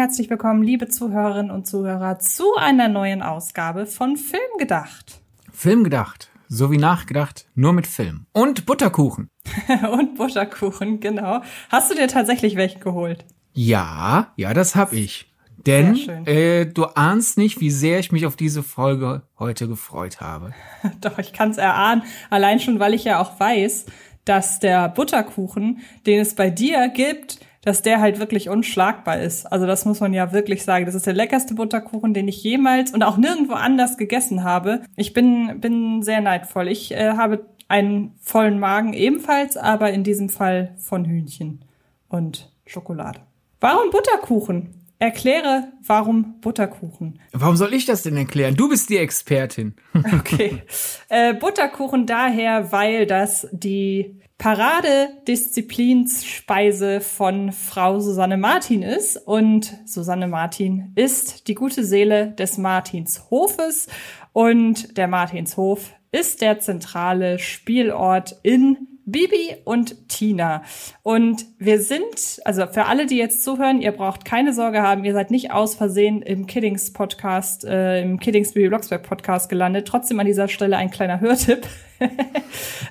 Herzlich willkommen, liebe Zuhörerinnen und Zuhörer, zu einer neuen Ausgabe von Filmgedacht. Filmgedacht, so wie nachgedacht, nur mit Film. Und Butterkuchen. und Butterkuchen, genau. Hast du dir tatsächlich welche geholt? Ja, ja, das hab ich. Denn äh, du ahnst nicht, wie sehr ich mich auf diese Folge heute gefreut habe. Doch, ich kann es erahnen. Allein schon, weil ich ja auch weiß, dass der Butterkuchen, den es bei dir gibt, dass der halt wirklich unschlagbar ist. Also das muss man ja wirklich sagen. Das ist der leckerste Butterkuchen, den ich jemals und auch nirgendwo anders gegessen habe. Ich bin, bin sehr neidvoll. Ich äh, habe einen vollen Magen ebenfalls, aber in diesem Fall von Hühnchen und Schokolade. Warum Butterkuchen? Erkläre, warum Butterkuchen. Warum soll ich das denn erklären? Du bist die Expertin. okay. Äh, Butterkuchen daher, weil das die Paradedisziplinspeise von Frau Susanne Martin ist. Und Susanne Martin ist die gute Seele des Martinshofes. Und der Martinshof ist der zentrale Spielort in Bibi und Tina. Und wir sind, also für alle, die jetzt zuhören, ihr braucht keine Sorge haben, ihr seid nicht aus Versehen im Kiddings Podcast, äh, im Kiddings Bibi Blocksberg Podcast gelandet. Trotzdem an dieser Stelle ein kleiner Hörtipp.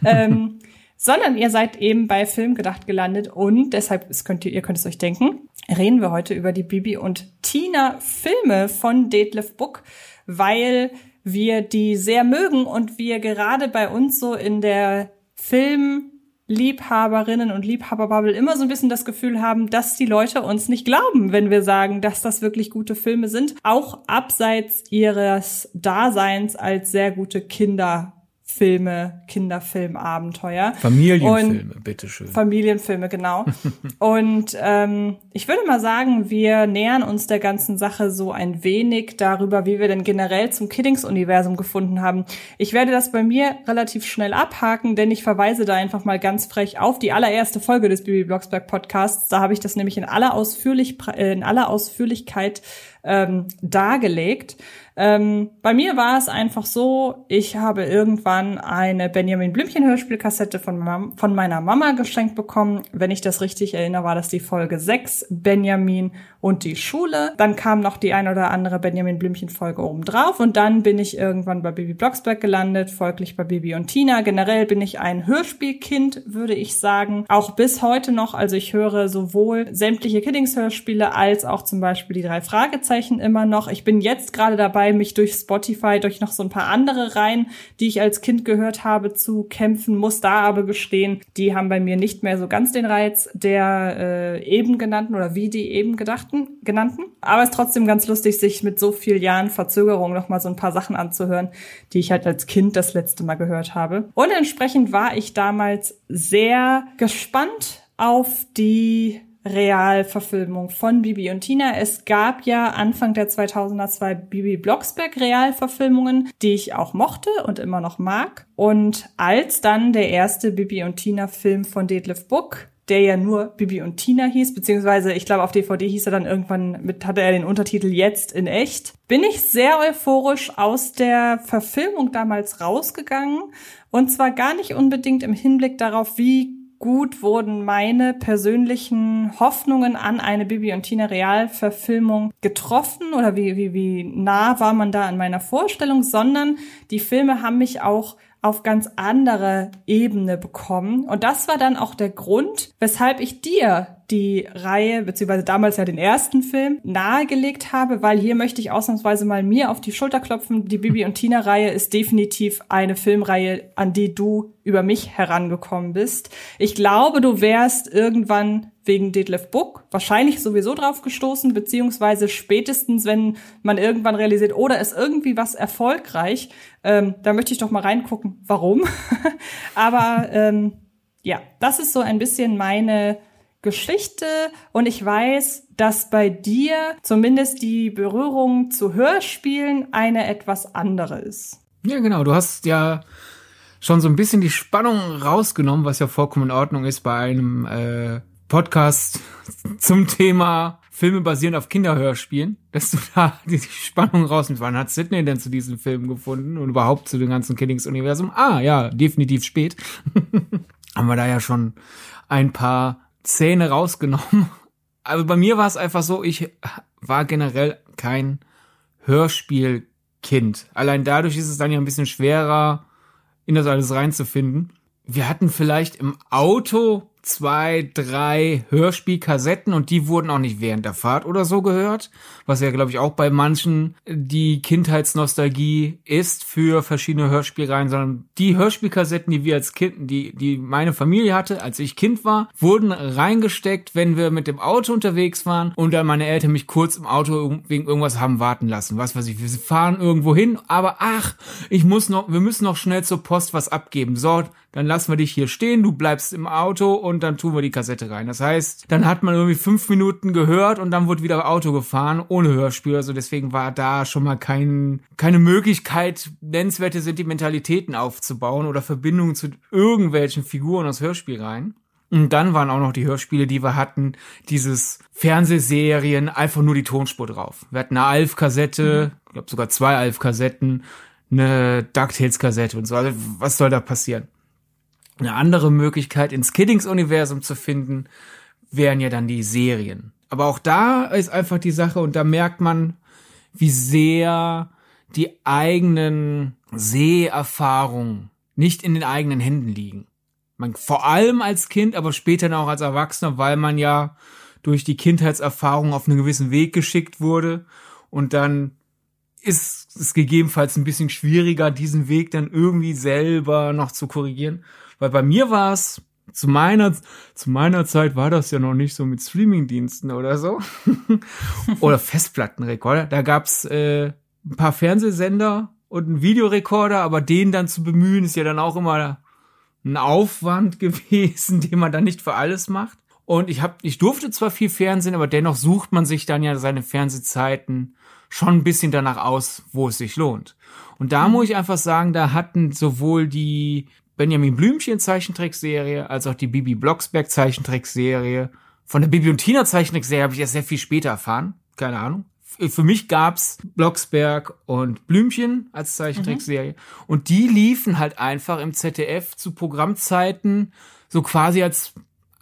ähm, sondern ihr seid eben bei Filmgedacht gelandet und deshalb könnt ihr, ihr könnt es euch denken, reden wir heute über die Bibi und Tina Filme von Detlef Book, weil wir die sehr mögen und wir gerade bei uns so in der Filmliebhaberinnen und Liebhaberbubble immer so ein bisschen das Gefühl haben, dass die Leute uns nicht glauben, wenn wir sagen, dass das wirklich gute Filme sind, auch abseits ihres Daseins als sehr gute Kinder Filme, Kinderfilmabenteuer. Familienfilme, bitteschön. Familienfilme, genau. und ähm, ich würde mal sagen, wir nähern uns der ganzen Sache so ein wenig darüber, wie wir denn generell zum Kiddings-Universum gefunden haben. Ich werde das bei mir relativ schnell abhaken, denn ich verweise da einfach mal ganz frech auf die allererste Folge des Bibi Blocksberg Podcasts. Da habe ich das nämlich in aller, Ausführlich, in aller Ausführlichkeit ähm, dargelegt. Ähm, bei mir war es einfach so, ich habe irgendwann eine Benjamin Blümchen Hörspielkassette von, von meiner Mama geschenkt bekommen. Wenn ich das richtig erinnere, war das die Folge 6, Benjamin und die Schule. Dann kam noch die ein oder andere Benjamin Blümchen Folge oben drauf und dann bin ich irgendwann bei Baby Blocksberg gelandet, folglich bei Bibi und Tina. Generell bin ich ein Hörspielkind, würde ich sagen. Auch bis heute noch. Also ich höre sowohl sämtliche Kiddings-Hörspiele als auch zum Beispiel die drei Fragezeichen immer noch. Ich bin jetzt gerade dabei, dabei, mich durch Spotify, durch noch so ein paar andere Reihen, die ich als Kind gehört habe, zu kämpfen, muss da aber gestehen, die haben bei mir nicht mehr so ganz den Reiz der äh, eben genannten oder wie die eben gedachten, genannten. Aber es ist trotzdem ganz lustig, sich mit so vielen Jahren Verzögerung noch mal so ein paar Sachen anzuhören, die ich halt als Kind das letzte Mal gehört habe. Und entsprechend war ich damals sehr gespannt auf die Realverfilmung von Bibi und Tina. Es gab ja Anfang der 2000er zwei Bibi Blocksberg Realverfilmungen, die ich auch mochte und immer noch mag. Und als dann der erste Bibi und Tina Film von Detlef Book der ja nur Bibi und Tina hieß, beziehungsweise ich glaube auf DVD hieß er dann irgendwann mit, hatte er den Untertitel Jetzt in echt. Bin ich sehr euphorisch aus der Verfilmung damals rausgegangen und zwar gar nicht unbedingt im Hinblick darauf, wie gut wurden meine persönlichen Hoffnungen an eine Bibi und Tina Realverfilmung getroffen oder wie, wie, wie nah war man da an meiner Vorstellung, sondern die Filme haben mich auch auf ganz andere Ebene bekommen. Und das war dann auch der Grund, weshalb ich dir die Reihe, beziehungsweise damals ja den ersten Film, nahegelegt habe, weil hier möchte ich ausnahmsweise mal mir auf die Schulter klopfen. Die Bibi und Tina Reihe ist definitiv eine Filmreihe, an die du über mich herangekommen bist. Ich glaube, du wärst irgendwann wegen Detlef Book wahrscheinlich sowieso drauf gestoßen, beziehungsweise spätestens, wenn man irgendwann realisiert, oder oh, ist irgendwie was erfolgreich, ähm, da möchte ich doch mal reingucken, warum. Aber ähm, ja, das ist so ein bisschen meine Geschichte und ich weiß, dass bei dir zumindest die Berührung zu Hörspielen eine etwas andere ist. Ja, genau. Du hast ja schon so ein bisschen die Spannung rausgenommen, was ja vollkommen in Ordnung ist bei einem äh, Podcast zum Thema Filme basierend auf Kinderhörspielen, dass du da die Spannung rausnimmst. Wann hat Sidney denn zu diesem Film gefunden und überhaupt zu dem ganzen Kiddings-Universum? Ah, ja, definitiv spät. Haben wir da ja schon ein paar Zähne rausgenommen. also bei mir war es einfach so, ich war generell kein Hörspielkind. Allein dadurch ist es dann ja ein bisschen schwerer, in das alles reinzufinden. Wir hatten vielleicht im Auto zwei, drei Hörspielkassetten und die wurden auch nicht während der Fahrt oder so gehört, was ja, glaube ich, auch bei manchen die Kindheitsnostalgie ist für verschiedene Hörspielreihen, sondern die Hörspielkassetten, die wir als Kind, die, die meine Familie hatte, als ich Kind war, wurden reingesteckt, wenn wir mit dem Auto unterwegs waren und dann meine Eltern mich kurz im Auto wegen irgendwas haben warten lassen. Was weiß ich, wir fahren irgendwo hin, aber ach, ich muss noch, wir müssen noch schnell zur Post was abgeben. So, dann lassen wir dich hier stehen, du bleibst im Auto und dann tun wir die Kassette rein. Das heißt, dann hat man irgendwie fünf Minuten gehört und dann wurde wieder Auto gefahren ohne Hörspiel. Also deswegen war da schon mal kein, keine Möglichkeit, nennenswerte Sentimentalitäten aufzubauen oder Verbindungen zu irgendwelchen Figuren aus Hörspiel rein. Und dann waren auch noch die Hörspiele, die wir hatten, dieses Fernsehserien, einfach nur die Tonspur drauf. Wir hatten eine Alf-Kassette, ich glaube sogar zwei Alf-Kassetten, eine DuckTales-Kassette und so. Also was soll da passieren? Eine andere Möglichkeit, ins Kiddings-Universum zu finden, wären ja dann die Serien. Aber auch da ist einfach die Sache und da merkt man, wie sehr die eigenen Seherfahrungen nicht in den eigenen Händen liegen. Man, vor allem als Kind, aber später auch als Erwachsener, weil man ja durch die Kindheitserfahrung auf einen gewissen Weg geschickt wurde und dann ist es gegebenenfalls ein bisschen schwieriger, diesen Weg dann irgendwie selber noch zu korrigieren. Weil bei mir war es, zu meiner, zu meiner Zeit war das ja noch nicht so mit Streamingdiensten oder so. oder Festplattenrekorder. Da gab's äh, ein paar Fernsehsender und einen Videorekorder, aber den dann zu bemühen, ist ja dann auch immer ein Aufwand gewesen, den man dann nicht für alles macht. Und ich hab, ich durfte zwar viel Fernsehen, aber dennoch sucht man sich dann ja seine Fernsehzeiten schon ein bisschen danach aus, wo es sich lohnt. Und da muss ich einfach sagen, da hatten sowohl die Benjamin Blümchen Zeichentrickserie, als auch die Bibi Blocksberg Zeichentrickserie. Von der Bibi und Tina Zeichentrickserie habe ich erst sehr viel später erfahren. Keine Ahnung. Für mich gab's Blocksberg und Blümchen als Zeichentrickserie. Mhm. Und die liefen halt einfach im ZDF zu Programmzeiten so quasi als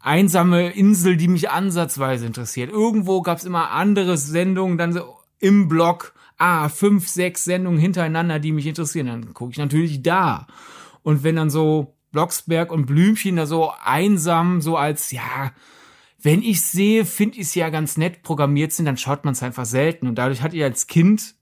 einsame Insel, die mich ansatzweise interessiert. Irgendwo gab's immer andere Sendungen, dann so im Blog, ah, fünf, sechs Sendungen hintereinander, die mich interessieren. Dann gucke ich natürlich da. Und wenn dann so Blocksberg und Blümchen da so einsam, so als, ja, wenn ich sehe, finde ich es ja ganz nett programmiert sind, dann schaut man es einfach selten. Und dadurch hatte ich als Kind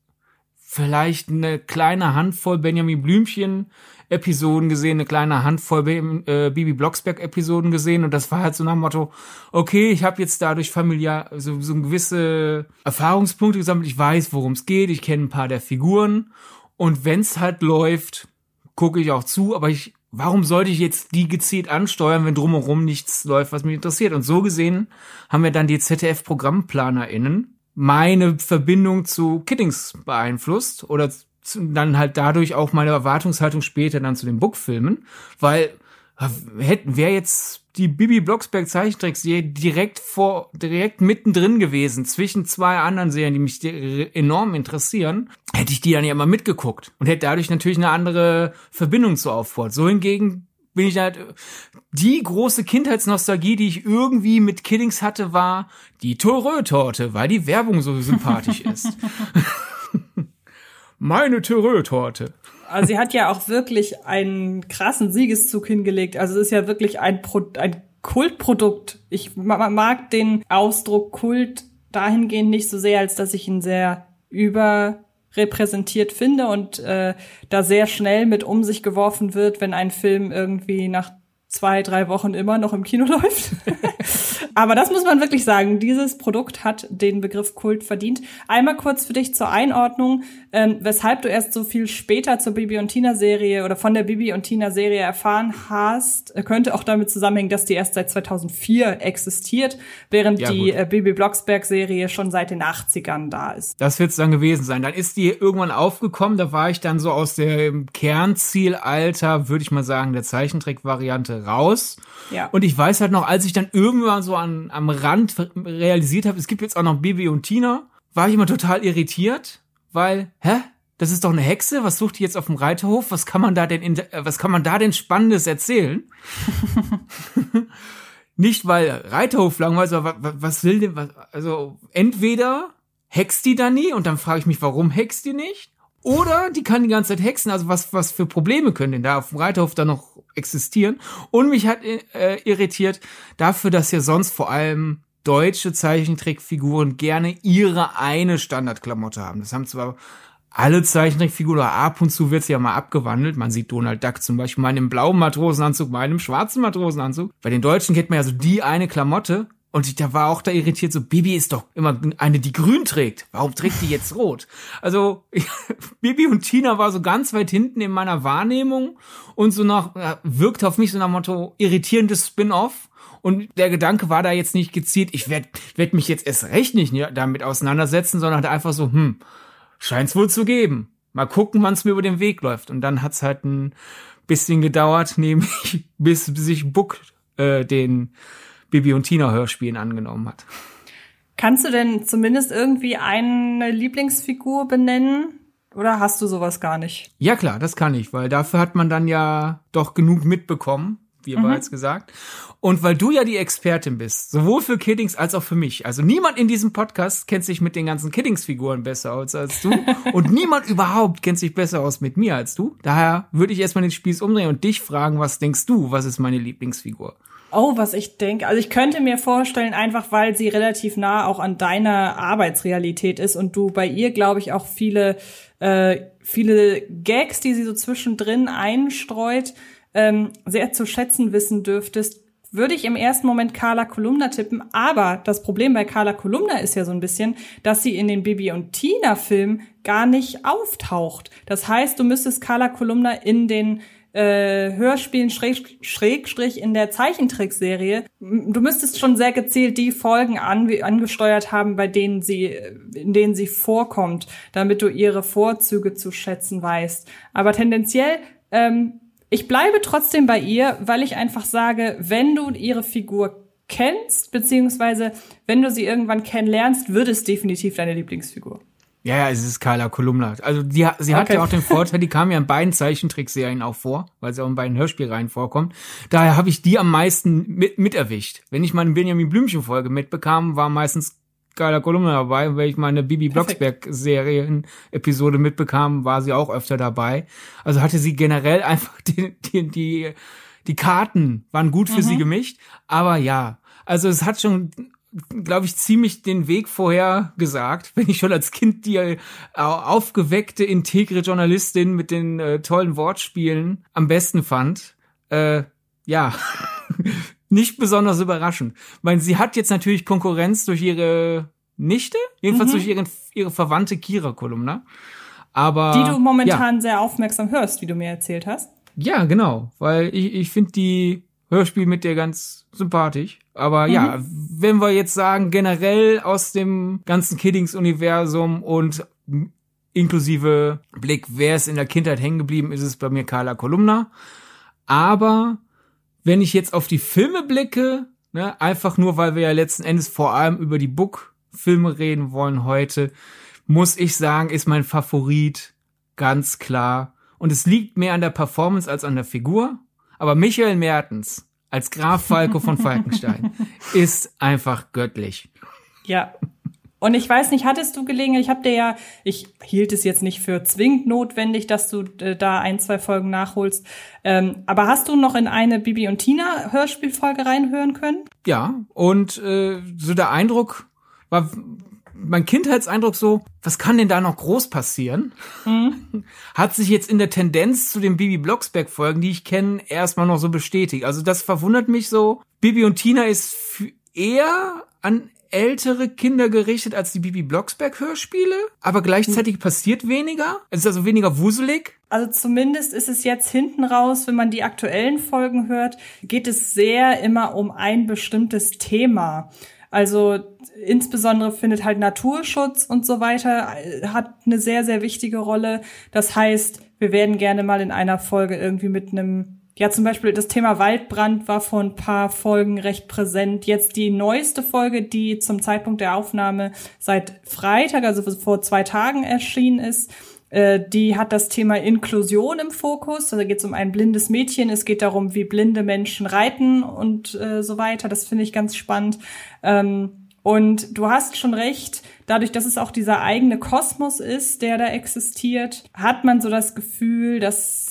vielleicht eine kleine Handvoll Benjamin Blümchen Episoden gesehen, eine kleine Handvoll äh, Bibi Blocksberg Episoden gesehen. Und das war halt so nach dem Motto, okay, ich habe jetzt dadurch familiar so, so gewisse Erfahrungspunkte gesammelt, ich weiß, worum es geht, ich kenne ein paar der Figuren. Und wenn's halt läuft, gucke ich auch zu, aber ich, warum sollte ich jetzt die gezielt ansteuern, wenn drumherum nichts läuft, was mich interessiert? Und so gesehen haben wir dann die ZDF-ProgrammplanerInnen meine Verbindung zu Kiddings beeinflusst oder dann halt dadurch auch meine Erwartungshaltung später dann zu den Bookfilmen, weil hätten wäre jetzt die Bibi Blocksberg Zeichentrickserie direkt vor direkt mittendrin gewesen zwischen zwei anderen Serien, die mich enorm interessieren, hätte ich die dann ja immer mitgeguckt und hätte dadurch natürlich eine andere Verbindung zu Aufbord. So hingegen bin ich halt die große Kindheitsnostalgie, die ich irgendwie mit Killings hatte, war die Torö-Torte, weil die Werbung so sympathisch ist. Meine Torö-Torte. Also sie hat ja auch wirklich einen krassen Siegeszug hingelegt. Also es ist ja wirklich ein, Pro ein Kultprodukt. Ich mag den Ausdruck Kult dahingehend nicht so sehr, als dass ich ihn sehr überrepräsentiert finde und äh, da sehr schnell mit um sich geworfen wird, wenn ein Film irgendwie nach zwei, drei Wochen immer noch im Kino läuft. Aber das muss man wirklich sagen. Dieses Produkt hat den Begriff Kult verdient. Einmal kurz für dich zur Einordnung, ähm, weshalb du erst so viel später zur Bibi und Tina Serie oder von der Bibi und Tina Serie erfahren hast, äh, könnte auch damit zusammenhängen, dass die erst seit 2004 existiert, während ja, die äh, Bibi Blocksberg Serie schon seit den 80ern da ist. Das wird es dann gewesen sein. Dann ist die irgendwann aufgekommen. Da war ich dann so aus dem Kernzielalter, würde ich mal sagen, der Zeichentrick-Variante raus. Ja. Und ich weiß halt noch, als ich dann irgendwann so an, am Rand realisiert habe, es gibt jetzt auch noch Bibi und Tina, war ich immer total irritiert, weil, hä? Das ist doch eine Hexe. Was sucht die jetzt auf dem Reiterhof? Was kann man da denn, in, äh, was kann man da denn Spannendes erzählen? nicht weil Reiterhof langweilig, aber was, was will denn, was, also entweder hext die da nie und dann frage ich mich, warum hext die nicht? Oder die kann die ganze Zeit hexen, also was, was für Probleme können denn da auf dem Reiterhof da noch existieren? Und mich hat äh, irritiert dafür, dass ja sonst vor allem deutsche Zeichentrickfiguren gerne ihre eine Standardklamotte haben. Das haben zwar alle Zeichentrickfiguren, ab und zu wird sie ja mal abgewandelt. Man sieht Donald Duck zum Beispiel mal in einem blauen Matrosenanzug, mal in einem schwarzen Matrosenanzug. Bei den Deutschen kennt man ja so die eine Klamotte. Und ich da war auch da irritiert, so Bibi ist doch immer eine, die grün trägt. Warum trägt die jetzt rot? Also ich, Bibi und Tina war so ganz weit hinten in meiner Wahrnehmung und so nach, wirkt auf mich so nach Motto irritierendes Spin-off. Und der Gedanke war da jetzt nicht gezielt, ich werde werd mich jetzt erst recht nicht damit auseinandersetzen, sondern einfach so, hm, scheint's wohl zu geben. Mal gucken, wann's mir über den Weg läuft. Und dann hat's halt ein bisschen gedauert, nämlich bis sich Buck äh, den Bibi und Tina Hörspielen angenommen hat. Kannst du denn zumindest irgendwie eine Lieblingsfigur benennen? Oder hast du sowas gar nicht? Ja klar, das kann ich, weil dafür hat man dann ja doch genug mitbekommen wie mhm. bereits gesagt. Und weil du ja die Expertin bist, sowohl für Kiddings als auch für mich. Also niemand in diesem Podcast kennt sich mit den ganzen Kiddings-Figuren besser aus als du. und niemand überhaupt kennt sich besser aus mit mir als du. Daher würde ich erstmal den Spieß umdrehen und dich fragen, was denkst du, was ist meine Lieblingsfigur? Oh, was ich denke. Also ich könnte mir vorstellen, einfach weil sie relativ nah auch an deiner Arbeitsrealität ist und du bei ihr, glaube ich, auch viele, äh, viele Gags, die sie so zwischendrin einstreut, ähm, sehr zu schätzen wissen dürftest, würde ich im ersten Moment Carla Kolumna tippen. Aber das Problem bei Carla Kolumna ist ja so ein bisschen, dass sie in den Bibi und Tina Filmen gar nicht auftaucht. Das heißt, du müsstest Carla Kolumna in den äh, Hörspielen schräg, Schrägstrich in der Zeichentrickserie, du müsstest schon sehr gezielt die Folgen an, angesteuert haben, bei denen sie, in denen sie vorkommt, damit du ihre Vorzüge zu schätzen weißt. Aber tendenziell ähm, ich bleibe trotzdem bei ihr, weil ich einfach sage, wenn du ihre Figur kennst, beziehungsweise wenn du sie irgendwann kennenlernst, wird es definitiv deine Lieblingsfigur. Ja, ja, es ist Carla Kolumna. Also die, sie hat okay. ja auch den Vorteil, die kam ja in beiden Zeichentrickserien auch vor, weil sie auch in beiden Hörspielreihen vorkommt. Daher habe ich die am meisten mit, mit erwischt. Wenn ich meine Benjamin Blümchen Folge mitbekam, war meistens geiler Kolumne dabei. Und wenn ich meine Bibi Blocksberg-Serien-Episode mitbekam, war sie auch öfter dabei. Also hatte sie generell einfach die, die, die, die Karten waren gut für mhm. sie gemischt. Aber ja, also es hat schon glaube ich, ziemlich den Weg vorher gesagt, wenn ich schon als Kind die äh, aufgeweckte, integre Journalistin mit den äh, tollen Wortspielen am besten fand. Äh, ja, nicht besonders überraschend. Ich meine, sie hat jetzt natürlich Konkurrenz durch ihre Nichte, jedenfalls mhm. durch ihren, ihre verwandte Kira-Kolumna. Aber. Die du momentan ja. sehr aufmerksam hörst, wie du mir erzählt hast. Ja, genau, weil ich, ich finde die Hörspiel mit dir ganz sympathisch. Aber mhm. ja, wenn wir jetzt sagen, generell aus dem ganzen Kiddings-Universum und inklusive Blick, wer ist in der Kindheit hängen geblieben, ist es bei mir Carla Kolumna. Aber wenn ich jetzt auf die Filme blicke, ne, einfach nur, weil wir ja letzten Endes vor allem über die Book-Filme reden wollen heute, muss ich sagen, ist mein Favorit ganz klar. Und es liegt mehr an der Performance als an der Figur. Aber Michael Mertens als Graf Falco von Falkenstein ist einfach göttlich. Ja, und ich weiß nicht, hattest du Gelegenheit, ich habe dir ja, ich hielt es jetzt nicht für zwingend notwendig, dass du äh, da ein, zwei Folgen nachholst. Ähm, aber hast du noch in eine Bibi und Tina Hörspielfolge reinhören können? Ja, und äh, so der Eindruck war, mein Kindheitseindruck so, was kann denn da noch groß passieren? Mhm. Hat sich jetzt in der Tendenz zu den Bibi Blocksberg Folgen, die ich kenne, erstmal noch so bestätigt. Also das verwundert mich so. Bibi und Tina ist eher an ältere Kinder gerichtet als die Bibi Blocksberg Hörspiele, aber gleichzeitig passiert weniger. Es ist also weniger wuselig. Also zumindest ist es jetzt hinten raus, wenn man die aktuellen Folgen hört, geht es sehr immer um ein bestimmtes Thema. Also insbesondere findet halt Naturschutz und so weiter hat eine sehr, sehr wichtige Rolle. Das heißt, wir werden gerne mal in einer Folge irgendwie mit einem ja, zum Beispiel das Thema Waldbrand war vor ein paar Folgen recht präsent. Jetzt die neueste Folge, die zum Zeitpunkt der Aufnahme seit Freitag, also vor zwei Tagen erschienen ist, Äh, die hat das Thema Inklusion im Fokus. Also geht es um ein blindes Mädchen. Es geht darum, wie blinde Menschen reiten und äh, so weiter. Das finde ich ganz spannend. Ähm, und du hast schon recht, dadurch, dass es auch dieser eigene Kosmos ist, der da existiert, hat man so das Gefühl, dass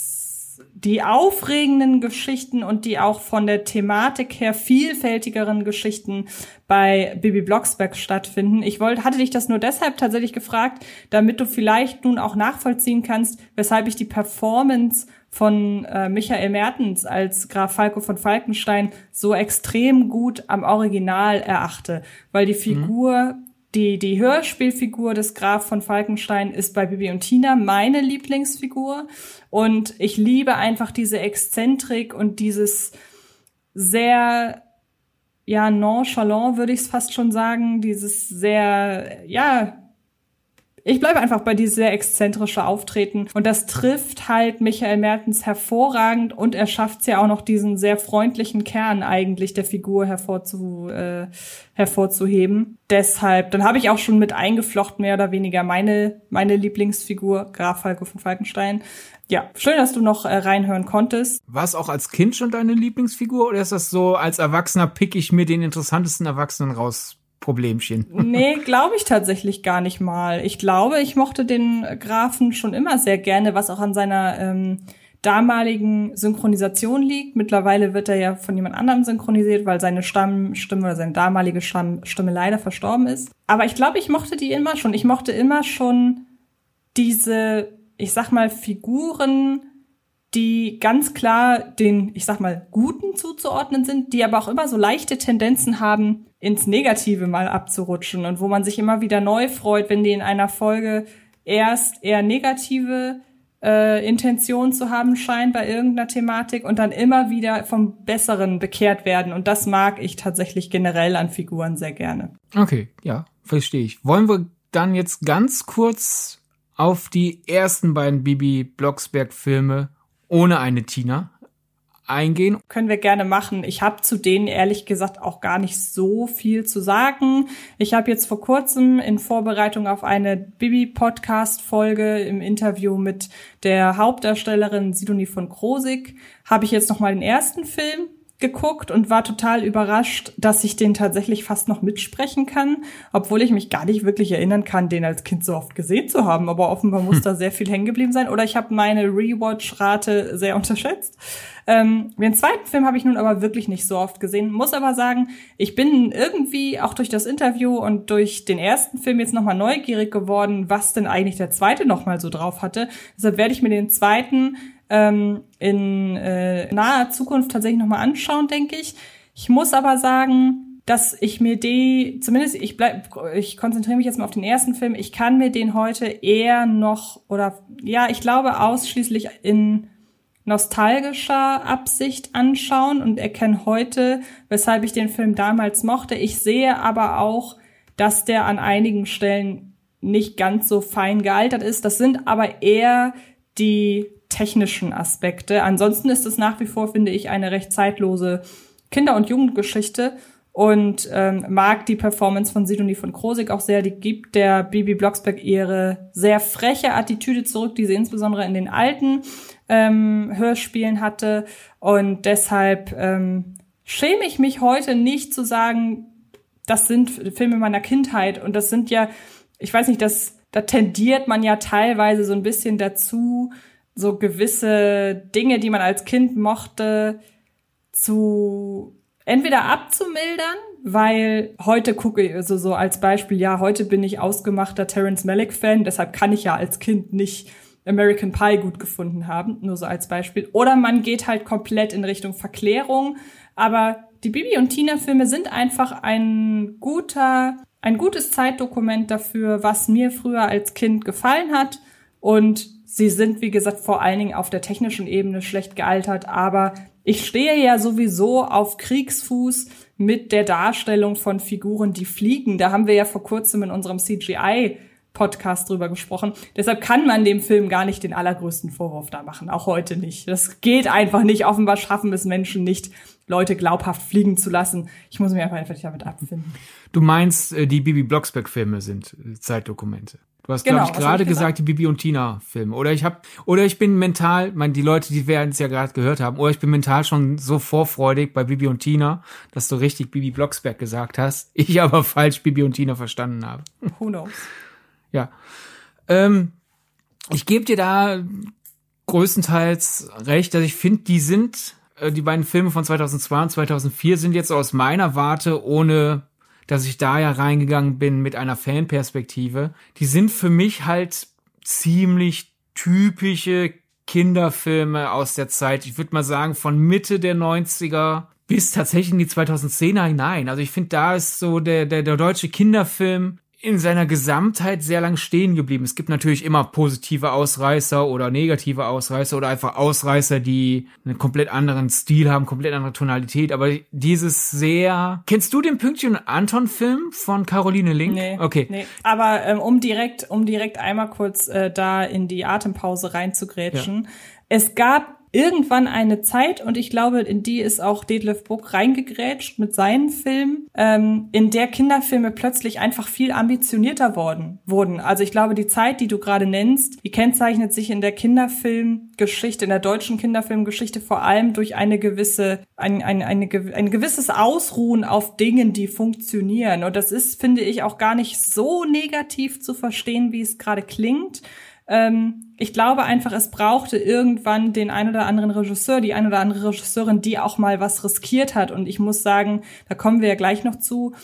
die aufregenden Geschichten und die auch von der Thematik her vielfältigeren Geschichten bei Bibi Blocksberg stattfinden. Ich wollte, hatte dich das nur deshalb tatsächlich gefragt, damit du vielleicht nun auch nachvollziehen kannst, weshalb ich die Performance von äh, Michael Mertens als Graf Falco von Falkenstein so extrem gut am Original erachte, weil die mhm. Figur mhm die, die Hörspielfigur des Graf von Falkenstein ist bei Bibi und Tina meine Lieblingsfigur. Und ich liebe einfach diese Exzentrik und dieses sehr, ja, nonchalant würde ich es fast schon sagen, dieses sehr, ja, ich bleibe einfach bei dieses sehr exzentrische Auftreten. Und das trifft halt Michael Mertens hervorragend und er schafft es ja auch noch, diesen sehr freundlichen Kern eigentlich der Figur hervorzu, äh, hervorzuheben. Deshalb, dann habe ich auch schon mit eingeflochten, mehr oder weniger meine, meine Lieblingsfigur, Graf Falco von Falkenstein. Ja, schön, dass du noch äh, reinhören konntest. War es auch als Kind schon deine Lieblingsfigur oder ist das so, als Erwachsener pick ich mir den interessantesten Erwachsenen raus? Problemchen. Nee, glaube ich tatsächlich gar nicht mal. Ich glaube, ich mochte den Grafen schon immer sehr gerne, was auch an seiner ähm, damaligen Synchronisation liegt. Mittlerweile wird er ja von jemand anderem synchronisiert, weil seine Stammstimme oder seine damalige Stammstimme leider verstorben ist. Aber ich glaube, ich mochte die immer schon. Ich mochte immer schon diese, ich sag mal, Figuren, die ganz klar den, ich sag mal, Guten zuzuordnen sind, die aber auch immer so leichte Tendenzen haben, ins Negative mal abzurutschen und wo man sich immer wieder neu freut, wenn die in einer Folge erst eher negative äh, Intention zu haben scheinen bei irgendeiner Thematik und dann immer wieder vom Besseren bekehrt werden. Und das mag ich tatsächlich generell an Figuren sehr gerne. Okay, ja, verstehe ich. Wollen wir dann jetzt ganz kurz auf die ersten beiden Bibi Blocksberg Filme ohne eine Tina eingehen? Können wir gerne machen. Ich habe zu denen ehrlich gesagt auch gar nicht so viel zu sagen. Ich habe jetzt vor kurzem in Vorbereitung auf eine Bibi-Podcast-Folge im Interview mit der Hauptdarstellerin Sidonie von Krosig, habe ich jetzt noch mal den ersten Film geguckt und war total überrascht, dass ich den tatsächlich fast noch mitsprechen kann, obwohl ich mich gar nicht wirklich erinnern kann, den als Kind so oft gesehen zu haben. Aber offenbar muss da sehr viel hängen geblieben sein. Oder ich habe meine Rewatch-Rate sehr unterschätzt. Ähm, den zweiten Film habe ich nun aber wirklich nicht so oft gesehen. Muss aber sagen, ich bin irgendwie auch durch das Interview und durch den ersten Film jetzt nochmal neugierig geworden, was denn eigentlich der zweite nochmal so drauf hatte. Deshalb werde ich mir den zweiten ähm, in äh, naher Zukunft tatsächlich nochmal anschauen, denke ich. Ich muss aber sagen, dass ich mir die, zumindest ich bleib, ich konzentriere mich jetzt mal auf den ersten Film, ich kann mir den heute eher noch oder ja, ich glaube ausschließlich in nostalgischer Absicht anschauen und erkenne heute, weshalb ich den Film damals mochte. Ich sehe aber auch, dass der an einigen Stellen nicht ganz so fein gealtert ist. Das sind aber eher die technischen Aspekte. Ansonsten ist es nach wie vor, finde ich, eine recht zeitlose Kinder- und Jugendgeschichte und ähm, mag die Performance von Sidonie von Krosig auch sehr. Die gibt der Bibi Blocksberg ihre sehr freche Attitüde zurück, die sie insbesondere in den alten ähm, Hörspielen hatte. Und deshalb ähm, schäme ich mich heute nicht zu sagen, das sind Filme meiner Kindheit und das sind ja, ich weiß nicht, das, da tendiert man ja teilweise so ein bisschen dazu, so gewisse Dinge, die man als Kind mochte, zu entweder abzumildern, weil heute gucke ich, also so als Beispiel, ja, heute bin ich ausgemachter Terence Malick Fan, deshalb kann ich ja als Kind nicht American Pie gut gefunden haben, nur so als Beispiel. Oder man geht halt komplett in Richtung Verklärung, aber die Bibi und Tina Filme sind einfach ein guter, ein gutes Zeitdokument dafür, was mir früher als Kind gefallen hat und Sie sind, wie gesagt, vor allen Dingen auf der technischen Ebene schlecht gealtert, aber ich stehe ja sowieso auf Kriegsfuß mit der Darstellung von Figuren, die fliegen. Da haben wir ja vor kurzem in unserem CGI Podcast drüber gesprochen. Deshalb kann man dem Film gar nicht den allergrößten Vorwurf da machen, auch heute nicht. Das geht einfach nicht. Offenbar schaffen es Menschen nicht, Leute glaubhaft fliegen zu lassen. Ich muss mich einfach einfach damit abfinden. Du meinst, äh, die Bibi Blocksberg-Filme sind Zeitdokumente. Du hast, genau, glaube ich, gerade gesagt, die Bibi und Tina-Filme. Oder ich habe, oder ich bin mental, mein, die Leute, die werden es ja gerade gehört haben, oder ich bin mental schon so vorfreudig bei Bibi und Tina, dass du richtig Bibi Blocksberg gesagt hast, ich aber falsch Bibi und Tina verstanden habe. Who knows? Ja. Ähm, ich gebe dir da größtenteils recht, dass ich finde, die sind, äh, die beiden Filme von 2002 und 2004 sind jetzt aus meiner Warte, ohne dass ich da ja reingegangen bin mit einer Fanperspektive, die sind für mich halt ziemlich typische Kinderfilme aus der Zeit. Ich würde mal sagen, von Mitte der 90er bis tatsächlich in die 2010er hinein. Also ich finde, da ist so der, der, der deutsche Kinderfilm in seiner Gesamtheit sehr lang stehen geblieben. Es gibt natürlich immer positive Ausreißer oder negative Ausreißer oder einfach Ausreißer, die einen komplett anderen Stil haben, komplett andere Tonalität. Aber dieses sehr. Kennst du den Pünktchen Anton Film von Caroline Link? Nee. Okay. Nee. Aber ähm, um direkt, um direkt einmal kurz äh, da in die Atempause reinzugrätschen. Ja. Es gab irgendwann eine Zeit, und ich glaube, in die ist auch Detlef Buck reingegrätscht mit seinen Filmen, ähm, in der Kinderfilme plötzlich einfach viel ambitionierter worden, wurden. Also ich glaube, die Zeit, die du gerade nennst, die kennzeichnet sich in der Kinderfilmgeschichte, in der deutschen Kinderfilmgeschichte vor allem durch eine gewisse, ein, ein, eine, ein gewisses Ausruhen auf Dingen, die funktionieren. Und das ist, finde ich, auch gar nicht so negativ zu verstehen, wie es gerade klingt. Ähm, ich glaube einfach, es brauchte irgendwann den ein oder anderen Regisseur, die ein oder andere Regisseurin, die auch mal was riskiert hat. Und ich muss sagen, da kommen wir ja gleich noch zu,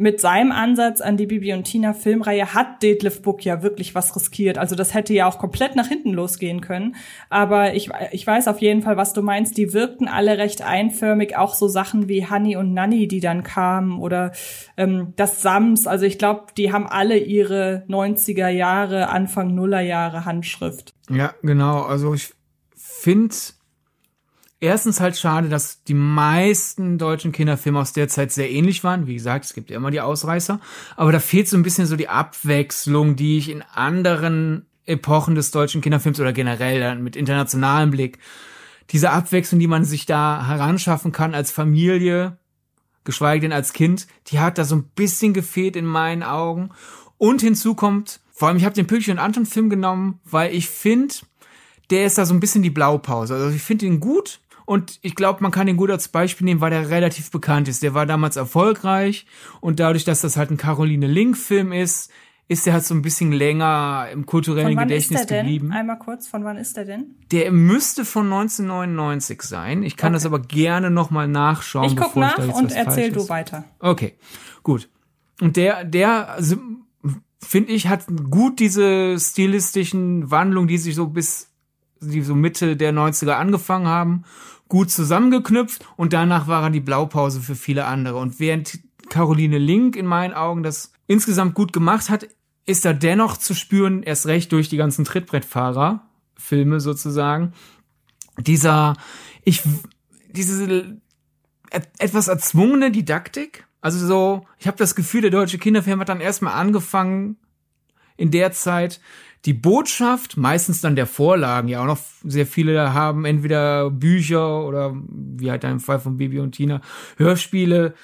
mit seinem Ansatz an die Bibi und Tina Filmreihe hat Detlef Book ja wirklich was riskiert. Also das hätte ja auch komplett nach hinten losgehen können. Aber ich, ich weiß auf jeden Fall, was du meinst. Die wirkten alle recht einförmig. Auch so Sachen wie Honey und Nanny, die dann kamen oder ähm, das Sams. Also ich glaube, die haben alle ihre 90er Jahre, Anfang Nuller Jahre Handschrift. Ja, genau. Also ich finde erstens halt schade, dass die meisten deutschen Kinderfilme aus der Zeit sehr ähnlich waren. Wie gesagt, es gibt ja immer die Ausreißer. Aber da fehlt so ein bisschen so die Abwechslung, die ich in anderen Epochen des deutschen Kinderfilms oder generell mit internationalem Blick, diese Abwechslung, die man sich da heranschaffen kann als Familie, geschweige denn als Kind, die hat da so ein bisschen gefehlt in meinen Augen. Und hinzu kommt, vor allem ich habe den Pünktchen Anton Film genommen, weil ich finde, der ist da so ein bisschen die Blaupause. Also ich finde ihn gut, und ich glaube, man kann ihn gut als Beispiel nehmen, weil der relativ bekannt ist. Der war damals erfolgreich und dadurch, dass das halt ein Caroline Link-Film ist, ist der halt so ein bisschen länger im kulturellen Gedächtnis geblieben. Einmal kurz, von wann ist der denn? Der müsste von 1999 sein. Ich kann okay. das aber gerne nochmal nachschauen. Ich guck nach ich und erzähl du weiter. Okay, gut. Und der, der, also, finde ich, hat gut diese stilistischen Wandlungen, die sich so bis die so Mitte der 90er angefangen haben gut zusammengeknüpft und danach war er die Blaupause für viele andere. Und während Caroline Link in meinen Augen das insgesamt gut gemacht hat, ist er dennoch zu spüren, erst recht durch die ganzen Trittbrettfahrer Filme sozusagen. Dieser, ich, diese etwas erzwungene Didaktik. Also so, ich habe das Gefühl, der deutsche Kinderfilm hat dann erstmal angefangen, in der Zeit die Botschaft, meistens dann der Vorlagen, ja auch noch sehr viele haben entweder Bücher oder wie halt im Fall von Bibi und Tina, Hörspiele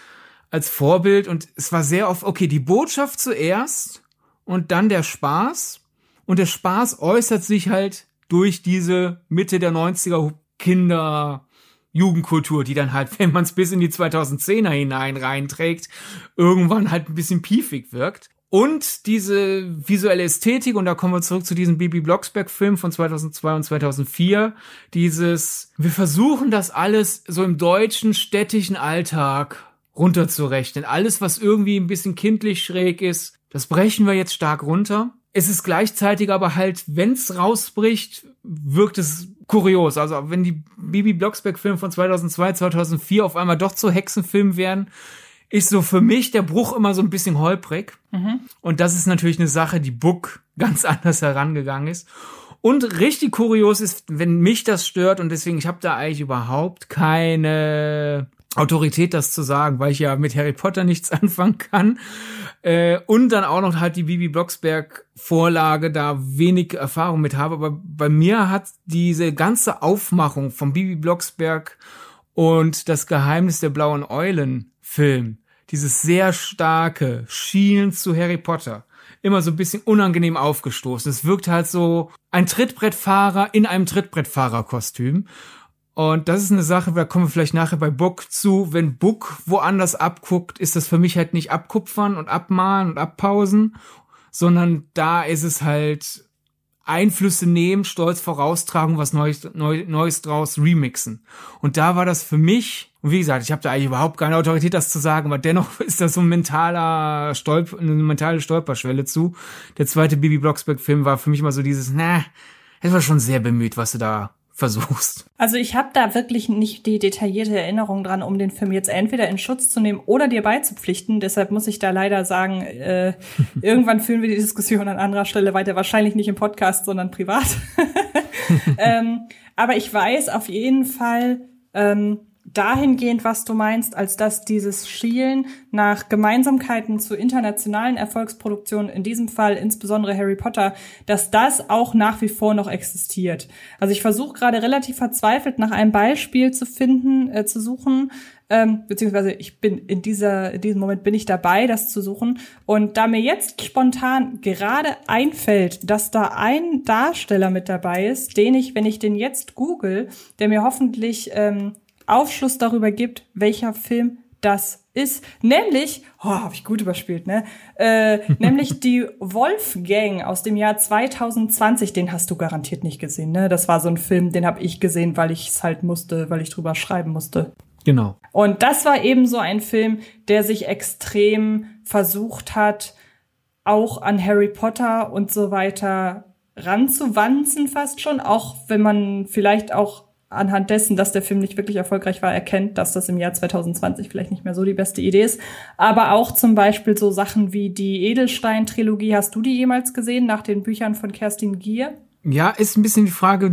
als Vorbild und es war sehr oft, okay, die Botschaft zuerst und dann der Spaß und der Spaß äußert sich halt durch diese Mitte der 90er Kinder Jugendkultur, die dann halt, wenn man es bis in die 2010er hinein reinträgt, irgendwann halt ein bisschen piefig wirkt. Und diese visuelle Ästhetik, und da kommen wir zurück zu diesem Bibi Blocksberg-Film von 2002 und 2004, dieses, wir versuchen das alles so im deutschen städtischen Alltag runterzurechnen. Alles, was irgendwie ein bisschen kindlich schräg ist, das brechen wir jetzt stark runter. Es ist gleichzeitig aber halt, wenn's rausbricht, wirkt es kurios. Also wenn die Bibi Blocksberg-Filme von 2002, 2004 auf einmal doch zu Hexenfilmen werden, ist so für mich der Bruch immer so ein bisschen holprig. Mhm. Und das ist natürlich eine Sache, die Book ganz anders herangegangen ist. Und richtig kurios ist, wenn mich das stört und deswegen, ich habe da eigentlich überhaupt keine Autorität, das zu sagen, weil ich ja mit Harry Potter nichts anfangen kann. Äh, und dann auch noch halt die Bibi Blocksberg Vorlage da wenig Erfahrung mit habe. Aber bei mir hat diese ganze Aufmachung von Bibi Blocksberg Und das Geheimnis der blauen Eulen Film, dieses sehr starke Schielen zu Harry Potter, immer so ein bisschen unangenehm aufgestoßen. Es wirkt halt so ein Trittbrettfahrer in einem Trittbrettfahrerkostüm. Und das ist eine Sache, da kommen wir vielleicht nachher bei Book zu. Wenn Book woanders abguckt, ist das für mich halt nicht abkupfern und abmalen und abpausen, sondern da ist es halt Einflüsse nehmen, stolz voraustragen, was Neues, Neu, Neues draus remixen. Und da war das für mich, und wie gesagt, ich habe da eigentlich überhaupt keine Autorität, das zu sagen, aber dennoch ist das so ein mentaler Stolp, eine mentale Stolperschwelle zu. Der zweite Bibi Blocksberg-Film war für mich immer so dieses, na, es war schon sehr bemüht, was du da versuchst. Also ich habe da wirklich nicht die detaillierte Erinnerung dran, um den Film jetzt entweder in Schutz zu nehmen oder dir beizupflichten. Deshalb muss ich da leider sagen, äh, irgendwann führen wir die Diskussion an anderer Stelle weiter. Wahrscheinlich nicht im Podcast, sondern privat. ähm, aber ich weiß auf jeden Fall, ähm, dahingehend, was du meinst, als dass dieses Schielen nach Gemeinsamkeiten zu internationalen Erfolgsproduktionen, in diesem Fall insbesondere Harry Potter, dass das auch nach wie vor noch existiert. Also ich versuche gerade relativ verzweifelt nach einem Beispiel zu finden, äh, zu suchen, ähm, beziehungsweise ich bin in dieser, in diesem Moment bin ich dabei, das zu suchen. Und da mir jetzt spontan gerade einfällt, dass da ein Darsteller mit dabei ist, den ich, wenn ich den jetzt google, der mir hoffentlich ähm, Aufschluss darüber gibt, welcher Film das ist, nämlich, oh, habe ich gut überspielt, ne? Äh, nämlich die Wolfgang aus dem Jahr 2020, den hast du garantiert nicht gesehen, ne? Das war so ein Film, den habe ich gesehen, weil ich es halt musste, weil ich drüber schreiben musste. Genau. Und das war eben so ein Film, der sich extrem versucht hat, auch an Harry Potter und so weiter ranzuwanzen fast schon, auch wenn man vielleicht auch anhand dessen, dass der Film nicht wirklich erfolgreich war, erkennt, dass das im Jahr 2020 vielleicht nicht mehr so die beste Idee ist. Aber auch zum Beispiel so Sachen wie die Edelstein-Trilogie. Hast du die jemals gesehen nach den Büchern von Kerstin Gier? Ja, ist ein bisschen die Frage,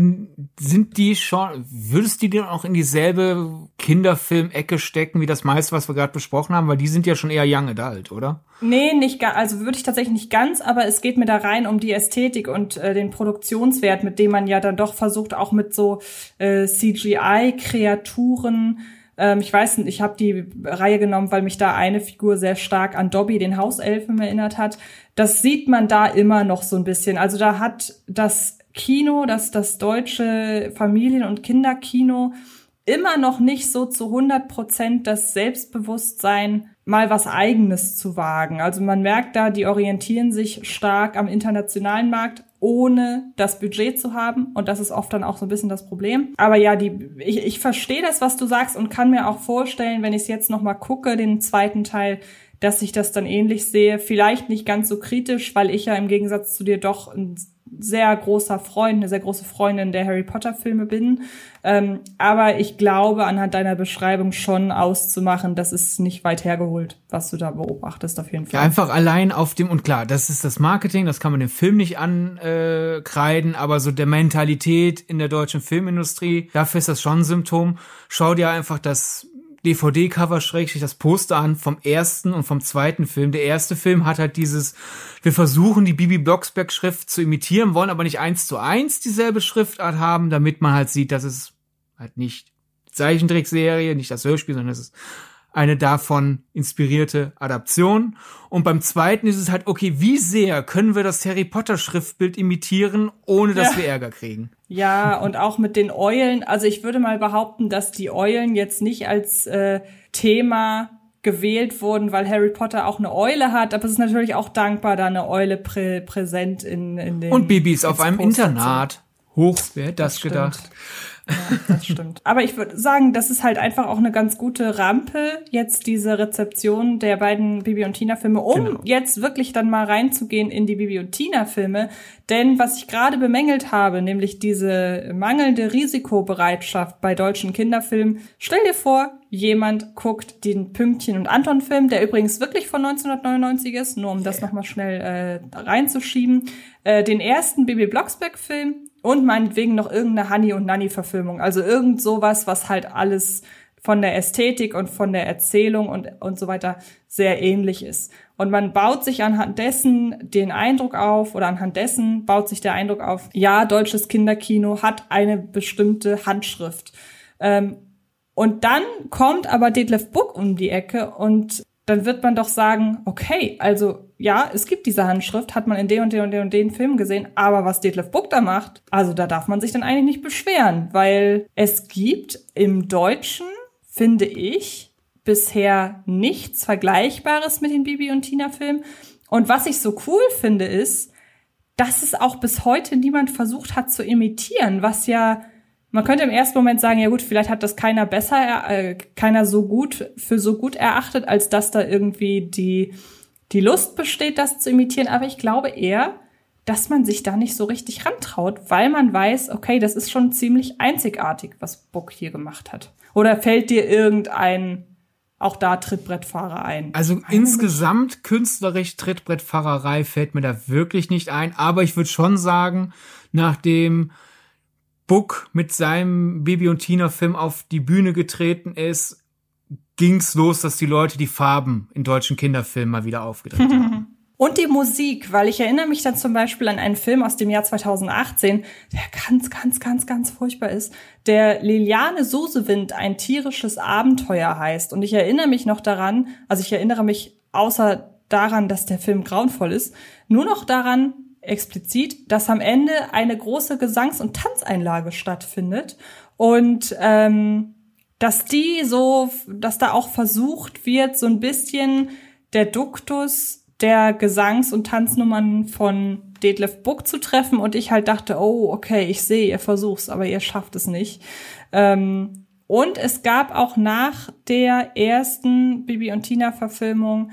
sind die schon, würdest du die denn auch in dieselbe Kinderfilm-Ecke stecken, wie das meiste, was wir gerade besprochen haben? Weil die sind ja schon eher young adult, oder? Nee, nicht ganz, also würde ich tatsächlich nicht ganz, aber es geht mir da rein um die Ästhetik und äh, den Produktionswert, mit dem man ja dann doch versucht, auch mit so äh, CGI-Kreaturen, ähm, ich weiß nicht, ich habe die Reihe genommen, weil mich da eine Figur sehr stark an Dobby, den Hauselfen, erinnert hat. Das sieht man da immer noch so ein bisschen. Also da hat das Kino, dass das deutsche Familien- und Kinderkino immer noch nicht so zu 100 Prozent das Selbstbewusstsein, mal was Eigenes zu wagen. Also man merkt da, die orientieren sich stark am internationalen Markt, ohne das Budget zu haben. Und das ist oft dann auch so ein bisschen das Problem. Aber ja, die, ich, ich verstehe das, was du sagst und kann mir auch vorstellen, wenn ich es jetzt nochmal gucke, den zweiten Teil, dass ich das dann ähnlich sehe. Vielleicht nicht ganz so kritisch, weil ich ja im Gegensatz zu dir doch ein sehr großer Freund, eine sehr große Freundin der Harry Potter Filme bin. Ähm, aber ich glaube, anhand deiner Beschreibung schon auszumachen, das ist nicht weit hergeholt, was du da beobachtest, auf jeden Fall. Ja, einfach allein auf dem, und klar, das ist das Marketing, das kann man dem Film nicht ankreiden, aber so der Mentalität in der deutschen Filmindustrie, dafür ist das schon ein Symptom. Schau dir einfach das DVD-Cover schräg das Poster an vom ersten und vom zweiten Film. Der erste Film hat halt dieses, wir versuchen die Bibi Blocksberg-Schrift zu imitieren, wollen aber nicht eins zu eins dieselbe Schriftart haben, damit man halt sieht, dass es halt nicht Zeichentrickserie, nicht das Hörspiel, sondern es ist eine davon inspirierte Adaption. Und beim zweiten ist es halt, okay, wie sehr können wir das Harry Potter Schriftbild imitieren, ohne dass ja. wir Ärger kriegen? Ja, und auch mit den Eulen. Also ich würde mal behaupten, dass die Eulen jetzt nicht als äh, Thema gewählt wurden, weil Harry Potter auch eine Eule hat, aber es ist natürlich auch dankbar, da eine Eule prä präsent in, in den Und Babys auf einem Internat. Hoch, wer hätte das, das gedacht? Ja, das stimmt. Aber ich würde sagen, das ist halt einfach auch eine ganz gute Rampe, jetzt diese Rezeption der beiden Bibi und Tina-Filme, um genau. jetzt wirklich dann mal reinzugehen in die Bibi und Tina-Filme. Denn was ich gerade bemängelt habe, nämlich diese mangelnde Risikobereitschaft bei deutschen Kinderfilmen, stell dir vor, jemand guckt den Pünktchen und Anton-Film, der übrigens wirklich von 1999 ist, nur um das nochmal schnell äh, reinzuschieben, äh, den ersten Bibi Blocksberg-Film und meinetwegen noch irgendeine Honey und Nanny Verfilmung. Also irgend sowas, was halt alles von der Ästhetik und von der Erzählung und, und so weiter sehr ähnlich ist. Und man baut sich anhand dessen den Eindruck auf oder anhand dessen baut sich der Eindruck auf, ja, deutsches Kinderkino hat eine bestimmte Handschrift. Ähm, Und dann kommt aber Detlef Book um die Ecke und dann wird man doch sagen, okay, also ja, es gibt diese Handschrift, hat man in den und den und den und den Filmen gesehen, aber was Detlef Book da macht, also da darf man sich dann eigentlich nicht beschweren, weil es gibt im Deutschen, finde ich, bisher nichts Vergleichbares mit den Bibi und Tina Filmen. Und was ich so cool finde, ist, dass es auch bis heute niemand versucht hat zu imitieren, was ja man könnte im ersten Moment sagen, ja gut, vielleicht hat das keiner besser, äh, keiner so gut für so gut erachtet, als dass da irgendwie die die Lust besteht, das zu imitieren. Aber ich glaube eher, dass man sich da nicht so richtig rantraut, weil man weiß, okay, das ist schon ziemlich einzigartig, was Book hier gemacht hat. Oder fällt dir irgendein auch da Trittbrettfahrer ein? Also Eine insgesamt künstlerisch Trittbrettfahrerei fällt mir da wirklich nicht ein, aber ich würde schon sagen, nachdem Book mit seinem Bibi und Tina Film auf die Bühne getreten ist, ging's los, dass die Leute die Farben in deutschen Kinderfilmen mal wieder aufgedreht haben. Und die Musik, weil ich erinnere mich dann zum Beispiel an einen Film aus dem Jahr 2018, der ganz, ganz, ganz, ganz furchtbar ist, der Liliane Sosewind ein tierisches Abenteuer heißt. Und ich erinnere mich noch daran, also ich erinnere mich außer daran, dass der Film grauenvoll ist, nur noch daran, explizit, dass am Ende eine große Gesangs- und Tanzeinlage stattfindet und ähm, dass die so, dass da auch versucht wird, so ein bisschen der Duktus der Gesangs- und Tanznummern von Detlef Book zu treffen und ich halt dachte, oh, okay, ich sehe, ihr versucht's, aber ihr schafft es nicht. Ähm, und es gab auch nach der ersten Bibi und Tina Verfilmung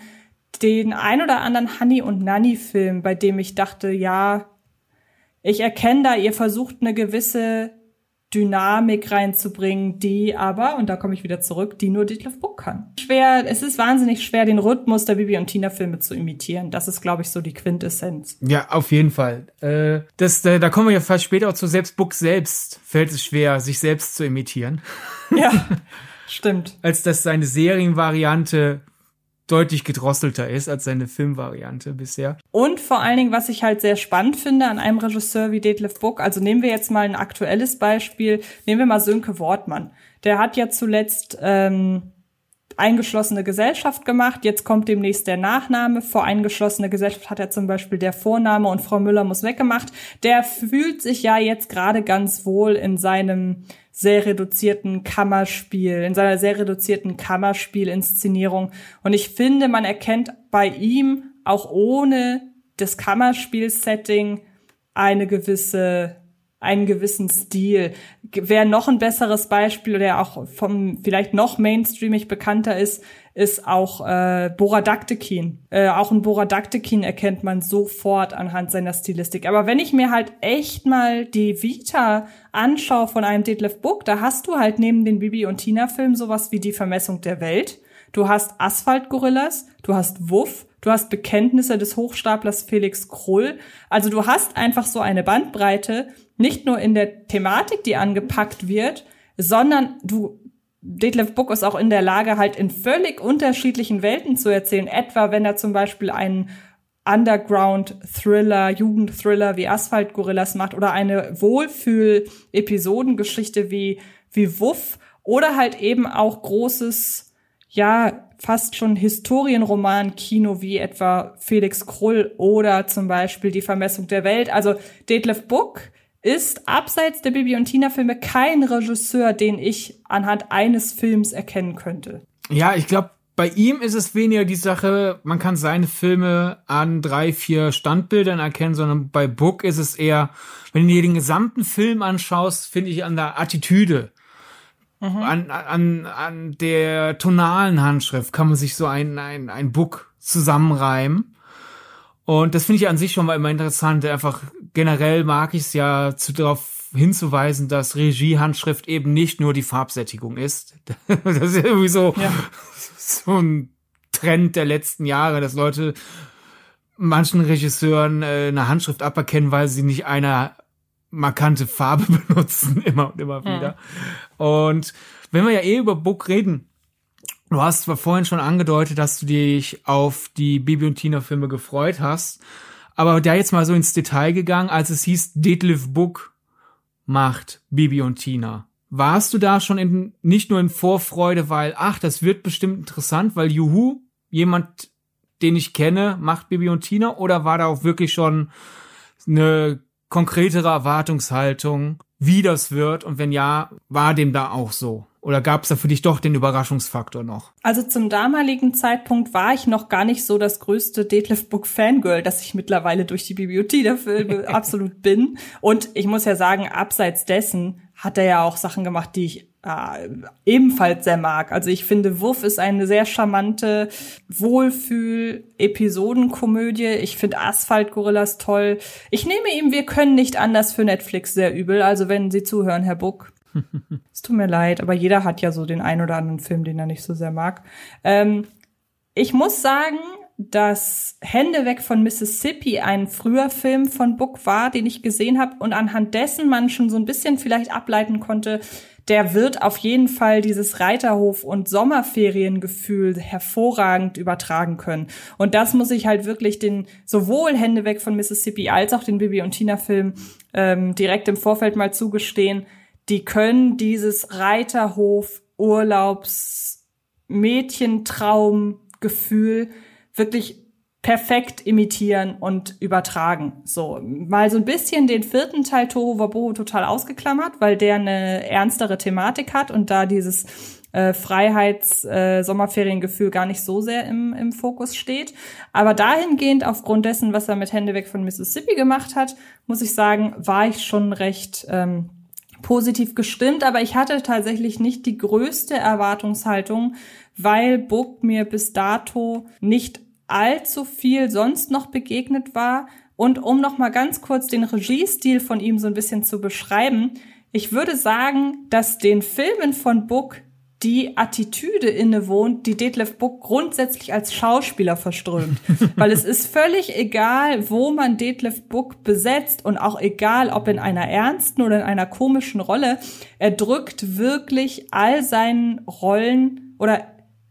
den ein oder anderen Honey und Nanny Film, bei dem ich dachte, ja, ich erkenne da, ihr versucht eine gewisse Dynamik reinzubringen, die aber, und da komme ich wieder zurück, die nur Detlef Book kann. Schwer, es ist wahnsinnig schwer, den Rhythmus der Bibi und Tina Filme zu imitieren. Das ist, glaube ich, so die Quintessenz. Ja, auf jeden Fall. Äh, das, da, da kommen wir ja fast später auch zu selbst Book selbst. Fällt es schwer, sich selbst zu imitieren. Ja, stimmt. Als dass seine Serienvariante deutlich gedrosselter ist als seine Filmvariante bisher. Und vor allen Dingen, was ich halt sehr spannend finde an einem Regisseur wie Detlef Book, also nehmen wir jetzt mal ein aktuelles Beispiel, nehmen wir mal Sönke Wortmann. Der hat ja zuletzt ähm, eingeschlossene Gesellschaft gemacht. Jetzt kommt demnächst der Nachname. Vor eingeschlossene Gesellschaft hat er zum Beispiel der Vorname und Frau Müller muss weggemacht. Der fühlt sich ja jetzt gerade ganz wohl in seinem sehr reduzierten Kammerspiel, in seiner sehr reduzierten Kammerspielinszenierung. Und ich finde, man erkennt bei ihm auch ohne das Kammerspiel-Setting eine gewisse einen gewissen Stil. Wer noch ein besseres Beispiel, der auch vom vielleicht noch mainstreamig bekannter ist, ist auch äh, Boradaktekin. Äh, auch ein Boradaktekin erkennt man sofort anhand seiner Stilistik. Aber wenn ich mir halt echt mal die Vita anschaue von einem Detlef Book, da hast du halt neben den Bibi und Tina Filmen sowas wie die Vermessung der Welt. Du hast Asphaltgorillas, du hast Wuff, du hast Bekenntnisse des Hochstaplers Felix Krull. Also du hast einfach so eine Bandbreite, nicht nur in der Thematik, die angepackt wird, sondern du Detlef Book ist auch in der Lage, halt in völlig unterschiedlichen Welten zu erzählen. Etwa, wenn er zum Beispiel einen Underground-Thriller, Jugendthriller wie Asphalt Gorillas macht oder eine Wohlfühl-Episodengeschichte wie, wie Wuff oder halt eben auch großes, ja, fast schon Historienroman-Kino wie etwa Felix Krull oder zum Beispiel Die Vermessung der Welt. Also Detlef Book ist abseits der Bibi und Tina Filme kein Regisseur, den ich anhand eines Films erkennen könnte. Ja, ich glaube, bei ihm ist es weniger die Sache, man kann seine Filme an drei, vier Standbildern erkennen, sondern bei Book ist es eher, wenn du dir den gesamten Film anschaust, finde ich an der Attitüde, mhm. an, an, an der tonalen Handschrift kann man sich so ein, ein, ein Book zusammenreimen. Und das finde ich an sich schon mal immer interessant. Einfach generell mag ich es ja zu darauf hinzuweisen, dass Regiehandschrift eben nicht nur die Farbsättigung ist. das ist irgendwie so, ja. so ein Trend der letzten Jahre, dass Leute manchen Regisseuren äh, eine Handschrift aberkennen, weil sie nicht eine markante Farbe benutzen, immer und immer wieder. Mhm. Und wenn wir ja eh über Book reden, Du hast vorhin schon angedeutet, dass du dich auf die Bibi und Tina Filme gefreut hast, aber da jetzt mal so ins Detail gegangen, als es hieß, Detlef Book macht Bibi und Tina. warst du da schon in, nicht nur in Vorfreude, weil, ach, das wird bestimmt interessant, weil Juhu, jemand, den ich kenne, macht Bibi und Tina, oder war da auch wirklich schon eine konkretere Erwartungshaltung, wie das wird? Und wenn ja, war dem da auch so? Oder gab es da für dich doch den Überraschungsfaktor noch? Also zum damaligen Zeitpunkt war ich noch gar nicht so das größte Detlef Book Fangirl, das ich mittlerweile durch die Bibliothek der Filme absolut bin. Und ich muss ja sagen, abseits dessen hat er ja auch Sachen gemacht, die ich äh, ebenfalls sehr mag. Also ich finde, Wurf ist eine sehr charmante Wohlfühl-Episodenkomödie. Ich finde Asphalt-Gorillas toll. Ich nehme ihm Wir können nicht anders für Netflix sehr übel. Also wenn Sie zuhören, Herr Buck. es tut mir leid, aber jeder hat ja so den ein oder anderen Film, den er nicht so sehr mag. Ähm, ich muss sagen, dass Hände weg von Mississippi ein früher Film von Book war, den ich gesehen habe und anhand dessen man schon so ein bisschen vielleicht ableiten konnte, der wird auf jeden Fall dieses Reiterhof- und Sommerferiengefühl hervorragend übertragen können. Und das muss ich halt wirklich den sowohl Hände weg von Mississippi als auch den Bibi und Tina Film ähm, direkt im Vorfeld mal zugestehen. Die können dieses Reiterhof Urlaubs Mädchentraumgefühl wirklich perfekt imitieren und übertragen. So, mal so ein bisschen den vierten Teil Toro Wabohu total ausgeklammert, weil der eine ernstere Thematik hat und da dieses äh, Freiheits-Sommerferiengefühl äh, gar nicht so sehr im, im Fokus steht. Aber dahingehend, aufgrund dessen, was er mit Hände weg von Mississippi gemacht hat, muss ich sagen, war ich schon recht ähm, positiv gestimmt. Aber ich hatte tatsächlich nicht die größte Erwartungshaltung, weil Book mir bis dato nicht allzu viel sonst noch begegnet war. Und um noch mal ganz kurz den Regiestil von ihm so ein bisschen zu beschreiben, ich würde sagen, dass den Filmen von Book die Attitüde innewohnt, die Detlef Book grundsätzlich als Schauspieler verströmt. Weil es ist völlig egal, wo man Detlef Book besetzt und auch egal, ob in einer ernsten oder in einer komischen Rolle. Er drückt wirklich all seinen Rollen oder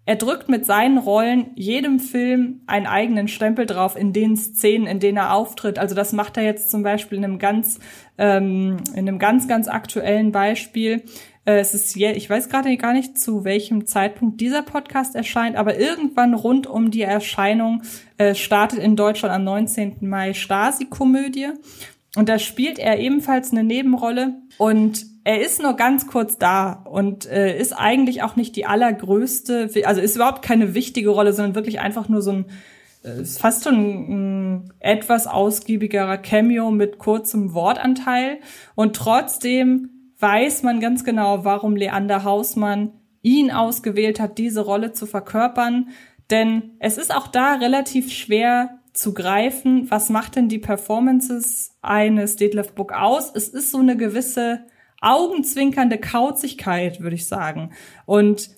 er drückt mit seinen Rollen jedem Film einen eigenen Stempel drauf in den Szenen, in denen er auftritt. Also das macht er jetzt zum Beispiel in einem ganz, ähm, in einem ganz, ganz aktuellen Beispiel. Äh, es ist, ich weiß gerade gar nicht, zu welchem Zeitpunkt dieser Podcast erscheint, aber irgendwann rund um die Erscheinung äh, startet in Deutschland am 19. Mai Stasi-Komödie. Und da spielt er ebenfalls eine Nebenrolle und er ist nur ganz kurz da und äh, ist eigentlich auch nicht die allergrößte, also ist überhaupt keine wichtige Rolle, sondern wirklich einfach nur so ein äh, ist fast schon ein etwas ausgiebigerer Cameo mit kurzem Wortanteil und trotzdem weiß man ganz genau, warum Leander Hausmann ihn ausgewählt hat, diese Rolle zu verkörpern, denn es ist auch da relativ schwer zu greifen, was macht denn die Performances eines Detlef Book aus? Es ist so eine gewisse augenzwinkernde Kauzigkeit, würde ich sagen. Und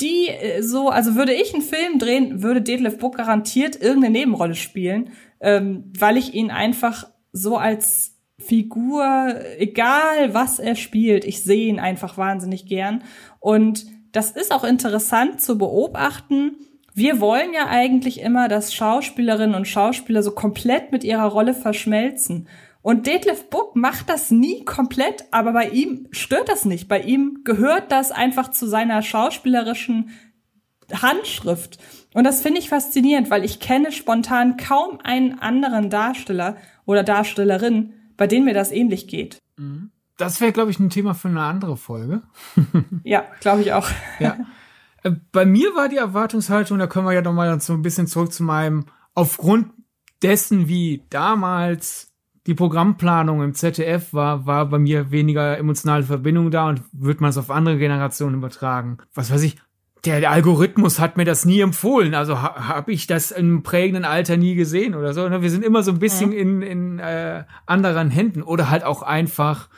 die äh, so, also würde ich einen Film drehen, würde Detlef Book garantiert irgendeine Nebenrolle spielen, ähm, weil ich ihn einfach so als Figur, egal was er spielt, ich sehe ihn einfach wahnsinnig gern. Und das ist auch interessant zu beobachten. Wir wollen ja eigentlich immer, dass Schauspielerinnen und Schauspieler so komplett mit ihrer Rolle verschmelzen. Und Detlef Book macht das nie komplett, aber bei ihm stört das nicht. Bei ihm gehört das einfach zu seiner schauspielerischen Handschrift. Und das finde ich faszinierend, weil ich kenne spontan kaum einen anderen Darsteller oder Darstellerin, bei denen mir das ähnlich geht. Mhm. Das wäre, glaube ich, ein Thema für eine andere Folge. ja, glaube ich auch. Ja. Äh, bei mir war die Erwartungshaltung, da können wir ja noch mal so ein bisschen zurück zu meinem, aufgrund dessen, wie damals die Programmplanung im ZDF war, war bei mir weniger emotionale Verbindung da und wird man es auf andere Generationen übertragen. Was weiß ich, der, Algorithmus hat mir das nie empfohlen. Also ha, habe ich das im prägenden Alter nie gesehen oder so. Ne? Wir sind immer so ein bisschen in, in äh, anderen Händen oder halt auch einfach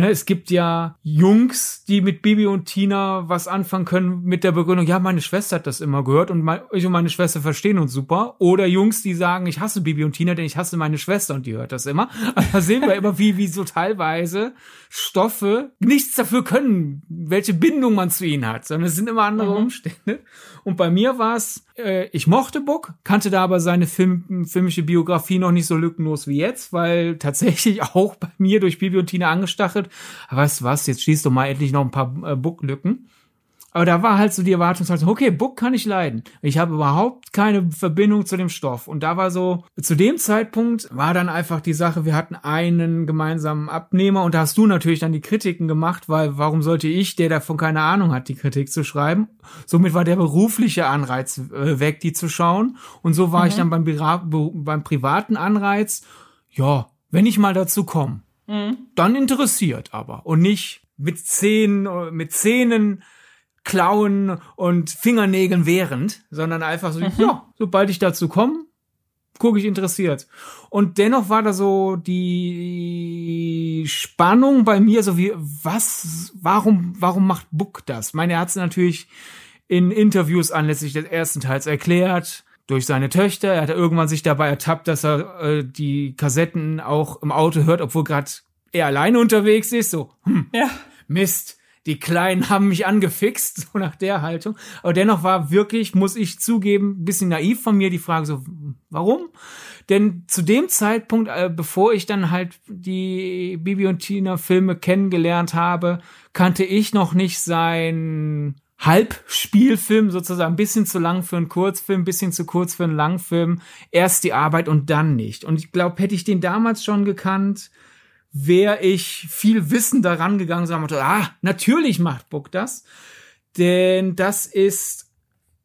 Ne, es gibt ja Jungs, die mit Bibi und Tina was anfangen können mit der Begründung, ja, meine Schwester hat das immer gehört und mein, ich und meine Schwester verstehen uns super. Oder Jungs, die sagen, ich hasse Bibi und Tina, denn ich hasse meine Schwester und die hört das immer. Aber da sehen wir immer, wie, wie so teilweise Stoffe nichts dafür können, welche Bindung man zu ihnen hat, sondern es sind immer andere mhm. Umstände. Und bei mir war es, äh, ich mochte Book, kannte da aber seine Film, filmische Biografie noch nicht so lückenlos wie jetzt, weil tatsächlich auch bei mir durch Bibi und Tina angestachelt weißt du was, jetzt schließt du mal endlich noch ein paar äh, Booklücken. Aber da war halt so die Erwartungshaltung, okay, Book kann ich leiden. Ich habe überhaupt keine Verbindung zu dem Stoff. Und da war so, zu dem Zeitpunkt war dann einfach die Sache, wir hatten einen gemeinsamen Abnehmer und da hast du natürlich dann die Kritiken gemacht, weil warum sollte ich, der davon keine Ahnung hat, die Kritik zu schreiben? Somit war der berufliche Anreiz äh, weg, die zu schauen. Und so war mhm. ich dann beim, beim privaten Anreiz, ja, wenn ich mal dazu komme, mhm. dann interessiert aber und nicht mit Zähnen, mit Zähnen Klauen und Fingernägeln während, sondern einfach so, mhm. ja, sobald ich dazu komme, gucke ich interessiert. Und dennoch war da so die Spannung bei mir, so wie, was, warum, warum macht Book das? Meine, er hat es natürlich in Interviews anlässlich des ersten Teils erklärt, durch seine Töchter. Er hat irgendwann sich dabei ertappt, dass er äh, die Kassetten auch im Auto hört, obwohl gerade er alleine unterwegs ist. So, hm, ja. Mist die Kleinen haben mich angefixt, so nach der Haltung. Aber dennoch war wirklich, muss ich zugeben, bisschen naiv von mir die Frage so, warum? Denn zu dem Zeitpunkt, äh, bevor ich dann halt die Bibi und Tina Filme kennengelernt habe, kannte ich noch nicht sein Halbspielfilm sozusagen, ein bisschen zu lang für einen Kurzfilm, ein bisschen zu kurz für einen Langfilm, erst die Arbeit und dann nicht. Und ich glaube, hätte ich den damals schon gekannt, wäre ich viel Wissen daran gegangen, sagen wir, ah, natürlich macht Book das, denn das ist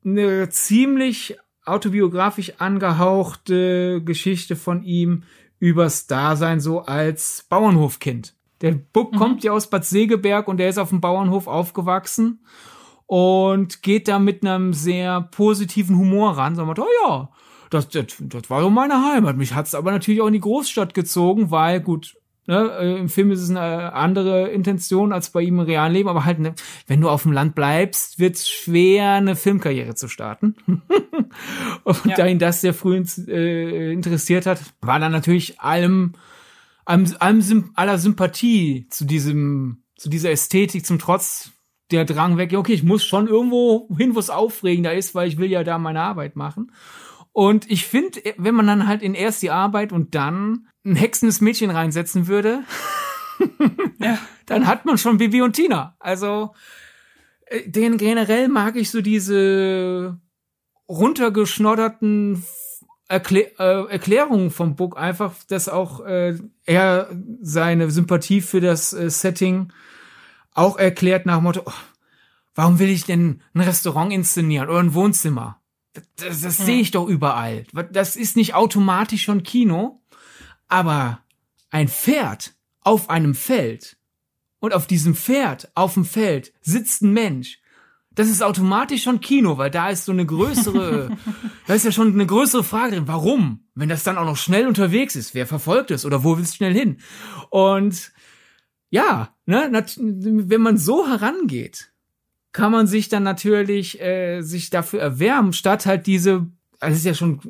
eine ziemlich autobiografisch angehauchte Geschichte von ihm übers Dasein so als Bauernhofkind. Der Buck mhm. kommt ja aus Bad Segeberg und der ist auf dem Bauernhof aufgewachsen und geht da mit einem sehr positiven Humor ran. Wir, oh ja, das, das, das war so meine Heimat. Mich hat's aber natürlich auch in die Großstadt gezogen, weil gut, Ne, äh, Im Film ist es eine andere Intention als bei ihm im realen Leben, aber halt, ne, wenn du auf dem Land bleibst, wird es schwer, eine Filmkarriere zu starten. und ja. da ihn das sehr früh äh, interessiert hat, war dann natürlich allem, allem, allem aller Sympathie zu diesem, zu dieser Ästhetik zum Trotz der Drang weg, okay, ich muss schon irgendwo hin, wo es aufregender ist, weil ich will ja da meine Arbeit machen. Und ich finde, wenn man dann halt in erst die Arbeit und dann ein hexendes Mädchen reinsetzen würde, ja. dann hat man schon Bibi und Tina. Also, äh, den generell mag ich so diese runtergeschnodderten Erklä äh, Erklärungen vom Book einfach, dass auch äh, er seine Sympathie für das äh, Setting auch erklärt nach dem Motto, oh, warum will ich denn ein Restaurant inszenieren oder ein Wohnzimmer? Das, das hm. sehe ich doch überall. Das ist nicht automatisch schon Kino. Aber ein Pferd auf einem Feld und auf diesem Pferd auf dem Feld sitzt ein Mensch. Das ist automatisch schon Kino, weil da ist so eine größere, da ist ja schon eine größere Frage drin. Warum? Wenn das dann auch noch schnell unterwegs ist, wer verfolgt es oder wo will es schnell hin? Und ja, ne, wenn man so herangeht, kann man sich dann natürlich äh, sich dafür erwärmen, statt halt diese, also es ist ja schon,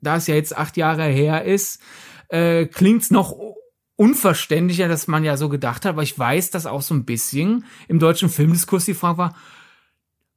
da es ja jetzt acht Jahre her ist, äh, klingt's noch unverständlicher, dass man ja so gedacht hat, aber ich weiß, dass auch so ein bisschen im deutschen Filmdiskurs die Frage war,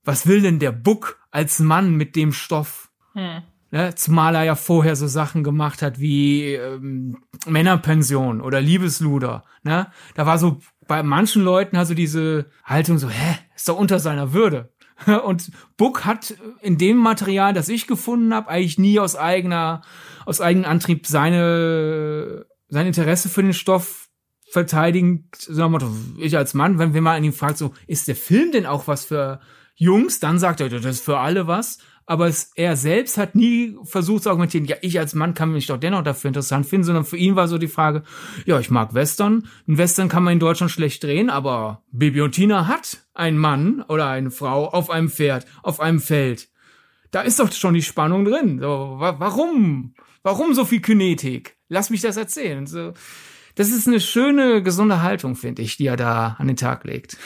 was will denn der Buck als Mann mit dem Stoff? Hm. Ne, zumal er ja vorher so Sachen gemacht hat wie ähm, Männerpension oder Liebesluder. Ne? Da war so bei manchen Leuten also diese Haltung so, hä, ist doch unter seiner Würde. Und Buck hat in dem Material, das ich gefunden habe, eigentlich nie aus eigener, aus eigenem Antrieb seine, sein Interesse für den Stoff verteidigen. Sagen wir ich als Mann, wenn wir mal ihn fragt, so, ist der Film denn auch was für Jungs? Dann sagt er, das ist für alle was aber es, er selbst hat nie versucht zu argumentieren, ja, ich als Mann kann mich doch dennoch dafür interessant finden, sondern für ihn war so die Frage, ja, ich mag Western. Ein Western kann man in Deutschland schlecht drehen, aber Bibi und Tina hat einen Mann oder eine Frau auf einem Pferd, auf einem Feld. Da ist doch schon die Spannung drin. So, wa warum? Warum so viel Kinetik? Lass mich das erzählen. So, das ist eine schöne, gesunde Haltung, finde ich, die er da an den Tag legt.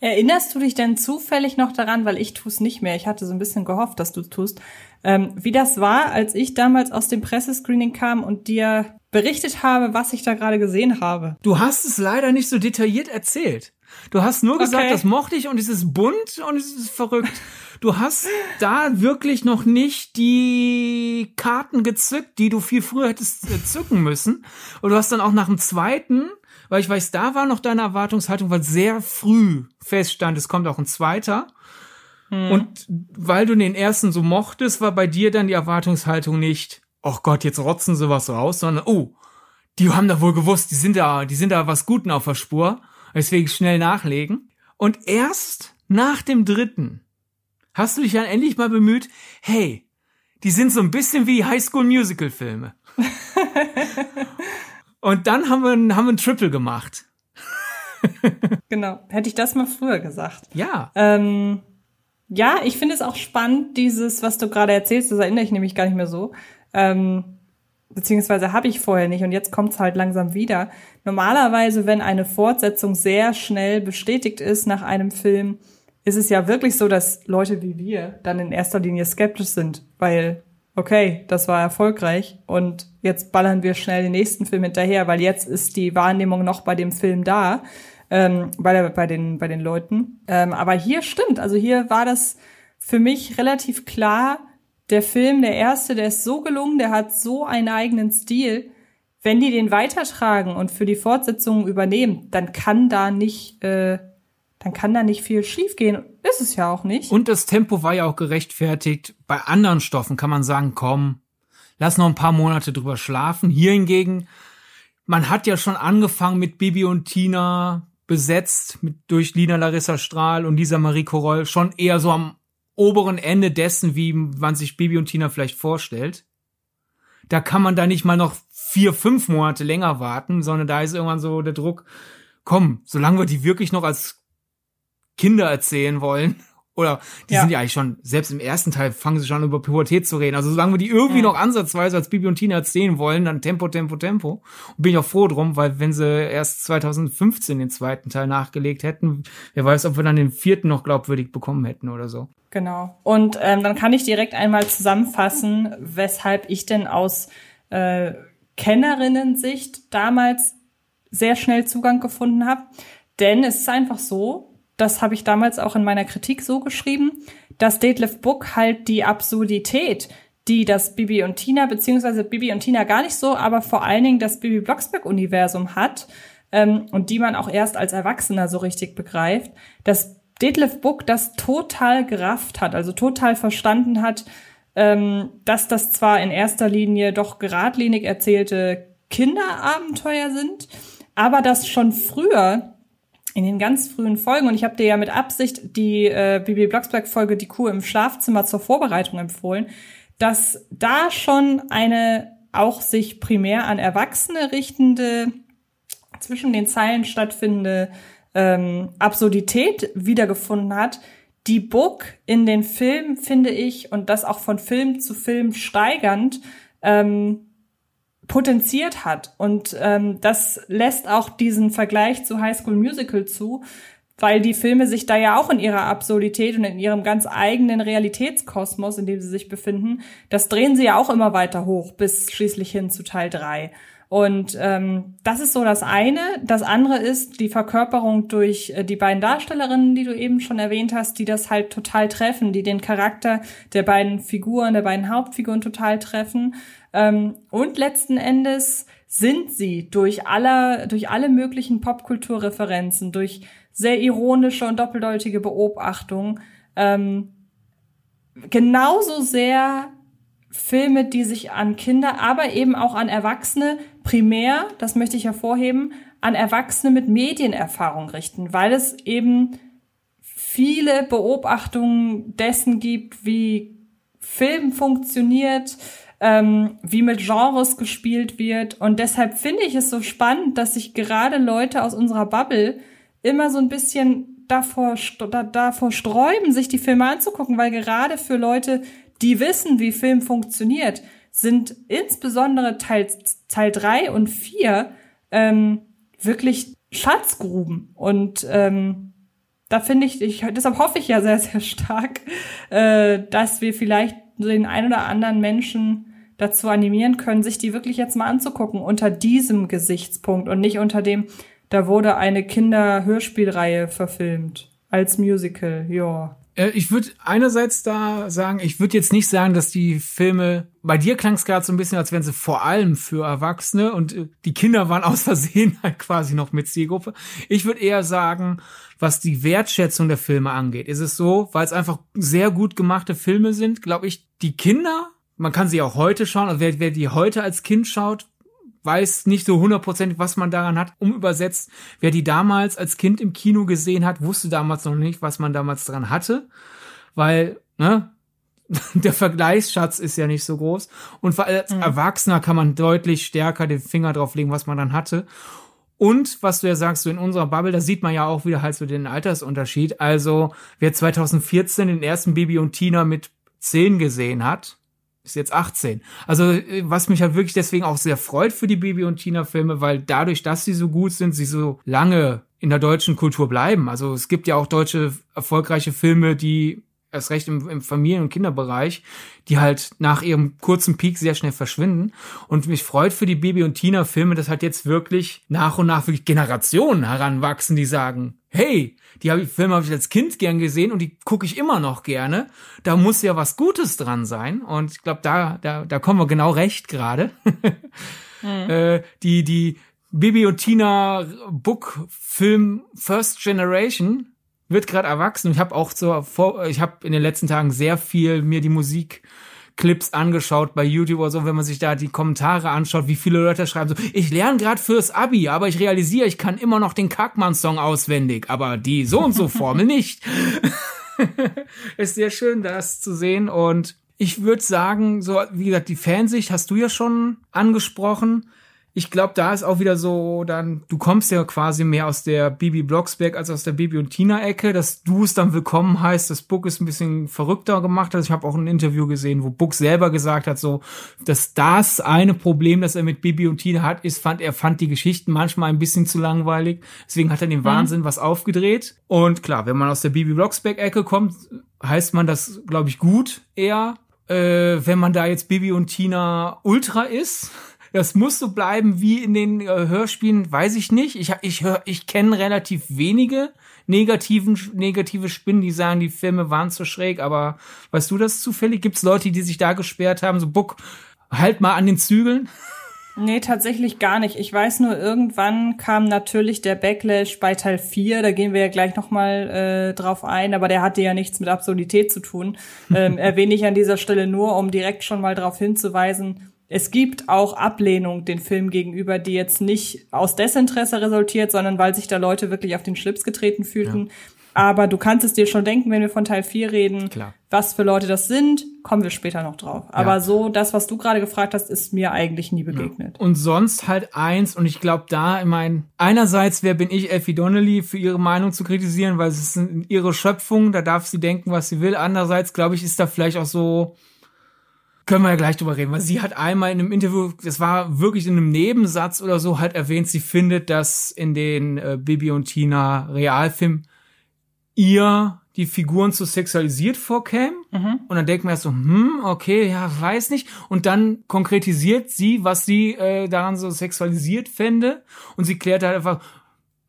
Erinnerst du dich denn zufällig noch daran, weil ich tue es nicht mehr, ich hatte so ein bisschen gehofft, dass du es tust, ähm, wie das war, als ich damals aus dem Pressescreening kam und dir berichtet habe, was ich da gerade gesehen habe? Du hast es leider nicht so detailliert erzählt. Du hast nur gesagt, okay. das mochte ich und es ist bunt und es ist verrückt. Du hast da wirklich noch nicht die Karten gezückt, die du viel früher hättest äh, zücken müssen. Und du hast dann auch nach dem zweiten weil ich weiß, da war noch deine Erwartungshaltung, weil sehr früh feststand, es kommt auch ein zweiter. Hm. Und weil du den ersten so mochtest, war bei dir dann die Erwartungshaltung nicht, ach Gott, jetzt rotzen sie was raus, sondern, oh, die haben da wohl gewusst, die sind da, die sind da was Guten auf der Spur, deswegen schnell nachlegen. Und erst nach dem dritten hast du dich dann endlich mal bemüht, hey, die sind so ein bisschen wie Highschool Musical Filme. Und dann haben wir, haben wir ein Triple gemacht. genau. Hätte ich das mal früher gesagt. Ja. Ähm, ja, ich finde es auch spannend, dieses, was du gerade erzählst, das erinnere ich nämlich gar nicht mehr so. Ähm, beziehungsweise habe ich vorher nicht und jetzt kommt es halt langsam wieder. Normalerweise, wenn eine Fortsetzung sehr schnell bestätigt ist nach einem Film, ist es ja wirklich so, dass Leute wie wir dann in erster Linie skeptisch sind, weil, okay, das war erfolgreich und jetzt ballern wir schnell den nächsten Film hinterher, weil jetzt ist die Wahrnehmung noch bei dem Film da, ähm, bei, bei, den, bei den Leuten. Ähm, aber hier stimmt, also hier war das für mich relativ klar, der Film, der erste, der ist so gelungen, der hat so einen eigenen Stil. Wenn die den weitertragen und für die Fortsetzung übernehmen, dann kann da nicht äh, dann kann da nicht viel schiefgehen. Ist es ja auch nicht. Und das Tempo war ja auch gerechtfertigt. Bei anderen Stoffen kann man sagen, komm, lass noch ein paar Monate drüber schlafen. Hier hingegen, man hat ja schon angefangen mit Bibi und Tina besetzt, mit, durch Lina Larissa Strahl und Lisa Marie Koroll, schon eher so am oberen Ende dessen, wie man sich Bibi und Tina vielleicht vorstellt. Da kann man da nicht mal noch vier, fünf Monate länger warten, sondern da ist irgendwann so der Druck, komm, solange wir die wirklich noch als Kinder erzählen wollen. Oder die ja. sind ja eigentlich schon, selbst im ersten Teil fangen sie schon über Pubertät zu reden. Also solange wir die irgendwie ja. noch ansatzweise als Bibi und Tina erzählen wollen, dann Tempo, Tempo, Tempo. Und bin ich auch froh drum, weil wenn sie erst 2015 den zweiten Teil nachgelegt hätten, wer weiß, ob wir dann den vierten noch glaubwürdig bekommen hätten oder so. Genau. Und ähm, dann kann ich direkt einmal zusammenfassen, weshalb ich denn aus äh, Kennerinnen-Sicht damals sehr schnell Zugang gefunden habe. Denn es ist einfach so, das habe ich damals auch in meiner Kritik so geschrieben, dass Detlef Book halt die Absurdität, die das Bibi und Tina, beziehungsweise Bibi und Tina gar nicht so, aber vor allen Dingen das Bibi Blocksberg-Universum hat, ähm, und die man auch erst als Erwachsener so richtig begreift, dass Detlef Book das total gerafft hat, also total verstanden hat, ähm, dass das zwar in erster Linie doch geradlinig erzählte Kinderabenteuer sind, aber dass schon früher in den ganz frühen Folgen, und ich habe dir ja mit Absicht die äh, Bibi Blocksberg-Folge Die Kuh im Schlafzimmer zur Vorbereitung empfohlen, dass da schon eine auch sich primär an Erwachsene richtende, zwischen den Zeilen stattfindende ähm, Absurdität wiedergefunden hat, die Book in den Filmen, finde ich, und das auch von Film zu Film steigernd, ähm, potenziert hat. Und ähm, das lässt auch diesen Vergleich zu High School Musical zu, weil die Filme sich da ja auch in ihrer Absurdität und in ihrem ganz eigenen Realitätskosmos, in dem sie sich befinden, das drehen sie ja auch immer weiter hoch, bis schließlich hin zu Teil drei. Und ähm, das ist so das eine. Das andere ist die Verkörperung durch äh, die beiden Darstellerinnen, die du eben schon erwähnt hast, die das halt total treffen, die den Charakter der beiden Figuren, der beiden Hauptfiguren total treffen. Ähm, und letzten Endes sind sie durch alle, durch alle möglichen Popkulturreferenzen, durch sehr ironische und doppeldeutige Beobachtungen, ähm, genauso sehr Filme, die sich an Kinder, aber eben auch an Erwachsene, primär, das möchte ich hervorheben, an Erwachsene mit Medienerfahrung richten, weil es eben viele Beobachtungen dessen gibt, wie Film funktioniert, ähm, wie mit Genres gespielt wird. Und deshalb finde ich es so spannend, dass sich gerade Leute aus unserer Bubble immer so ein bisschen davor, davor sträuben, sich die Filme anzugucken, weil gerade für Leute, die wissen, wie Film funktioniert, sind insbesondere Teil, Teil drei und vier ähm, wirklich Schatzgruben. Und ähm, da finde ich, ich, deshalb hoffe ich ja sehr, sehr stark, äh, dass wir vielleicht den ein oder anderen Menschen dazu animieren können, sich die wirklich jetzt mal anzugucken unter diesem Gesichtspunkt und nicht unter dem, da wurde eine Kinderhörspielreihe verfilmt als Musical, ja. Äh, ich würde einerseits da sagen, ich würde jetzt nicht sagen, dass die Filme, bei dir klang es gerade so ein bisschen, als wären sie vor allem für Erwachsene und äh, die Kinder waren aus Versehen halt quasi noch mit Zielgruppe. Ich würde eher sagen, was die Wertschätzung der Filme angeht, ist es so, weil es einfach sehr gut gemachte Filme sind, glaube ich, die Kinder, man kann sie auch heute schauen, also wer, wer die heute als Kind schaut, weiß nicht so hundertprozentig, was man daran hat. Umübersetzt, wer die damals als Kind im Kino gesehen hat, wusste damals noch nicht, was man damals dran hatte, weil, ne, der Vergleichsschatz ist ja nicht so groß. Und als mhm. Erwachsener kann man deutlich stärker den Finger drauf legen, was man dann hatte. Und was du ja sagst, so in unserer Bubble, da sieht man ja auch wieder halt so den Altersunterschied. Also, wer 2014 den ersten Baby und Tina mit 10 gesehen hat, ist jetzt 18. Also äh, was mich halt wirklich deswegen auch sehr freut für die Baby und Tina Filme, weil dadurch, dass sie so gut sind, sie so lange in der deutschen Kultur bleiben. Also es gibt ja auch deutsche erfolgreiche Filme, die erst recht im, im Familien- und Kinderbereich, die halt nach ihrem kurzen Peak sehr schnell verschwinden. Und mich freut für die Baby- und Tina-Filme, dass halt jetzt wirklich nach und nach wirklich Generationen heranwachsen, die sagen, hey, die hab ich, Filme habe ich als Kind gern gesehen und die gucke ich immer noch gerne. Da muss ja was Gutes dran sein. Und ich glaube, da, da, da kommen wir genau recht gerade. mhm. äh, die, die Bibi und Tina Book Film First Generation wird gerade erwachsen. Ich habe auch so ich habe in den letzten Tagen sehr viel mir die Musik Clips angeschaut bei YouTube oder so, wenn man sich da die Kommentare anschaut, wie viele Leute schreiben so, ich lerne gerade fürs Abi, aber ich realisiere, ich kann immer noch den Kackmann-Song auswendig, aber die so und so Formel nicht. ist sehr schön, das zu sehen. Und ich würde sagen, so wie gesagt, die Fansicht hast du ja schon angesprochen ich glaube, da ist auch wieder so, dann, du kommst ja quasi mehr aus der Bibi Blocksberg als aus der Bibi und Tina-Ecke. Dass du es dann willkommen heißt, das Book ist ein bisschen verrückter gemacht. Also ich habe auch ein Interview gesehen, wo Book selber gesagt hat, so, dass das eine Problem, das er mit Bibi und Tina hat, ist, fand er fand die Geschichten manchmal ein bisschen zu langweilig. Deswegen hat er den mhm. Wahnsinn was aufgedreht. Und klar, wenn man aus der Bibi Blocksberg-Ecke kommt, heißt man das, glaube ich, gut eher. Äh, wenn man da jetzt Bibi und Tina Ultra ist, das muss so bleiben wie in den äh, Hörspielen, weiß ich nicht. Ich, ich, hör, ich kenne relativ wenige negativen, negative Spinnen, die sagen, die Filme waren zu schräg, aber weißt du das zufällig? Gibt es Leute, die sich da gesperrt haben, so Buck, halt mal an den Zügeln? Nee, tatsächlich gar nicht. Ich weiß nur, irgendwann kam natürlich der Backlash bei Teil 4, da gehen wir ja gleich nochmal äh, drauf ein, aber der hatte ja nichts mit Absurdität zu tun. Ähm, erwähne ich an dieser Stelle nur, um direkt schon mal darauf hinzuweisen, es gibt auch Ablehnung den Film gegenüber, die jetzt nicht aus Desinteresse resultiert, sondern weil sich da Leute wirklich auf den Schlips getreten fühlten. Ja. Aber du kannst es dir schon denken, wenn wir von Teil 4 reden, Klar. was für Leute das sind, kommen wir später noch drauf. Aber ja. so, das, was du gerade gefragt hast, ist mir eigentlich nie begegnet. Ja. Und sonst halt eins, und ich glaube da, ich meine, einerseits, wer bin ich, Effie Donnelly, für ihre Meinung zu kritisieren, weil es ist ihre Schöpfung, da darf sie denken, was sie will. Andererseits, glaube ich, ist da vielleicht auch so, können wir ja gleich drüber reden, weil sie hat einmal in einem Interview, das war wirklich in einem Nebensatz oder so, halt erwähnt, sie findet, dass in den äh, Bibi und Tina Realfilm ihr die Figuren zu sexualisiert vorkämen. Mhm. Und dann denkt man erst so, hm, okay, ja, weiß nicht. Und dann konkretisiert sie, was sie äh, daran so sexualisiert fände. Und sie klärt halt einfach,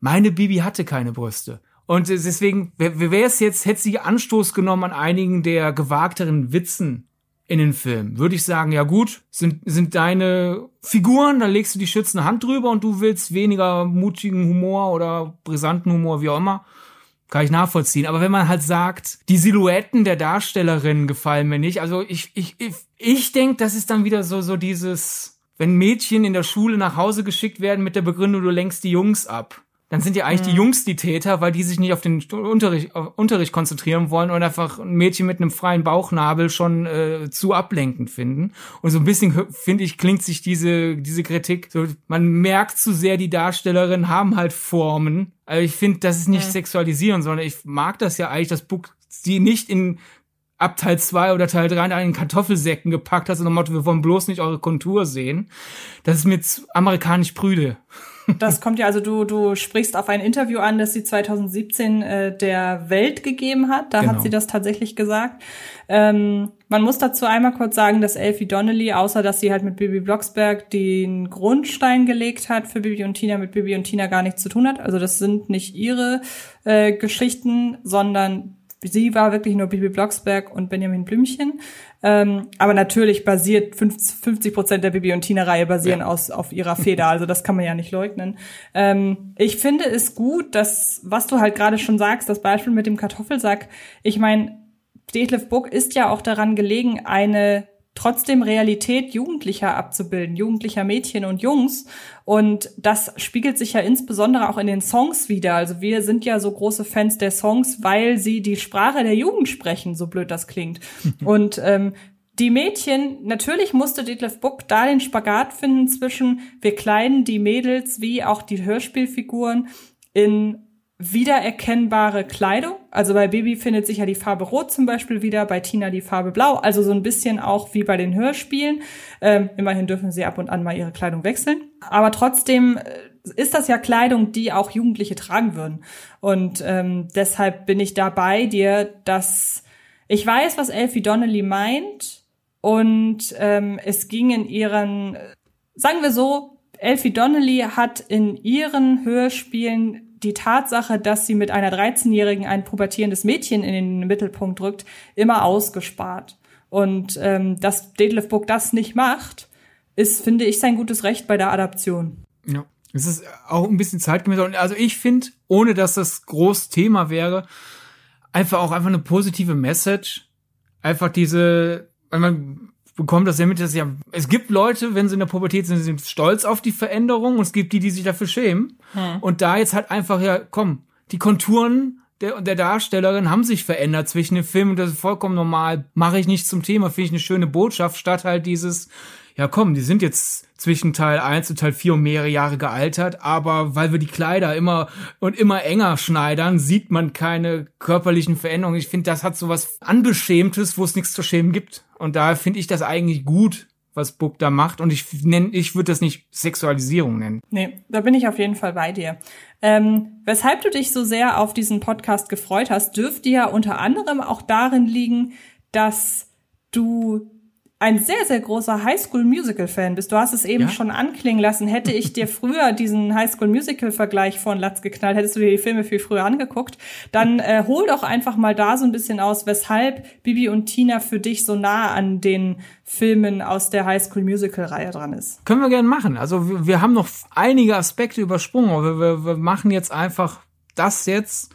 meine Bibi hatte keine Brüste. Und deswegen wäre es jetzt, hätte sie Anstoß genommen an einigen der gewagteren Witzen in den Film. Würde ich sagen, ja gut, sind, sind deine Figuren, dann legst du die schützende Hand drüber und du willst weniger mutigen Humor oder brisanten Humor, wie auch immer. Kann ich nachvollziehen. Aber wenn man halt sagt, die Silhouetten der Darstellerinnen gefallen mir nicht, also ich, ich, ich, ich denke, das ist dann wieder so, so dieses, wenn Mädchen in der Schule nach Hause geschickt werden mit der Begründung, du lenkst die Jungs ab dann sind ja eigentlich mhm. die Jungs die Täter, weil die sich nicht auf den Unterricht, auf Unterricht konzentrieren wollen und einfach ein Mädchen mit einem freien Bauchnabel schon äh, zu ablenkend finden. Und so ein bisschen, finde ich, klingt sich diese, diese Kritik, so, man merkt zu sehr, die Darstellerinnen haben halt Formen. Also ich finde, das ist nicht mhm. sexualisieren, sondern ich mag das ja eigentlich, dass Book sie nicht in ab Teil 2 oder Teil 3 in einen Kartoffelsäcken gepackt hat, so nach Motto, wir wollen bloß nicht eure Kontur sehen. Das ist mir amerikanisch prüde. Das kommt ja, also du, du sprichst auf ein Interview an, das sie 2017 äh, der Welt gegeben hat. Da genau. hat sie das tatsächlich gesagt. Ähm, man muss dazu einmal kurz sagen, dass Elfie Donnelly, außer dass sie halt mit Bibi Blocksberg den Grundstein gelegt hat für Bibi und Tina, mit Bibi und Tina gar nichts zu tun hat. Also das sind nicht ihre äh, Geschichten, sondern sie war wirklich nur Bibi Blocksberg und Benjamin Blümchen. Ähm, aber natürlich basiert 50 Prozent der Bibi und Tina-Reihe basieren ja. aus, auf ihrer Feder. Also das kann man ja nicht leugnen. Ähm, ich finde es gut, dass, was du halt gerade schon sagst, das Beispiel mit dem Kartoffelsack. Ich meine, Detlef Book ist ja auch daran gelegen, eine trotzdem Realität Jugendlicher abzubilden, jugendlicher Mädchen und Jungs. Und das spiegelt sich ja insbesondere auch in den Songs wieder. Also wir sind ja so große Fans der Songs, weil sie die Sprache der Jugend sprechen, so blöd das klingt. und ähm, die Mädchen, natürlich musste Detlef Book da den Spagat finden zwischen wir kleiden die Mädels wie auch die Hörspielfiguren in wiedererkennbare Kleidung. Also bei Baby findet sich ja die Farbe Rot zum Beispiel wieder, bei Tina die Farbe Blau. Also so ein bisschen auch wie bei den Hörspielen. Ähm, immerhin dürfen sie ab und an mal ihre Kleidung wechseln. Aber trotzdem äh, ist das ja Kleidung, die auch Jugendliche tragen würden. Und ähm, deshalb bin ich da bei dir, dass ich weiß, was Elfie Donnelly meint. Und ähm, es ging in ihren, sagen wir so, Elfie Donnelly hat in ihren Hörspielen die Tatsache, dass sie mit einer 13-Jährigen ein pubertierendes Mädchen in den Mittelpunkt drückt, immer ausgespart. Und ähm, dass Detlef Book das nicht macht, ist, finde ich, sein gutes Recht bei der Adaption. Ja. Es ist auch ein bisschen zeitgemäß. Also ich finde, ohne dass das groß Thema wäre, einfach auch einfach eine positive Message. Einfach diese, man bekommt das ja mit, dass ja, es gibt Leute, wenn sie in der Pubertät sind, sind stolz auf die Veränderung und es gibt die, die sich dafür schämen. Hm. Und da jetzt halt einfach, ja, komm, die Konturen der, der Darstellerin haben sich verändert zwischen den Filmen und das ist vollkommen normal. Mache ich nicht zum Thema, finde ich eine schöne Botschaft, statt halt dieses, ja komm, die sind jetzt zwischen Teil 1 und Teil 4 um mehrere Jahre gealtert, aber weil wir die Kleider immer und immer enger schneidern, sieht man keine körperlichen Veränderungen. Ich finde, das hat so was Anbeschämtes, wo es nichts zu schämen gibt. Und da finde ich das eigentlich gut, was Book da macht. Und ich nenne, ich würde das nicht Sexualisierung nennen. Nee, da bin ich auf jeden Fall bei dir. Ähm, weshalb du dich so sehr auf diesen Podcast gefreut hast, dürfte ja unter anderem auch darin liegen, dass du ein sehr, sehr großer Highschool-Musical-Fan bist. Du hast es eben ja? schon anklingen lassen. Hätte ich dir früher diesen Highschool-Musical-Vergleich von Latz geknallt, hättest du dir die Filme viel früher angeguckt, dann äh, hol doch einfach mal da so ein bisschen aus, weshalb Bibi und Tina für dich so nah an den Filmen aus der Highschool-Musical-Reihe dran ist. Können wir gerne machen. Also wir, wir haben noch einige Aspekte übersprungen, aber wir, wir machen jetzt einfach das jetzt,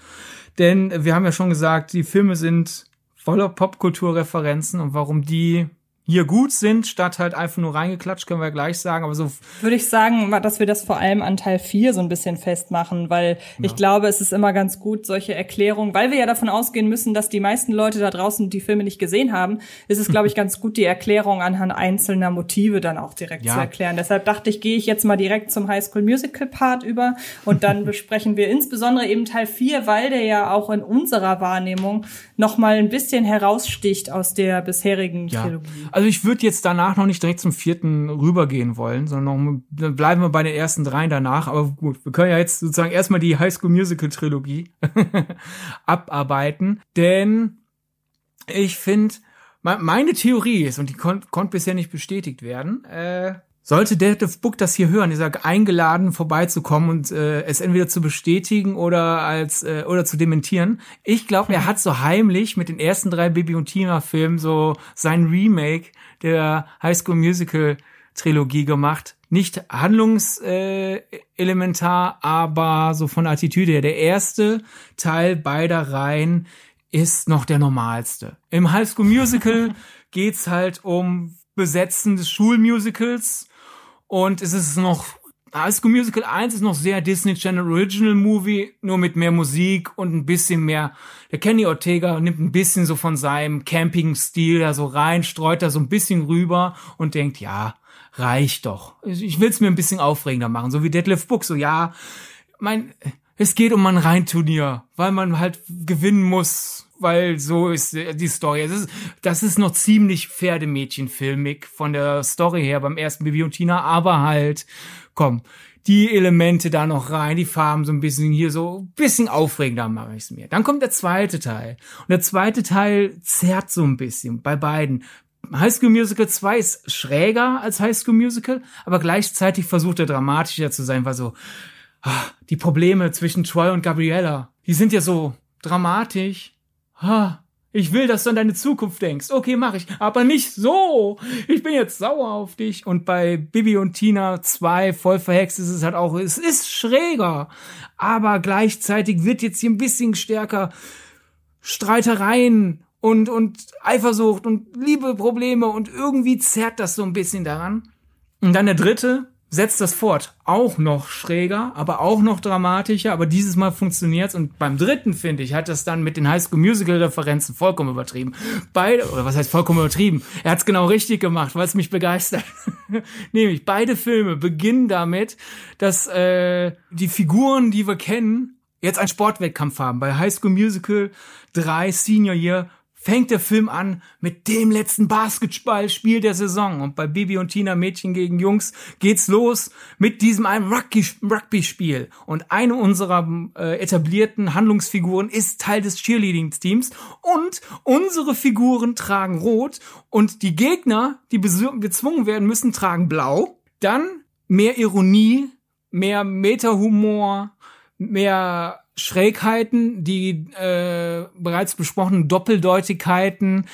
denn wir haben ja schon gesagt, die Filme sind voller Popkulturreferenzen und warum die hier gut sind, statt halt einfach nur reingeklatscht, können wir gleich sagen. Aber so würde ich sagen, dass wir das vor allem an Teil 4 so ein bisschen festmachen, weil ja. ich glaube, es ist immer ganz gut, solche Erklärungen, weil wir ja davon ausgehen müssen, dass die meisten Leute da draußen die Filme nicht gesehen haben, ist es, glaube ich, ganz gut, die Erklärung anhand einzelner Motive dann auch direkt ja. zu erklären. Deshalb dachte ich, gehe ich jetzt mal direkt zum High School Musical Part über und dann besprechen wir insbesondere eben Teil 4, weil der ja auch in unserer Wahrnehmung noch mal ein bisschen heraussticht aus der bisherigen ja. Trilogie. Also ich würde jetzt danach noch nicht direkt zum vierten rübergehen wollen, sondern noch, bleiben wir bei den ersten dreien danach. Aber gut, wir können ja jetzt sozusagen erstmal die High School Musical Trilogie abarbeiten, denn ich finde, meine Theorie ist, und die kon konnte bisher nicht bestätigt werden, äh, sollte Detlef Book das hier hören, ist er eingeladen vorbeizukommen und äh, es entweder zu bestätigen oder als äh, oder zu dementieren. Ich glaube, er hat so heimlich mit den ersten drei Bibi und Tina Filmen so sein Remake der High School Musical Trilogie gemacht. Nicht handlungselementar, äh, aber so von Attitüde her. Der erste Teil beider Reihen ist noch der normalste. Im High School Musical geht's halt um Besetzen des Schulmusicals und es ist noch, High School Musical 1 ist noch sehr Disney Channel Original Movie, nur mit mehr Musik und ein bisschen mehr. Der Kenny Ortega nimmt ein bisschen so von seinem Camping-Stil da so rein, streut da so ein bisschen rüber und denkt, ja, reicht doch. Ich will es mir ein bisschen aufregender machen, so wie Deadlift Book, so ja, mein, es geht um ein Reinturnier, weil man halt gewinnen muss weil so ist die Story. Das ist, das ist noch ziemlich Pferdemädchenfilmig von der Story her beim ersten Bibi und Tina, aber halt, komm, die Elemente da noch rein, die Farben so ein bisschen hier so ein bisschen aufregender mache ich es mir. Dann kommt der zweite Teil. Und der zweite Teil zerrt so ein bisschen bei beiden. High School Musical 2 ist schräger als High School Musical, aber gleichzeitig versucht er dramatischer zu sein, weil so ah, die Probleme zwischen Troy und Gabriella, die sind ja so dramatisch, ha, ich will, dass du an deine Zukunft denkst. Okay, mach ich. Aber nicht so. Ich bin jetzt sauer auf dich. Und bei Bibi und Tina 2 voll verhext ist es halt auch, es ist schräger. Aber gleichzeitig wird jetzt hier ein bisschen stärker Streitereien und, und Eifersucht und Liebeprobleme und irgendwie zerrt das so ein bisschen daran. Und dann der dritte, setzt das fort. Auch noch schräger, aber auch noch dramatischer, aber dieses Mal funktioniert's. Und beim dritten, finde ich, hat das dann mit den High School Musical Referenzen vollkommen übertrieben. Beide, oder was heißt vollkommen übertrieben? Er hat's genau richtig gemacht, weil es mich begeistert. Nämlich, beide Filme beginnen damit, dass äh, die Figuren, die wir kennen, jetzt einen Sportwettkampf haben. Bei High School Musical 3 Senior Year fängt der Film an mit dem letzten Basketballspiel der Saison. Und bei Bibi und Tina Mädchen gegen Jungs geht's los mit diesem einem Rugby-Spiel. Und eine unserer äh, etablierten Handlungsfiguren ist Teil des Cheerleading-Teams. Und unsere Figuren tragen rot. Und die Gegner, die bezwungen werden müssen, tragen blau. Dann mehr Ironie, mehr Meta-Humor, mehr Schrägheiten, die äh, bereits besprochenen Doppeldeutigkeiten,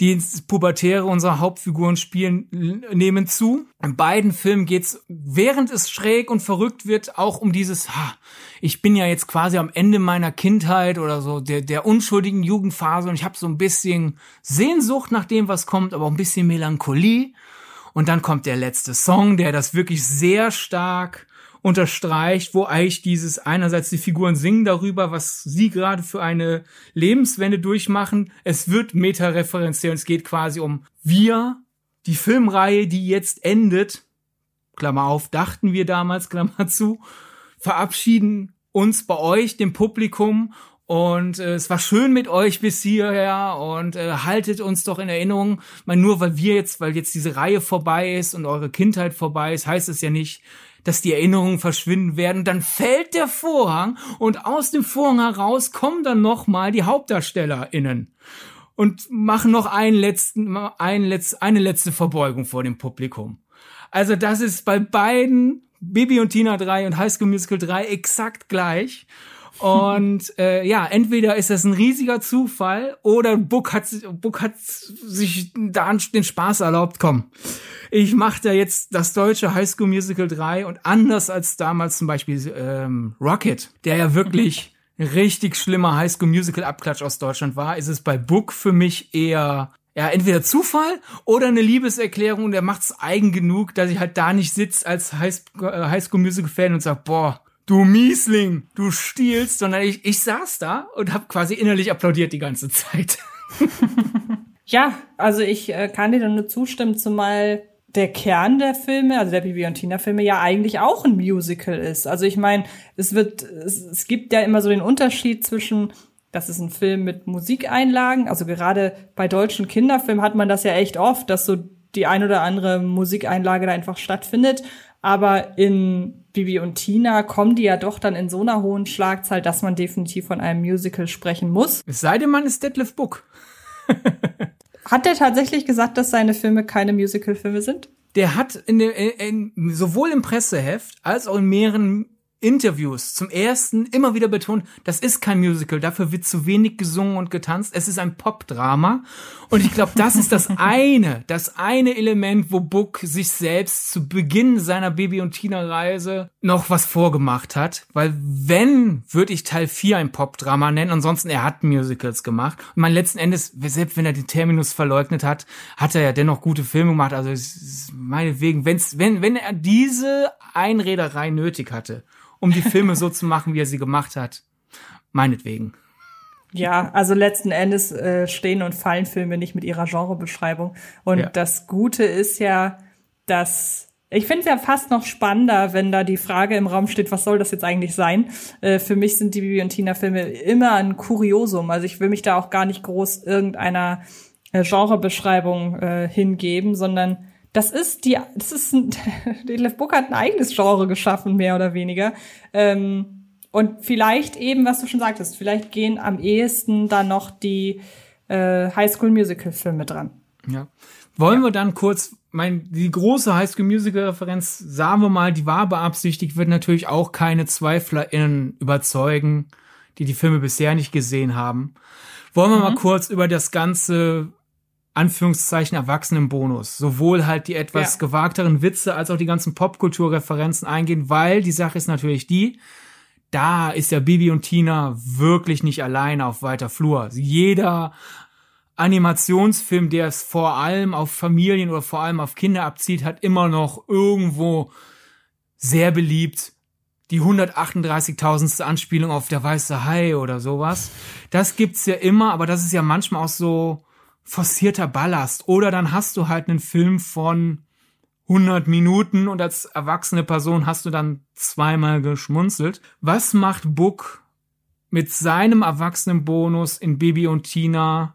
die ins Pubertäre unserer Hauptfiguren spielen, nehmen zu. In beiden Filmen geht's, während es schräg und verrückt wird, auch um dieses, ha, ich bin ja jetzt quasi am Ende meiner Kindheit oder so, der, der unschuldigen Jugendphase und ich habe so ein bisschen Sehnsucht nach dem, was kommt, aber auch ein bisschen Melancholie. Und dann kommt der letzte Song, der das wirklich sehr stark unterstreicht, wo eigentlich dieses einerseits die Figuren singen darüber, was sie gerade für eine Lebenswende durchmachen. Es wird metareferenziell es geht quasi um wir, die Filmreihe, die jetzt endet. Klammer auf, dachten wir damals, Klammer zu, verabschieden uns bei euch, dem Publikum und äh, es war schön mit euch bis hierher und äh, haltet uns doch in Erinnerung. Mal nur weil wir jetzt, weil jetzt diese Reihe vorbei ist und eure Kindheit vorbei ist, heißt es ja nicht, dass die Erinnerungen verschwinden werden. Dann fällt der Vorhang und aus dem Vorhang heraus kommen dann noch mal die HauptdarstellerInnen und machen noch einen letzten, einen letz, eine letzte Verbeugung vor dem Publikum. Also das ist bei beiden Bibi und Tina 3 und High School Musical 3 exakt gleich. Und äh, ja, entweder ist das ein riesiger Zufall oder Book hat, Book hat sich da den Spaß erlaubt, komm. Ich mache da jetzt das deutsche High School Musical 3 und anders als damals zum Beispiel ähm, Rocket, der ja wirklich richtig schlimmer High School Musical Abklatsch aus Deutschland war, ist es bei Book für mich eher ja, entweder Zufall oder eine Liebeserklärung und er macht's eigen genug, dass ich halt da nicht sitz als High School Musical Fan und sag, boah, du Miesling, du stiehlst, sondern ich, ich saß da und habe quasi innerlich applaudiert die ganze Zeit. ja, also ich äh, kann dir dann nur zustimmen, zumal der Kern der Filme, also der Bibi und Tina Filme ja eigentlich auch ein Musical ist. Also ich meine, es wird, es, es gibt ja immer so den Unterschied zwischen das ist ein Film mit Musikeinlagen. Also gerade bei deutschen Kinderfilmen hat man das ja echt oft, dass so die ein oder andere Musikeinlage da einfach stattfindet. Aber in Bibi und Tina kommen die ja doch dann in so einer hohen Schlagzahl, dass man definitiv von einem Musical sprechen muss. Es sei denn, man ist Detlef Book. hat der tatsächlich gesagt, dass seine Filme keine Musical-Filme sind? Der hat in, in, in, sowohl im Presseheft als auch in mehreren Interviews zum ersten immer wieder betont, das ist kein Musical, dafür wird zu wenig gesungen und getanzt, es ist ein Popdrama. Und ich glaube, das ist das eine, das eine Element, wo Book sich selbst zu Beginn seiner Baby- und Tina-Reise noch was vorgemacht hat. Weil wenn, würde ich Teil 4 ein Popdrama nennen, ansonsten er hat Musicals gemacht. Und mein letzten Endes, selbst wenn er den Terminus verleugnet hat, hat er ja dennoch gute Filme gemacht. Also meinetwegen, wenn's, wenn, wenn er diese Einrederei nötig hatte, um die Filme so zu machen, wie er sie gemacht hat. Meinetwegen. Ja, also letzten Endes äh, stehen und fallen Filme nicht mit ihrer Genrebeschreibung. Und ja. das Gute ist ja, dass ich finde es ja fast noch spannender, wenn da die Frage im Raum steht, was soll das jetzt eigentlich sein? Äh, für mich sind die Bibi und Tina Filme immer ein Kuriosum. Also ich will mich da auch gar nicht groß irgendeiner äh, Genrebeschreibung äh, hingeben, sondern das ist die, das ist ein, Detlef Book hat ein eigenes Genre geschaffen, mehr oder weniger. Ähm, und vielleicht eben, was du schon sagtest, vielleicht gehen am ehesten dann noch die äh, Highschool Musical Filme dran. Ja. Wollen ja. wir dann kurz, mein, die große Highschool Musical Referenz, sagen wir mal, die war beabsichtigt, wird natürlich auch keine ZweiflerInnen überzeugen, die die Filme bisher nicht gesehen haben. wollen wir mhm. mal kurz über das ganze Anführungszeichen Erwachsenenbonus, sowohl halt die etwas ja. gewagteren Witze als auch die ganzen Popkulturreferenzen eingehen, weil die Sache ist natürlich die, da ist ja Bibi und Tina wirklich nicht alleine auf weiter Flur. Jeder Animationsfilm, der es vor allem auf Familien oder vor allem auf Kinder abzieht, hat immer noch irgendwo sehr beliebt die 138.000. Anspielung auf der weiße Hai oder sowas. Das gibt's ja immer, aber das ist ja manchmal auch so forcierter Ballast. Oder dann hast du halt einen Film von 100 Minuten und als erwachsene Person hast du dann zweimal geschmunzelt. Was macht Book mit seinem Erwachsenenbonus in Bibi und Tina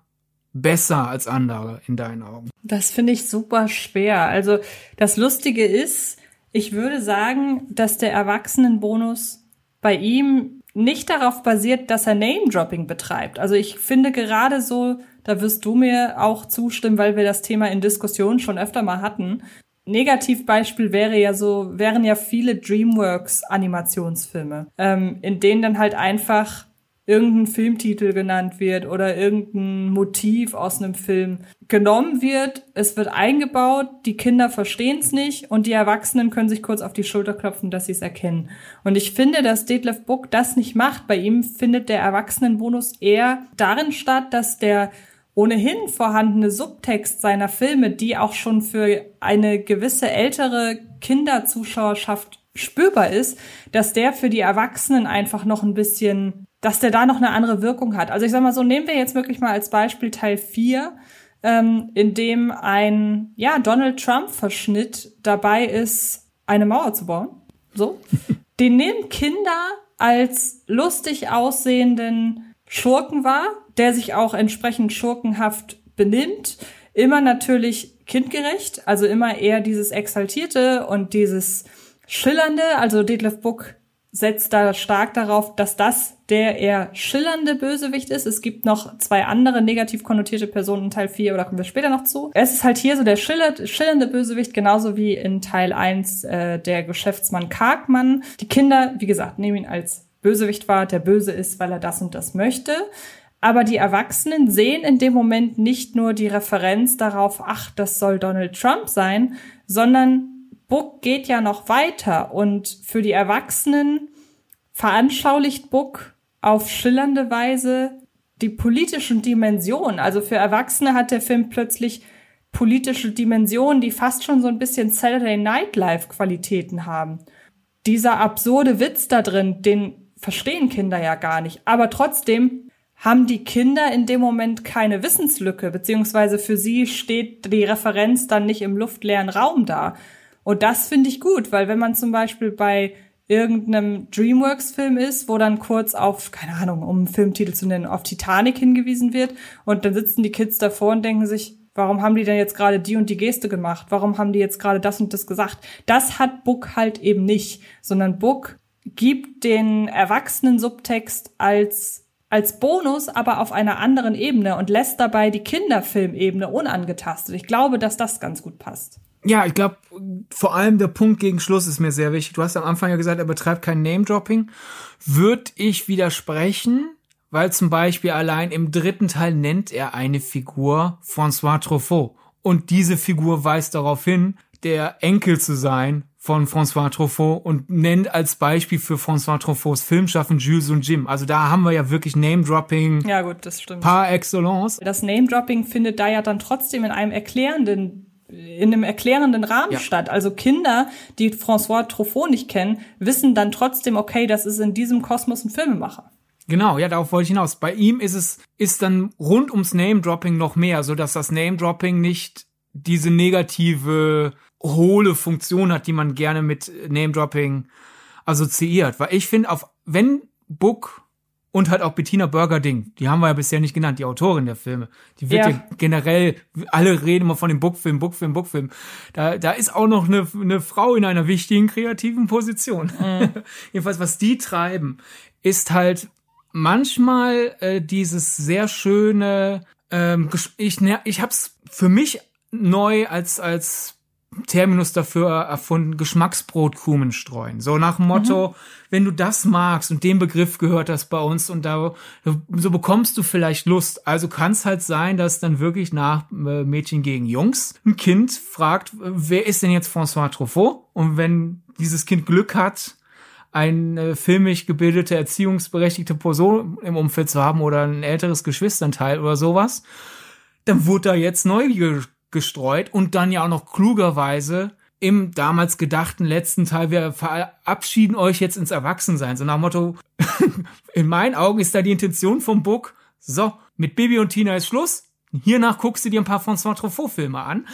besser als andere in deinen Augen? Das finde ich super schwer. Also das Lustige ist, ich würde sagen, dass der Erwachsenenbonus bei ihm nicht darauf basiert, dass er Name-Dropping betreibt. Also ich finde gerade so, da wirst du mir auch zustimmen, weil wir das Thema in Diskussionen schon öfter mal hatten. Negativbeispiel wäre ja so, wären ja viele DreamWorks Animationsfilme, ähm, in denen dann halt einfach irgendein Filmtitel genannt wird oder irgendein Motiv aus einem Film genommen wird, es wird eingebaut, die Kinder verstehen es nicht und die Erwachsenen können sich kurz auf die Schulter klopfen, dass sie es erkennen. Und ich finde, dass Detlef Book das nicht macht. Bei ihm findet der Erwachsenenbonus eher darin statt, dass der ohnehin vorhandene Subtext seiner Filme, die auch schon für eine gewisse ältere Kinderzuschauerschaft spürbar ist, dass der für die Erwachsenen einfach noch ein bisschen, dass der da noch eine andere Wirkung hat. Also ich sag mal so, nehmen wir jetzt wirklich mal als Beispiel Teil 4, ähm, in dem ein, ja, Donald Trump-Verschnitt dabei ist, eine Mauer zu bauen. So. Den nehmen Kinder als lustig aussehenden Schurken wahr, der sich auch entsprechend schurkenhaft benimmt. Immer natürlich kindgerecht, also immer eher dieses Exaltierte und dieses Schillernde. Also Detlef Buck setzt da stark darauf, dass das der eher schillernde Bösewicht ist. Es gibt noch zwei andere negativ konnotierte Personen in Teil 4, aber da kommen wir später noch zu. Es ist halt hier so der schillernde Bösewicht, genauso wie in Teil 1 äh, der Geschäftsmann Kargmann. Die Kinder, wie gesagt, nehmen ihn als Bösewicht wahr, der böse ist, weil er das und das möchte. Aber die Erwachsenen sehen in dem Moment nicht nur die Referenz darauf, ach, das soll Donald Trump sein, sondern Book geht ja noch weiter und für die Erwachsenen veranschaulicht Book auf schillernde Weise die politischen Dimensionen. Also für Erwachsene hat der Film plötzlich politische Dimensionen, die fast schon so ein bisschen Saturday Night Live Qualitäten haben. Dieser absurde Witz da drin, den verstehen Kinder ja gar nicht. Aber trotzdem haben die Kinder in dem Moment keine Wissenslücke, beziehungsweise für sie steht die Referenz dann nicht im luftleeren Raum da. Und das finde ich gut, weil wenn man zum Beispiel bei irgendeinem DreamWorks-Film ist, wo dann kurz auf, keine Ahnung, um einen Filmtitel zu nennen, auf Titanic hingewiesen wird und dann sitzen die Kids davor und denken sich, warum haben die denn jetzt gerade die und die Geste gemacht? Warum haben die jetzt gerade das und das gesagt? Das hat Book halt eben nicht, sondern Book gibt den erwachsenen Subtext als als Bonus, aber auf einer anderen Ebene und lässt dabei die Kinderfilmebene unangetastet. Ich glaube, dass das ganz gut passt. Ja, ich glaube, vor allem der Punkt gegen Schluss ist mir sehr wichtig. Du hast am Anfang ja gesagt, er betreibt kein Name-Dropping. Würde ich widersprechen, weil zum Beispiel allein im dritten Teil nennt er eine Figur François Truffaut. Und diese Figur weist darauf hin, der Enkel zu sein von François Truffaut und nennt als Beispiel für François Truffauts Filmschaffen Jules und Jim. Also da haben wir ja wirklich Name-Dropping. Ja gut, das stimmt. Par excellence. Das Name-Dropping findet da ja dann trotzdem in einem erklärenden in einem erklärenden Rahmen ja. statt. Also Kinder, die François Truffaut nicht kennen, wissen dann trotzdem, okay, das ist in diesem Kosmos ein Filmemacher. Genau, ja, darauf wollte ich hinaus. Bei ihm ist es, ist dann rund ums Name-Dropping noch mehr, so dass das Name-Dropping nicht diese negative hohle Funktion hat, die man gerne mit Name-Dropping assoziiert. Weil ich finde, auf wenn Book und halt auch Bettina Burger-Ding, die haben wir ja bisher nicht genannt, die Autorin der Filme. Die wird ja, ja generell, alle reden immer von dem Bookfilm, Bookfilm, Bookfilm. Da, da ist auch noch eine, eine Frau in einer wichtigen kreativen Position. Mhm. Jedenfalls, was die treiben, ist halt manchmal äh, dieses sehr schöne, ähm, ich, ich hab's für mich neu als, als Terminus dafür erfunden, Geschmacksbrotkrumen streuen. So nach dem Motto, mhm. wenn du das magst und den Begriff gehört das bei uns und da so bekommst du vielleicht Lust. Also kann es halt sein, dass dann wirklich nach äh, Mädchen gegen Jungs ein Kind fragt, wer ist denn jetzt François Truffaut? Und wenn dieses Kind Glück hat, eine filmisch gebildete, erziehungsberechtigte Person im Umfeld zu haben oder ein älteres Geschwisternteil oder sowas, dann wurde da jetzt Neugier gestreut und dann ja auch noch klugerweise im damals gedachten letzten Teil, wir verabschieden euch jetzt ins Erwachsensein. So nach dem Motto, in meinen Augen ist da die Intention vom Book, so, mit Bibi und Tina ist Schluss, Hiernach guckst du dir ein paar François Truffaut-Filme an.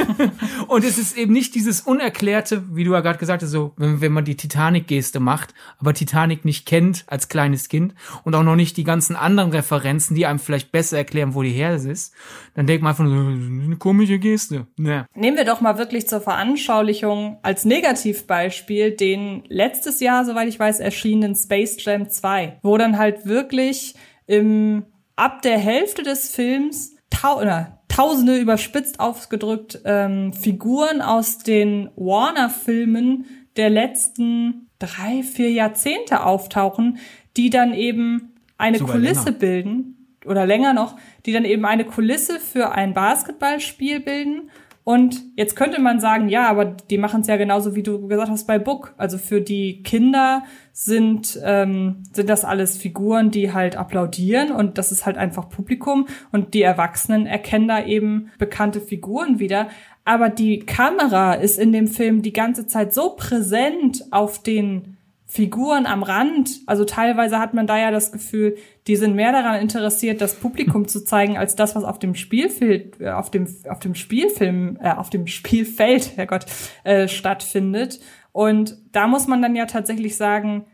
und es ist eben nicht dieses Unerklärte, wie du ja gerade gesagt hast, so, wenn, wenn man die Titanic-Geste macht, aber Titanic nicht kennt als kleines Kind und auch noch nicht die ganzen anderen Referenzen, die einem vielleicht besser erklären, wo die her ist, dann denkt man einfach so, eine komische Geste. Ja. Nehmen wir doch mal wirklich zur Veranschaulichung als Negativbeispiel den letztes Jahr, soweit ich weiß, erschienenen Space Jam 2, wo dann halt wirklich im ab der Hälfte des Films tau oder tausende überspitzt ausgedrückt ähm, Figuren aus den Warner-Filmen der letzten drei, vier Jahrzehnte auftauchen, die dann eben eine Sogar Kulisse länger. bilden oder länger noch, die dann eben eine Kulisse für ein Basketballspiel bilden und jetzt könnte man sagen, ja, aber die machen es ja genauso, wie du gesagt hast, bei Book. Also für die Kinder sind, ähm, sind das alles Figuren, die halt applaudieren und das ist halt einfach Publikum und die Erwachsenen erkennen da eben bekannte Figuren wieder. Aber die Kamera ist in dem Film die ganze Zeit so präsent auf den Figuren am Rand. Also teilweise hat man da ja das Gefühl, die sind mehr daran interessiert, das Publikum zu zeigen, als das, was auf dem Spielfilm, äh, auf dem, auf dem Spielfilm, äh, auf dem Spielfeld, Herrgott, äh, stattfindet. Und da muss man dann ja tatsächlich sagen,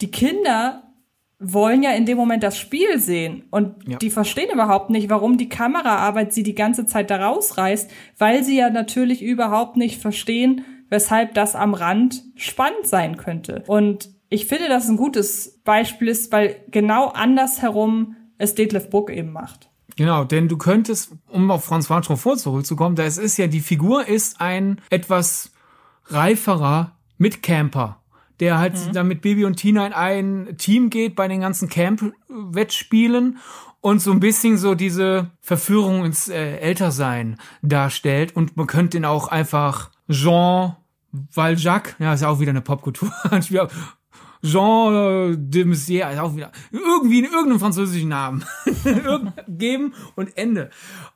die Kinder wollen ja in dem Moment das Spiel sehen und ja. die verstehen überhaupt nicht, warum die Kameraarbeit sie die ganze Zeit da rausreißt, weil sie ja natürlich überhaupt nicht verstehen, weshalb das am Rand spannend sein könnte. Und ich finde, dass es ein gutes Beispiel ist, weil genau andersherum es Detlef Book eben macht. Genau, denn du könntest, um auf François Truffaut zurückzukommen, da es ist ja, die Figur ist ein etwas reiferer Mitcamper, der halt mhm. dann mit Bibi und Tina in ein Team geht bei den ganzen Camp-Wettspielen und so ein bisschen so diese Verführung ins äh, Ältersein darstellt und man könnte ihn auch einfach Jean Valjac, ja, ist auch wieder eine Popkultur. Jean de Messier, ist auch wieder irgendwie in irgendeinem französischen Namen geben und Ende.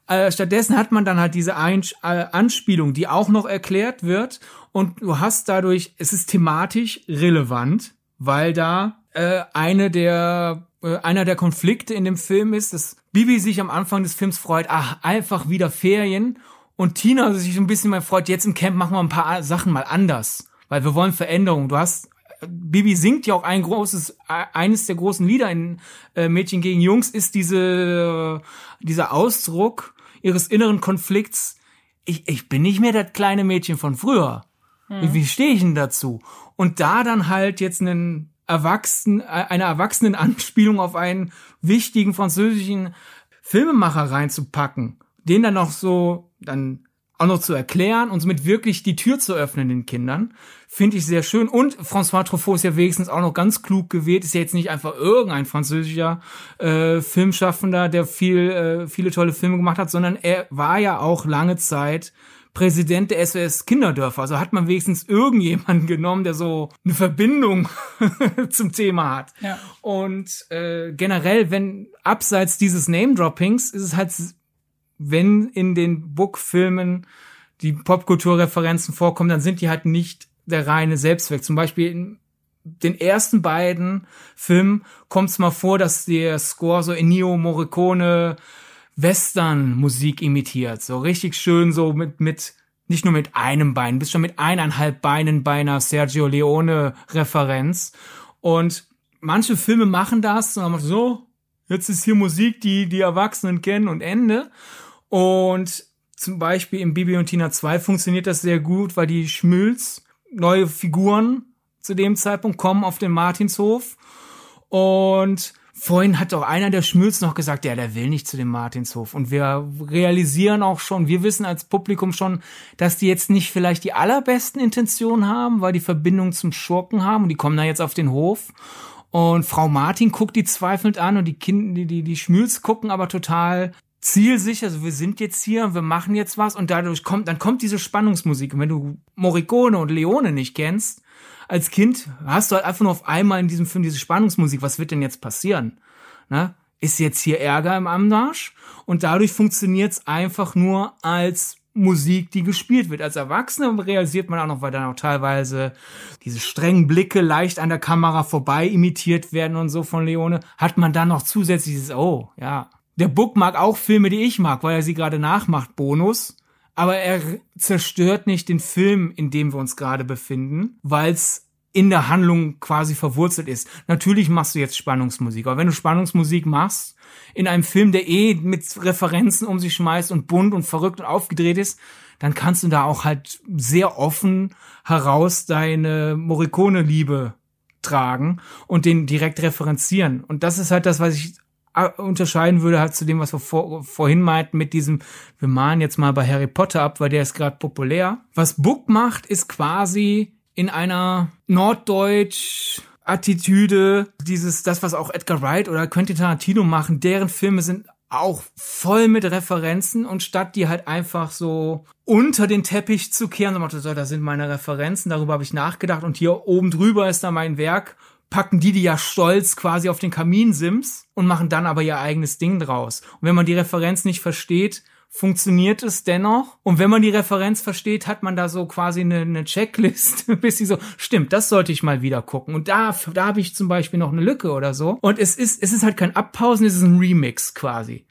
Äh, stattdessen hat man dann halt diese äh, Anspielung, die auch noch erklärt wird und du hast dadurch, es ist thematisch relevant, weil da äh, eine der äh, einer der Konflikte in dem Film ist, dass Bibi sich am Anfang des Films freut, ach, einfach wieder Ferien und Tina sich so ein bisschen mein Freund, jetzt im Camp machen wir ein paar Sachen mal anders, weil wir wollen Veränderungen. Du hast Bibi singt ja auch ein großes, eines der großen Lieder in äh, Mädchen gegen Jungs ist diese, dieser Ausdruck ihres inneren Konflikts. Ich, ich bin nicht mehr das kleine Mädchen von früher. Hm. Wie, wie stehe ich denn dazu? Und da dann halt jetzt einen Erwachsenen, eine Erwachsenen-Anspielung auf einen wichtigen französischen Filmemacher reinzupacken, den dann noch so dann auch noch zu erklären und somit wirklich die Tür zu öffnen den Kindern, finde ich sehr schön. Und François Truffaut ist ja wenigstens auch noch ganz klug gewählt, ist ja jetzt nicht einfach irgendein französischer äh, Filmschaffender, der viel, äh, viele tolle Filme gemacht hat, sondern er war ja auch lange Zeit Präsident der SOS Kinderdörfer. Also hat man wenigstens irgendjemanden genommen, der so eine Verbindung zum Thema hat. Ja. Und äh, generell, wenn abseits dieses Name-Droppings ist es halt wenn in den Book-Filmen die Popkulturreferenzen vorkommen, dann sind die halt nicht der reine Selbstzweck. Zum Beispiel in den ersten beiden Filmen kommt es mal vor, dass der Score so Ennio Morricone Western-Musik imitiert. So richtig schön so mit, mit, nicht nur mit einem Bein, bis schon mit eineinhalb Beinen bei einer Sergio Leone-Referenz. Und manche Filme machen das und dann so, jetzt ist hier Musik, die die Erwachsenen kennen und Ende. Und zum Beispiel im Bibi und Tina 2 funktioniert das sehr gut, weil die Schmülz, neue Figuren zu dem Zeitpunkt kommen auf den Martinshof und Vorhin hat doch einer der Schmülz noch gesagt, ja, der will nicht zu dem Martinshof. Und wir realisieren auch schon, wir wissen als Publikum schon, dass die jetzt nicht vielleicht die allerbesten Intentionen haben, weil die Verbindung zum Schurken haben und die kommen da jetzt auf den Hof. Und Frau Martin guckt die zweifelnd an und die Kinder, die, die, die Schmülz gucken aber total zielsicher, also wir sind jetzt hier, wir machen jetzt was und dadurch kommt, dann kommt diese Spannungsmusik. Und wenn du Morricone und Leone nicht kennst, als Kind hast du halt einfach nur auf einmal in diesem Film diese Spannungsmusik. Was wird denn jetzt passieren? Ne? Ist jetzt hier Ärger im Ammarsch? Und dadurch funktioniert es einfach nur als Musik, die gespielt wird. Als Erwachsener realisiert man auch noch, weil dann auch teilweise diese strengen Blicke leicht an der Kamera vorbei imitiert werden und so von Leone, hat man dann noch zusätzlich dieses, oh, ja. Der Book mag auch Filme, die ich mag, weil er sie gerade nachmacht, Bonus aber er zerstört nicht den Film, in dem wir uns gerade befinden, weil es in der Handlung quasi verwurzelt ist. Natürlich machst du jetzt Spannungsmusik, aber wenn du Spannungsmusik machst, in einem Film, der eh mit Referenzen um sich schmeißt und bunt und verrückt und aufgedreht ist, dann kannst du da auch halt sehr offen heraus deine Morricone-Liebe tragen und den direkt referenzieren. Und das ist halt das, was ich unterscheiden würde halt zu dem, was wir vor, vorhin meinten mit diesem, wir malen jetzt mal bei Harry Potter ab, weil der ist gerade populär. Was Book macht, ist quasi in einer Norddeutsch Attitüde, dieses, das, was auch Edgar Wright oder Quentin Tarantino machen, deren Filme sind auch voll mit Referenzen und statt die halt einfach so unter den Teppich zu kehren, so, da sind meine Referenzen, darüber habe ich nachgedacht und hier oben drüber ist da mein Werk packen die die ja stolz quasi auf den Kaminsims und machen dann aber ihr eigenes Ding draus. Und wenn man die Referenz nicht versteht, funktioniert es dennoch. Und wenn man die Referenz versteht, hat man da so quasi eine, eine Checklist, bis sie so, stimmt, das sollte ich mal wieder gucken. Und da, da habe ich zum Beispiel noch eine Lücke oder so. Und es ist, es ist halt kein Abpausen, es ist ein Remix quasi.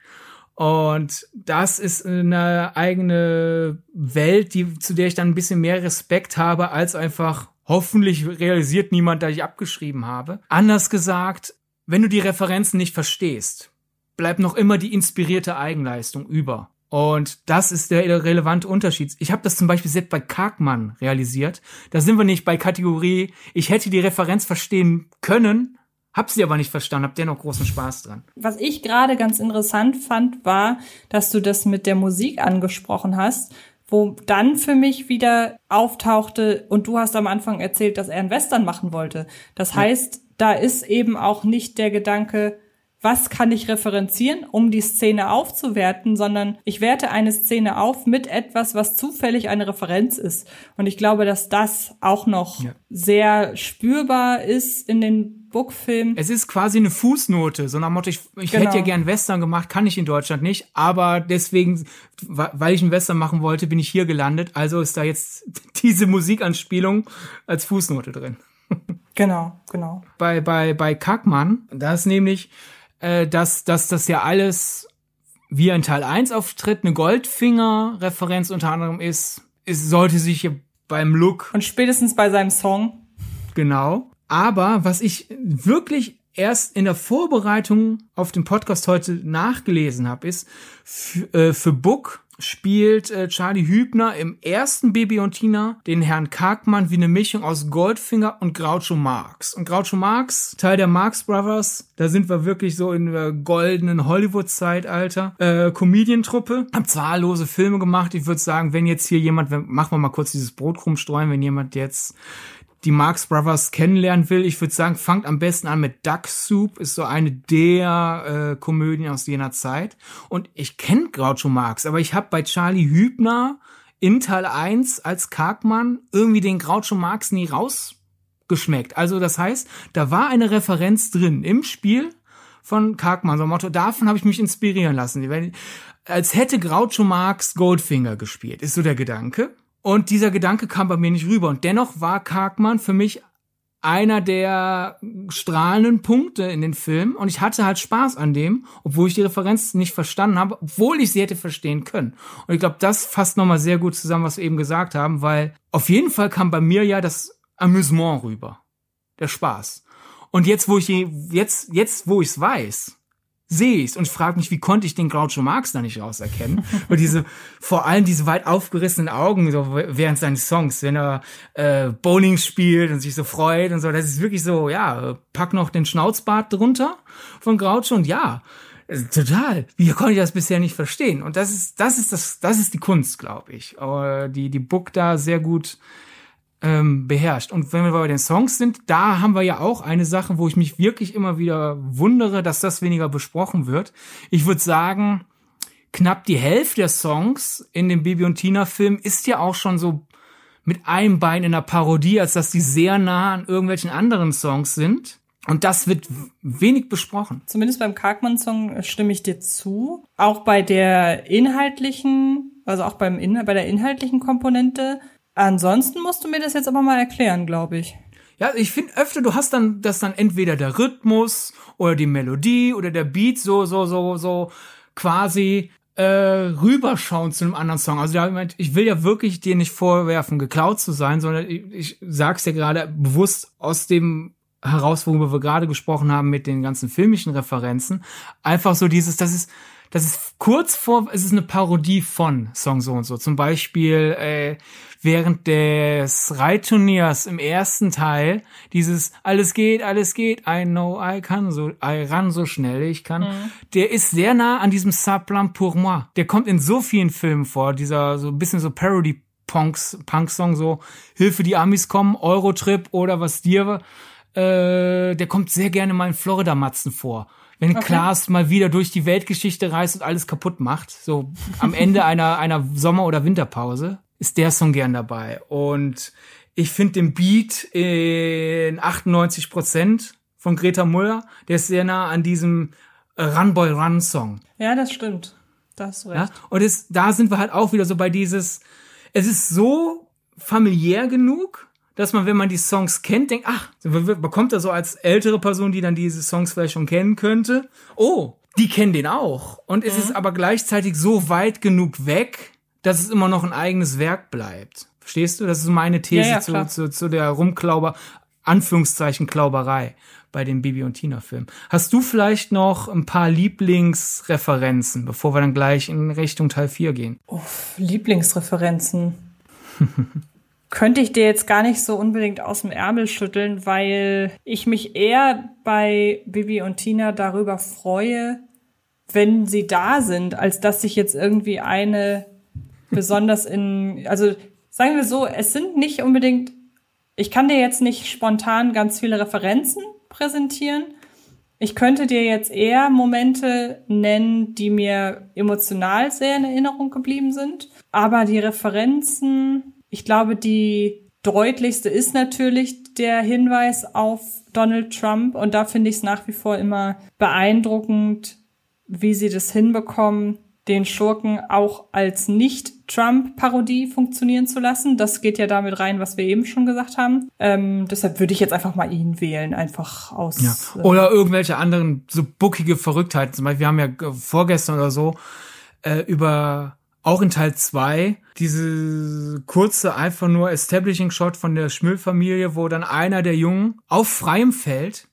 Und das ist eine eigene Welt, die, zu der ich dann ein bisschen mehr Respekt habe, als einfach Hoffentlich realisiert niemand, dass ich abgeschrieben habe. Anders gesagt, wenn du die Referenzen nicht verstehst, bleibt noch immer die inspirierte Eigenleistung über. Und das ist der relevante Unterschied. Ich habe das zum Beispiel selbst bei Karkmann realisiert. Da sind wir nicht bei Kategorie, ich hätte die Referenz verstehen können, hab sie aber nicht verstanden, hab dennoch großen Spaß dran. Was ich gerade ganz interessant fand, war, dass du das mit der Musik angesprochen hast wo dann für mich wieder auftauchte, und du hast am Anfang erzählt, dass er einen Western machen wollte. Das ja. heißt, da ist eben auch nicht der Gedanke, was kann ich referenzieren, um die Szene aufzuwerten, sondern ich werte eine Szene auf mit etwas, was zufällig eine Referenz ist. Und ich glaube, dass das auch noch ja. sehr spürbar ist in den Bookfilmen. Es ist quasi eine Fußnote, so nach Motto, ich, ich genau. hätte ja gern Western gemacht, kann ich in Deutschland nicht, aber deswegen, weil ich einen Western machen wollte, bin ich hier gelandet, also ist da jetzt diese Musikanspielung als Fußnote drin. Genau, genau. Bei, bei, bei Kackmann, da ist nämlich, äh, dass, dass das ja alles wie in Teil 1 auftritt, eine Goldfinger-Referenz unter anderem ist, es sollte sich beim Look. Und spätestens bei seinem Song. Genau. Aber was ich wirklich erst in der Vorbereitung auf den Podcast heute nachgelesen habe, ist, äh, für Book spielt äh, Charlie Hübner im ersten Baby und Tina den Herrn Karkmann wie eine Mischung aus Goldfinger und Groucho Marx. Und Groucho Marx, Teil der Marx Brothers, da sind wir wirklich so in der goldenen Hollywood-Zeitalter. Äh, Comedian-Truppe, haben zahllose Filme gemacht. Ich würde sagen, wenn jetzt hier jemand, machen wir mal kurz dieses Brotkrumm streuen, wenn jemand jetzt die Marx Brothers kennenlernen will, ich würde sagen, fangt am besten an mit Duck Soup, ist so eine der äh, Komödien aus jener Zeit. Und ich kenne Groucho Marx, aber ich habe bei Charlie Hübner in Teil 1 als Karkmann irgendwie den Groucho Marx nie rausgeschmeckt. Also das heißt, da war eine Referenz drin im Spiel von Karkmann. So ein Motto, davon habe ich mich inspirieren lassen. Als hätte Groucho Marx Goldfinger gespielt, ist so der Gedanke. Und dieser Gedanke kam bei mir nicht rüber. Und dennoch war Karkmann für mich einer der strahlenden Punkte in den Film und ich hatte halt Spaß an dem, obwohl ich die Referenz nicht verstanden habe, obwohl ich sie hätte verstehen können. Und ich glaube, das fasst nochmal sehr gut zusammen, was wir eben gesagt haben, weil auf jeden Fall kam bei mir ja das Amüsement rüber. Der Spaß. Und jetzt, wo ich jetzt, jetzt, wo ich es weiß, sehe ich's und frage mich, wie konnte ich den Groucho Marx da nicht rauserkennen? und diese, vor allem diese weit aufgerissenen Augen so während seines Songs, wenn er äh, Bowling spielt und sich so freut und so, das ist wirklich so, ja, pack noch den Schnauzbart drunter von Groucho und ja, total. Wie konnte ich das bisher nicht verstehen? Und das ist, das ist das, das ist die Kunst, glaube ich. Aber die, die Book da sehr gut ähm, beherrscht. Und wenn wir bei den Songs sind, da haben wir ja auch eine Sache, wo ich mich wirklich immer wieder wundere, dass das weniger besprochen wird. Ich würde sagen, knapp die Hälfte der Songs in dem Bibi und Tina Film ist ja auch schon so mit einem Bein in der Parodie, als dass die sehr nah an irgendwelchen anderen Songs sind. Und das wird wenig besprochen. Zumindest beim Kargmann-Song stimme ich dir zu. Auch bei der inhaltlichen, also auch beim In bei der inhaltlichen Komponente Ansonsten musst du mir das jetzt aber mal erklären, glaube ich. Ja, ich finde öfter, du hast dann, dass dann entweder der Rhythmus oder die Melodie oder der Beat so, so, so, so quasi äh, rüberschauen zu einem anderen Song. Also ich will ja wirklich dir nicht vorwerfen, geklaut zu sein, sondern ich, ich sag's dir gerade bewusst aus dem heraus, worüber wir gerade gesprochen haben mit den ganzen filmischen Referenzen. Einfach so dieses, das ist, das ist kurz vor, es ist eine Parodie von Song so und so. Zum Beispiel äh, während des Reitturniers im ersten Teil dieses alles geht, alles geht, I know I can so, I run so schnell ich kann. Mhm. Der ist sehr nah an diesem Saplam pour moi. Der kommt in so vielen Filmen vor, dieser so ein bisschen so Parody Punks, Punk-Song, so Hilfe, die Amis kommen, Eurotrip oder was dir, äh, der kommt sehr gerne mal in Florida-Matzen vor wenn okay. Klaas mal wieder durch die Weltgeschichte reist und alles kaputt macht, so am Ende einer, einer Sommer- oder Winterpause, ist der Song gern dabei. Und ich finde den Beat in 98 Prozent von Greta Muller, der ist sehr nah an diesem Run Boy Run Song. Ja, das stimmt. Das recht. Ja? Und es, da sind wir halt auch wieder so bei dieses, es ist so familiär genug, dass man, wenn man die Songs kennt, denkt, ach, bekommt er so als ältere Person, die dann diese Songs vielleicht schon kennen könnte, oh, die kennen den auch. Und es mhm. ist aber gleichzeitig so weit genug weg, dass es immer noch ein eigenes Werk bleibt. Verstehst du? Das ist meine These ja, ja, zu, zu, zu der Rumklauber, Anführungszeichen Klauberei bei dem Bibi und Tina Film. Hast du vielleicht noch ein paar Lieblingsreferenzen, bevor wir dann gleich in Richtung Teil 4 gehen? Uff, Lieblingsreferenzen. könnte ich dir jetzt gar nicht so unbedingt aus dem Ärmel schütteln, weil ich mich eher bei Bibi und Tina darüber freue, wenn sie da sind, als dass sich jetzt irgendwie eine besonders in, also sagen wir so, es sind nicht unbedingt, ich kann dir jetzt nicht spontan ganz viele Referenzen präsentieren. Ich könnte dir jetzt eher Momente nennen, die mir emotional sehr in Erinnerung geblieben sind. Aber die Referenzen, ich glaube, die deutlichste ist natürlich der Hinweis auf Donald Trump. Und da finde ich es nach wie vor immer beeindruckend, wie sie das hinbekommen, den Schurken auch als Nicht-Trump-Parodie funktionieren zu lassen. Das geht ja damit rein, was wir eben schon gesagt haben. Ähm, deshalb würde ich jetzt einfach mal ihn wählen, einfach aus. Ja. Äh, oder irgendwelche anderen so buckige Verrücktheiten. Zum Beispiel, wir haben ja vorgestern oder so äh, über auch in Teil 2 diese kurze, einfach nur Establishing-Shot von der Schmüll-Familie, wo dann einer der Jungen auf freiem Feld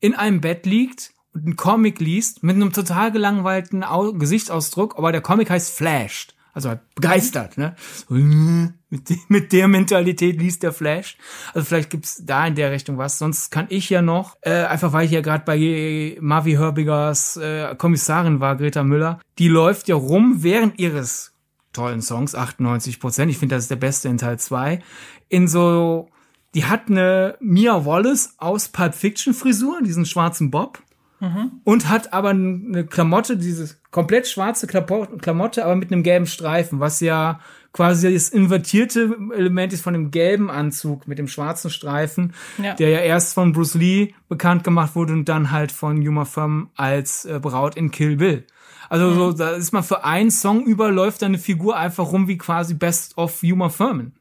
in einem Bett liegt einen Comic liest mit einem total gelangweilten Au Gesichtsausdruck, aber der Comic heißt Flashed. Also halt begeistert, ne? Mit, de mit der Mentalität liest der Flash. Also vielleicht gibt's da in der Richtung was. Sonst kann ich ja noch, äh, einfach weil ich ja gerade bei Mavi Herbigers äh, Kommissarin war, Greta Müller, die läuft ja rum während ihres tollen Songs, 98 Prozent. Ich finde, das ist der beste in Teil 2. In so, die hat eine Mia Wallace aus Pulp Fiction Frisur, diesen schwarzen Bob. Mhm. Und hat aber eine Klamotte, dieses komplett schwarze Klamotte, aber mit einem gelben Streifen, was ja quasi das invertierte Element ist von dem gelben Anzug mit dem schwarzen Streifen, ja. der ja erst von Bruce Lee bekannt gemacht wurde und dann halt von Yuma Thurman als äh, Braut in Kill Bill. Also mhm. so, da ist man für einen Song über läuft eine Figur einfach rum wie quasi Best of Yuma Thurman.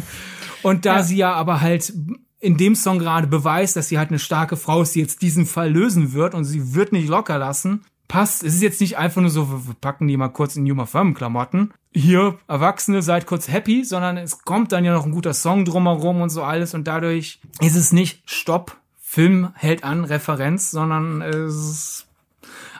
und da ja. sie ja aber halt in dem Song gerade beweist, dass sie halt eine starke Frau ist, die jetzt diesen Fall lösen wird und sie wird nicht locker lassen, passt. Es ist jetzt nicht einfach nur so, wir packen die mal kurz in Juma Firmenklamotten. Hier, Erwachsene, seid kurz happy, sondern es kommt dann ja noch ein guter Song drumherum und so alles und dadurch ist es nicht Stopp, Film hält an, Referenz, sondern es ist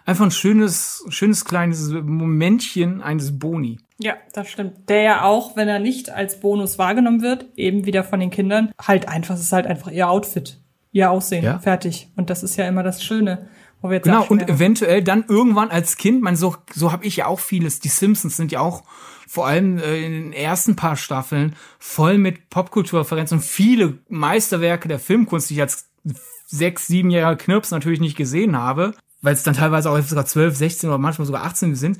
einfach ein schönes, schönes kleines Momentchen eines Boni. Ja, das stimmt. Der ja auch, wenn er nicht als Bonus wahrgenommen wird, eben wieder von den Kindern, halt einfach, es ist halt einfach ihr Outfit, ihr Aussehen, ja. fertig. Und das ist ja immer das Schöne. Wo wir jetzt genau, und eventuell dann irgendwann als Kind, man so, so habe ich ja auch vieles. Die Simpsons sind ja auch vor allem äh, in den ersten paar Staffeln voll mit Popkulturreferenzen und viele Meisterwerke der Filmkunst, die ich als sechs, sieben Jahre Knirps natürlich nicht gesehen habe, weil es dann teilweise auch sogar zwölf, sechzehn oder manchmal sogar 18 sind.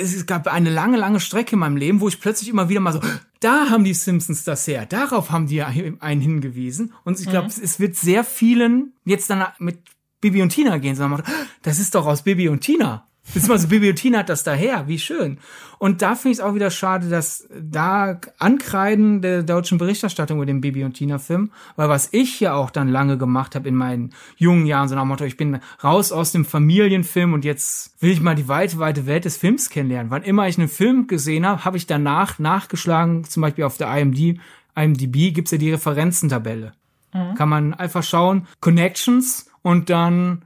Es gab eine lange, lange Strecke in meinem Leben, wo ich plötzlich immer wieder mal so, da haben die Simpsons das her, darauf haben die einen hingewiesen. Und ich glaube, mhm. es wird sehr vielen jetzt dann mit Bibi und Tina gehen, sondern das ist doch aus Bibi und Tina. Beziehungsweise Bibi und Tina hat das daher, wie schön. Und da finde ich es auch wieder schade, dass da Ankreiden der deutschen Berichterstattung über den Bibi und Tina Film, weil was ich ja auch dann lange gemacht habe in meinen jungen Jahren, so nach dem Motto, ich bin raus aus dem Familienfilm und jetzt will ich mal die weite, weite Welt des Films kennenlernen. Wann immer ich einen Film gesehen habe, habe ich danach nachgeschlagen, zum Beispiel auf der IMD, IMDb gibt's ja die Referenzentabelle. Mhm. Kann man einfach schauen, Connections und dann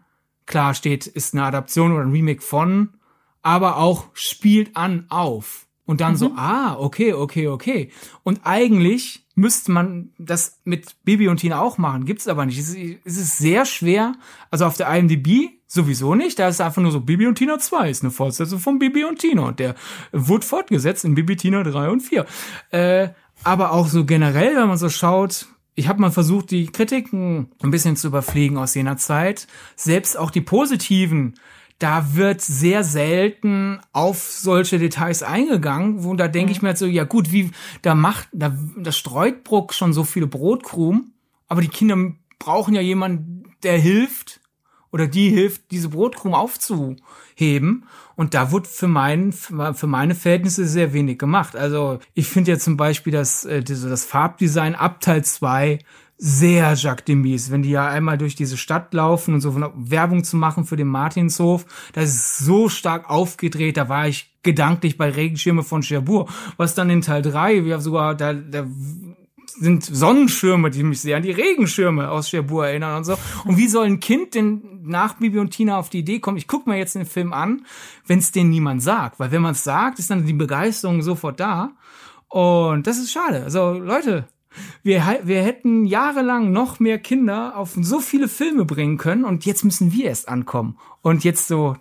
klar steht, ist eine Adaption oder ein Remake von, aber auch spielt an auf. Und dann mhm. so, ah, okay, okay, okay. Und eigentlich müsste man das mit Bibi und Tina auch machen. Gibt's aber nicht. Es ist sehr schwer. Also auf der IMDb sowieso nicht. Da ist einfach nur so Bibi und Tina 2 ist eine Fortsetzung von Bibi und Tina. Und der wurde fortgesetzt in Bibi, Tina 3 und 4. Äh, aber auch so generell, wenn man so schaut, ich habe mal versucht, die Kritiken ein bisschen zu überfliegen aus jener Zeit. Selbst auch die positiven, da wird sehr selten auf solche Details eingegangen, wo da denke mhm. ich mir halt so, ja gut, wie da macht, da, da streut Bruck schon so viele Brotkrumen, aber die Kinder brauchen ja jemanden, der hilft oder die hilft, diese Brotkrumen aufzuheben. Und da wurde für, mein, für meine Verhältnisse sehr wenig gemacht. Also ich finde ja zum Beispiel das, äh, das Farbdesign ab Teil 2 sehr Jacques Demis, wenn die ja einmal durch diese Stadt laufen und so Werbung zu machen für den Martinshof, das ist so stark aufgedreht, da war ich gedanklich bei Regenschirme von Cherbourg, was dann in Teil 3, wir sogar, da, da sind Sonnenschirme, die mich sehr an die Regenschirme aus Cherbourg erinnern und so. Und wie soll ein Kind denn nach Bibi und Tina auf die Idee kommen, ich guck mir jetzt den Film an, wenn es denen niemand sagt? Weil wenn man es sagt, ist dann die Begeisterung sofort da. Und das ist schade. Also Leute, wir, wir hätten jahrelang noch mehr Kinder auf so viele Filme bringen können und jetzt müssen wir erst ankommen. Und jetzt so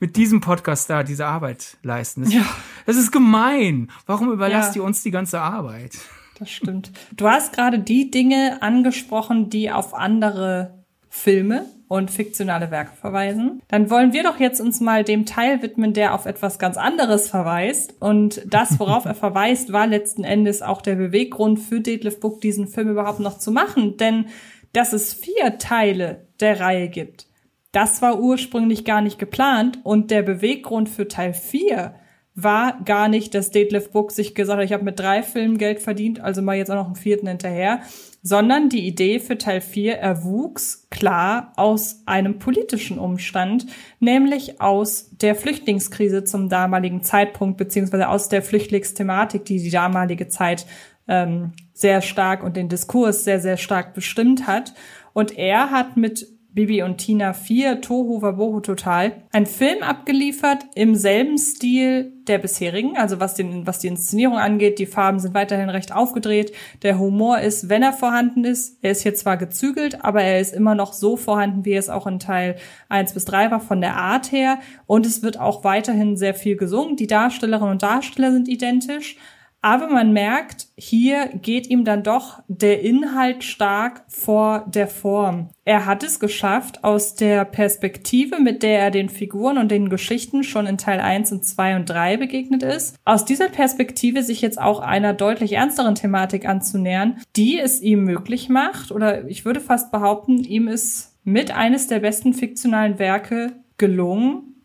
mit diesem Podcast da diese Arbeit leisten. Das, ja. das ist gemein. Warum überlasst ja. ihr uns die ganze Arbeit? Das stimmt. Du hast gerade die Dinge angesprochen, die auf andere Filme und fiktionale Werke verweisen. Dann wollen wir doch jetzt uns mal dem Teil widmen, der auf etwas ganz anderes verweist. Und das, worauf er verweist, war letzten Endes auch der Beweggrund für Detlef Book, diesen Film überhaupt noch zu machen. Denn dass es vier Teile der Reihe gibt, das war ursprünglich gar nicht geplant. Und der Beweggrund für Teil 4 war gar nicht, dass Detlef Book sich gesagt hat, ich habe mit drei Filmen Geld verdient, also mal jetzt auch noch einen vierten hinterher, sondern die Idee für Teil 4 erwuchs klar aus einem politischen Umstand, nämlich aus der Flüchtlingskrise zum damaligen Zeitpunkt, beziehungsweise aus der Flüchtlingsthematik, die die damalige Zeit ähm, sehr stark und den Diskurs sehr, sehr stark bestimmt hat. Und er hat mit Bibi und Tina 4, Tohu Wabohu Total, ein Film abgeliefert im selben Stil der bisherigen, also was, den, was die Inszenierung angeht. Die Farben sind weiterhin recht aufgedreht. Der Humor ist, wenn er vorhanden ist, er ist hier zwar gezügelt, aber er ist immer noch so vorhanden, wie es auch in Teil 1 bis 3 war, von der Art her. Und es wird auch weiterhin sehr viel gesungen. Die Darstellerinnen und Darsteller sind identisch. Aber man merkt, hier geht ihm dann doch der Inhalt stark vor der Form. Er hat es geschafft, aus der Perspektive, mit der er den Figuren und den Geschichten schon in Teil 1 und 2 und 3 begegnet ist, aus dieser Perspektive sich jetzt auch einer deutlich ernsteren Thematik anzunähern, die es ihm möglich macht, oder ich würde fast behaupten, ihm ist mit eines der besten fiktionalen Werke gelungen,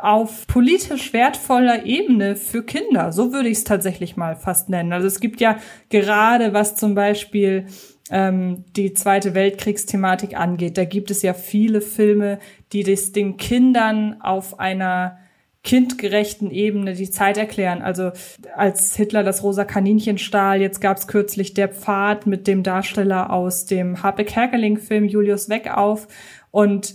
auf politisch wertvoller Ebene für Kinder. So würde ich es tatsächlich mal fast nennen. Also es gibt ja gerade, was zum Beispiel ähm, die Zweite Weltkriegsthematik angeht, da gibt es ja viele Filme, die das den Kindern auf einer kindgerechten Ebene die Zeit erklären. Also als Hitler das rosa Kaninchen stahl, jetzt gab es kürzlich Der Pfad mit dem Darsteller aus dem Harpe Kerkeling-Film Julius Weg auf. Und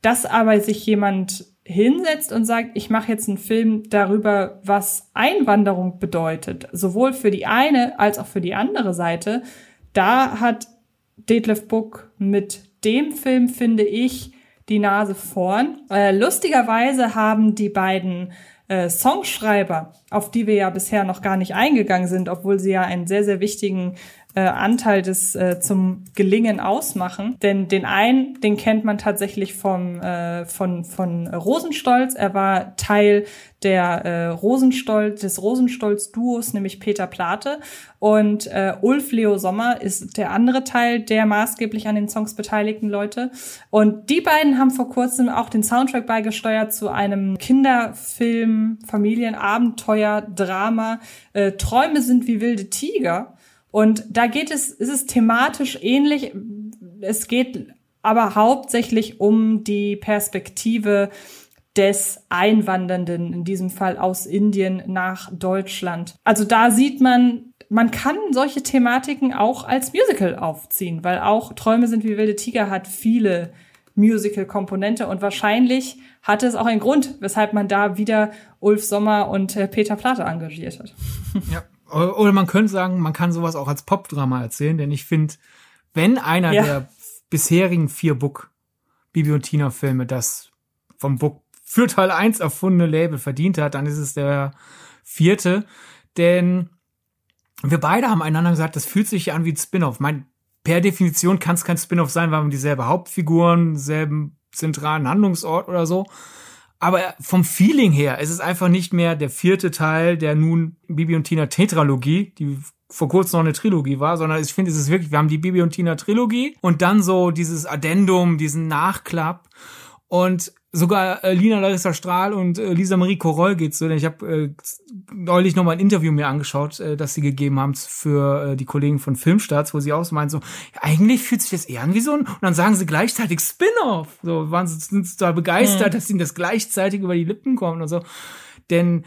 Dass aber sich jemand hinsetzt und sagt, ich mache jetzt einen Film darüber, was Einwanderung bedeutet, sowohl für die eine als auch für die andere Seite, da hat Detlef Book mit dem Film, finde ich, die Nase vorn. Äh, lustigerweise haben die beiden äh, Songschreiber, auf die wir ja bisher noch gar nicht eingegangen sind, obwohl sie ja einen sehr, sehr wichtigen äh, Anteil des äh, zum Gelingen ausmachen. Denn den einen, den kennt man tatsächlich vom äh, von von Rosenstolz. Er war Teil der äh, Rosenstolz des Rosenstolz Duos, nämlich Peter Plate und äh, Ulf Leo Sommer ist der andere Teil der maßgeblich an den Songs beteiligten Leute. Und die beiden haben vor kurzem auch den Soundtrack beigesteuert zu einem Kinderfilm, Familienabenteuer, Drama. Äh, Träume sind wie wilde Tiger. Und da geht es, ist es thematisch ähnlich. Es geht aber hauptsächlich um die Perspektive des Einwandernden, in diesem Fall aus Indien nach Deutschland. Also da sieht man, man kann solche Thematiken auch als Musical aufziehen, weil auch Träume sind wie wilde Tiger hat viele Musical-Komponente und wahrscheinlich hatte es auch einen Grund, weshalb man da wieder Ulf Sommer und äh, Peter Platte engagiert hat. Ja, oder man könnte sagen, man kann sowas auch als Popdrama erzählen, denn ich finde, wenn einer ja. der bisherigen vier Book Bibi und Tina Filme das vom Book für Teil 1 erfundene Label verdient hat, dann ist es der vierte, denn wir beide haben einander gesagt, das fühlt sich an wie ein Spin-off. Mein, per Definition kann es kein Spin-off sein, weil man dieselbe Hauptfiguren, selben zentralen Handlungsort oder so. Aber vom Feeling her ist es einfach nicht mehr der vierte Teil der nun Bibi und Tina Tetralogie, die vor kurzem noch eine Trilogie war, sondern ich finde, es ist wirklich, wir haben die Bibi und Tina Trilogie und dann so dieses Addendum, diesen Nachklapp. Und sogar äh, Lina Larissa Strahl und äh, Lisa Marie Koroll geht's so, denn ich habe äh, neulich noch mal ein Interview mir angeschaut, äh, das sie gegeben haben für äh, die Kollegen von Filmstarts, wo sie auch so meinen so, ja, eigentlich fühlt sich das eher an wie so ein und dann sagen sie gleichzeitig Spin-off. So waren sie sind total begeistert, mhm. dass ihnen das gleichzeitig über die Lippen kommt und so. Denn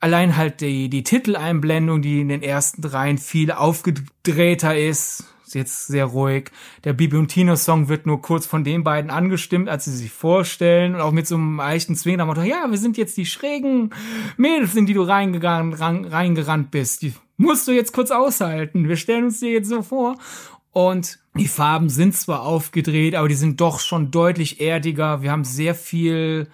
allein halt die die Titeleinblendung, die in den ersten dreien viel aufgedrehter ist, ist jetzt sehr ruhig. Der Bibi und Tino Song wird nur kurz von den beiden angestimmt, als sie sich vorstellen und auch mit so einem leichten Zwingen am ja, wir sind jetzt die schrägen Mädels, in die du reingegangen, reingerannt bist. Die musst du jetzt kurz aushalten. Wir stellen uns dir jetzt so vor. Und die Farben sind zwar aufgedreht, aber die sind doch schon deutlich erdiger. Wir haben sehr viel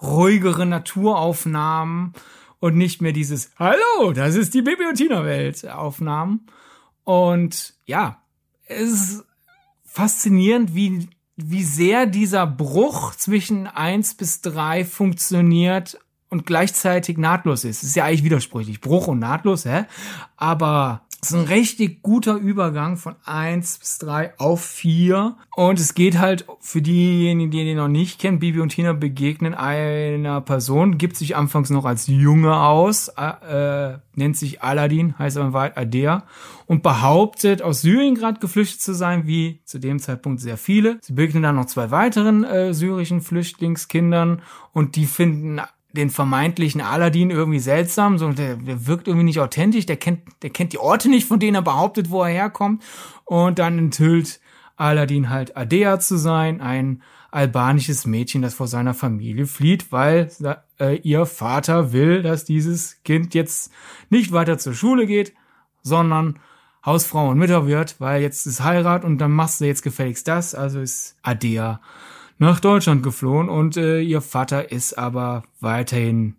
ruhigere Naturaufnahmen und nicht mehr dieses Hallo, das ist die Bibi und Tina Welt Aufnahmen. Und ja, es ist faszinierend, wie, wie sehr dieser Bruch zwischen eins bis drei funktioniert und gleichzeitig nahtlos ist. Es ist ja eigentlich widersprüchlich. Bruch und nahtlos, hä? Aber es ist ein richtig guter Übergang von eins bis drei auf vier Und es geht halt für diejenigen, die den noch nicht kennen, Bibi und Tina begegnen einer Person, gibt sich anfangs noch als Junge aus, äh, äh nennt sich Aladdin, heißt aber in Wahrheit Adea und behauptet, aus Syrien gerade geflüchtet zu sein, wie zu dem Zeitpunkt sehr viele. Sie begegnen dann noch zwei weiteren äh, syrischen Flüchtlingskindern und die finden den vermeintlichen Aladdin irgendwie seltsam, so der, der wirkt irgendwie nicht authentisch, der kennt, der kennt die Orte nicht, von denen er behauptet, wo er herkommt. Und dann enthüllt Aladdin halt Adea zu sein, ein albanisches Mädchen, das vor seiner Familie flieht, weil äh, ihr Vater will, dass dieses Kind jetzt nicht weiter zur Schule geht, sondern Hausfrau und Mütter wird, weil jetzt ist Heirat und dann machst du jetzt gefälligst das, also ist Adea nach Deutschland geflohen und äh, ihr Vater ist aber weiterhin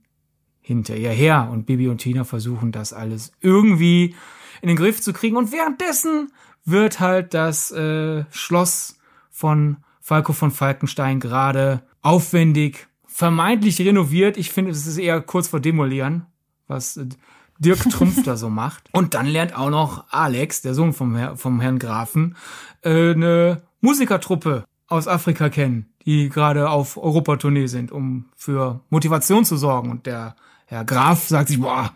hinter ihr her und Bibi und Tina versuchen das alles irgendwie in den Griff zu kriegen und währenddessen wird halt das äh, Schloss von Falco von Falkenstein gerade aufwendig vermeintlich renoviert. Ich finde, es ist eher kurz vor Demolieren, was äh, Dirk Trumpf da so macht. Und dann lernt auch noch Alex, der Sohn vom, Herr, vom Herrn Grafen, äh, eine Musikertruppe aus Afrika kennen, die gerade auf Europatournee sind, um für Motivation zu sorgen. Und der Herr Graf sagt sich, boah,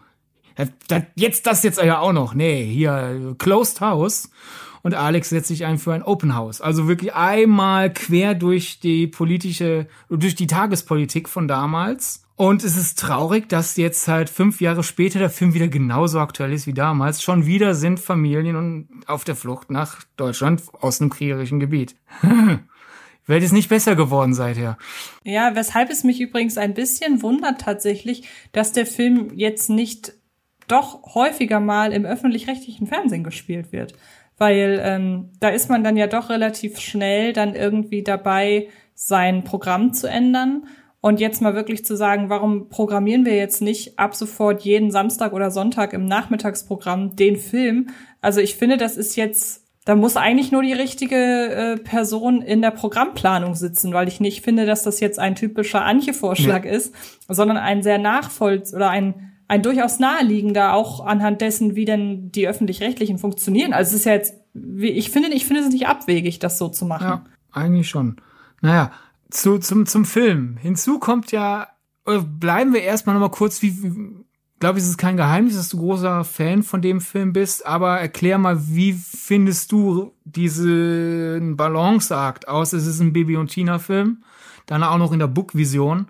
jetzt das jetzt ja auch noch. Nee, hier Closed House. Und Alex setzt sich ein für ein Open House. Also wirklich einmal quer durch die politische, durch die Tagespolitik von damals. Und es ist traurig, dass jetzt halt fünf Jahre später der Film wieder genauso aktuell ist wie damals. Schon wieder sind Familien auf der Flucht nach Deutschland aus einem kriegerischen Gebiet. Welt ist nicht besser geworden seither. Ja, weshalb es mich übrigens ein bisschen wundert tatsächlich, dass der Film jetzt nicht doch häufiger mal im öffentlich-rechtlichen Fernsehen gespielt wird. Weil ähm, da ist man dann ja doch relativ schnell dann irgendwie dabei, sein Programm zu ändern. Und jetzt mal wirklich zu sagen, warum programmieren wir jetzt nicht ab sofort jeden Samstag oder Sonntag im Nachmittagsprogramm den Film? Also ich finde, das ist jetzt, da muss eigentlich nur die richtige äh, Person in der Programmplanung sitzen, weil ich nicht finde, dass das jetzt ein typischer Anche-Vorschlag ja. ist, sondern ein sehr nachvollz oder ein, ein durchaus naheliegender, auch anhand dessen, wie denn die öffentlich-rechtlichen funktionieren. Also es ist ja jetzt, ich finde, ich finde es nicht abwegig, das so zu machen. Ja, eigentlich schon. Naja, zu, zum, zum Film. Hinzu kommt ja, bleiben wir erstmal nochmal kurz, wie, glaube ich, ist es kein Geheimnis, dass du großer Fan von dem Film bist, aber erklär mal, wie findest du diesen Balanceakt aus? Es ist ein Baby- und Tina-Film, dann auch noch in der Book-Vision,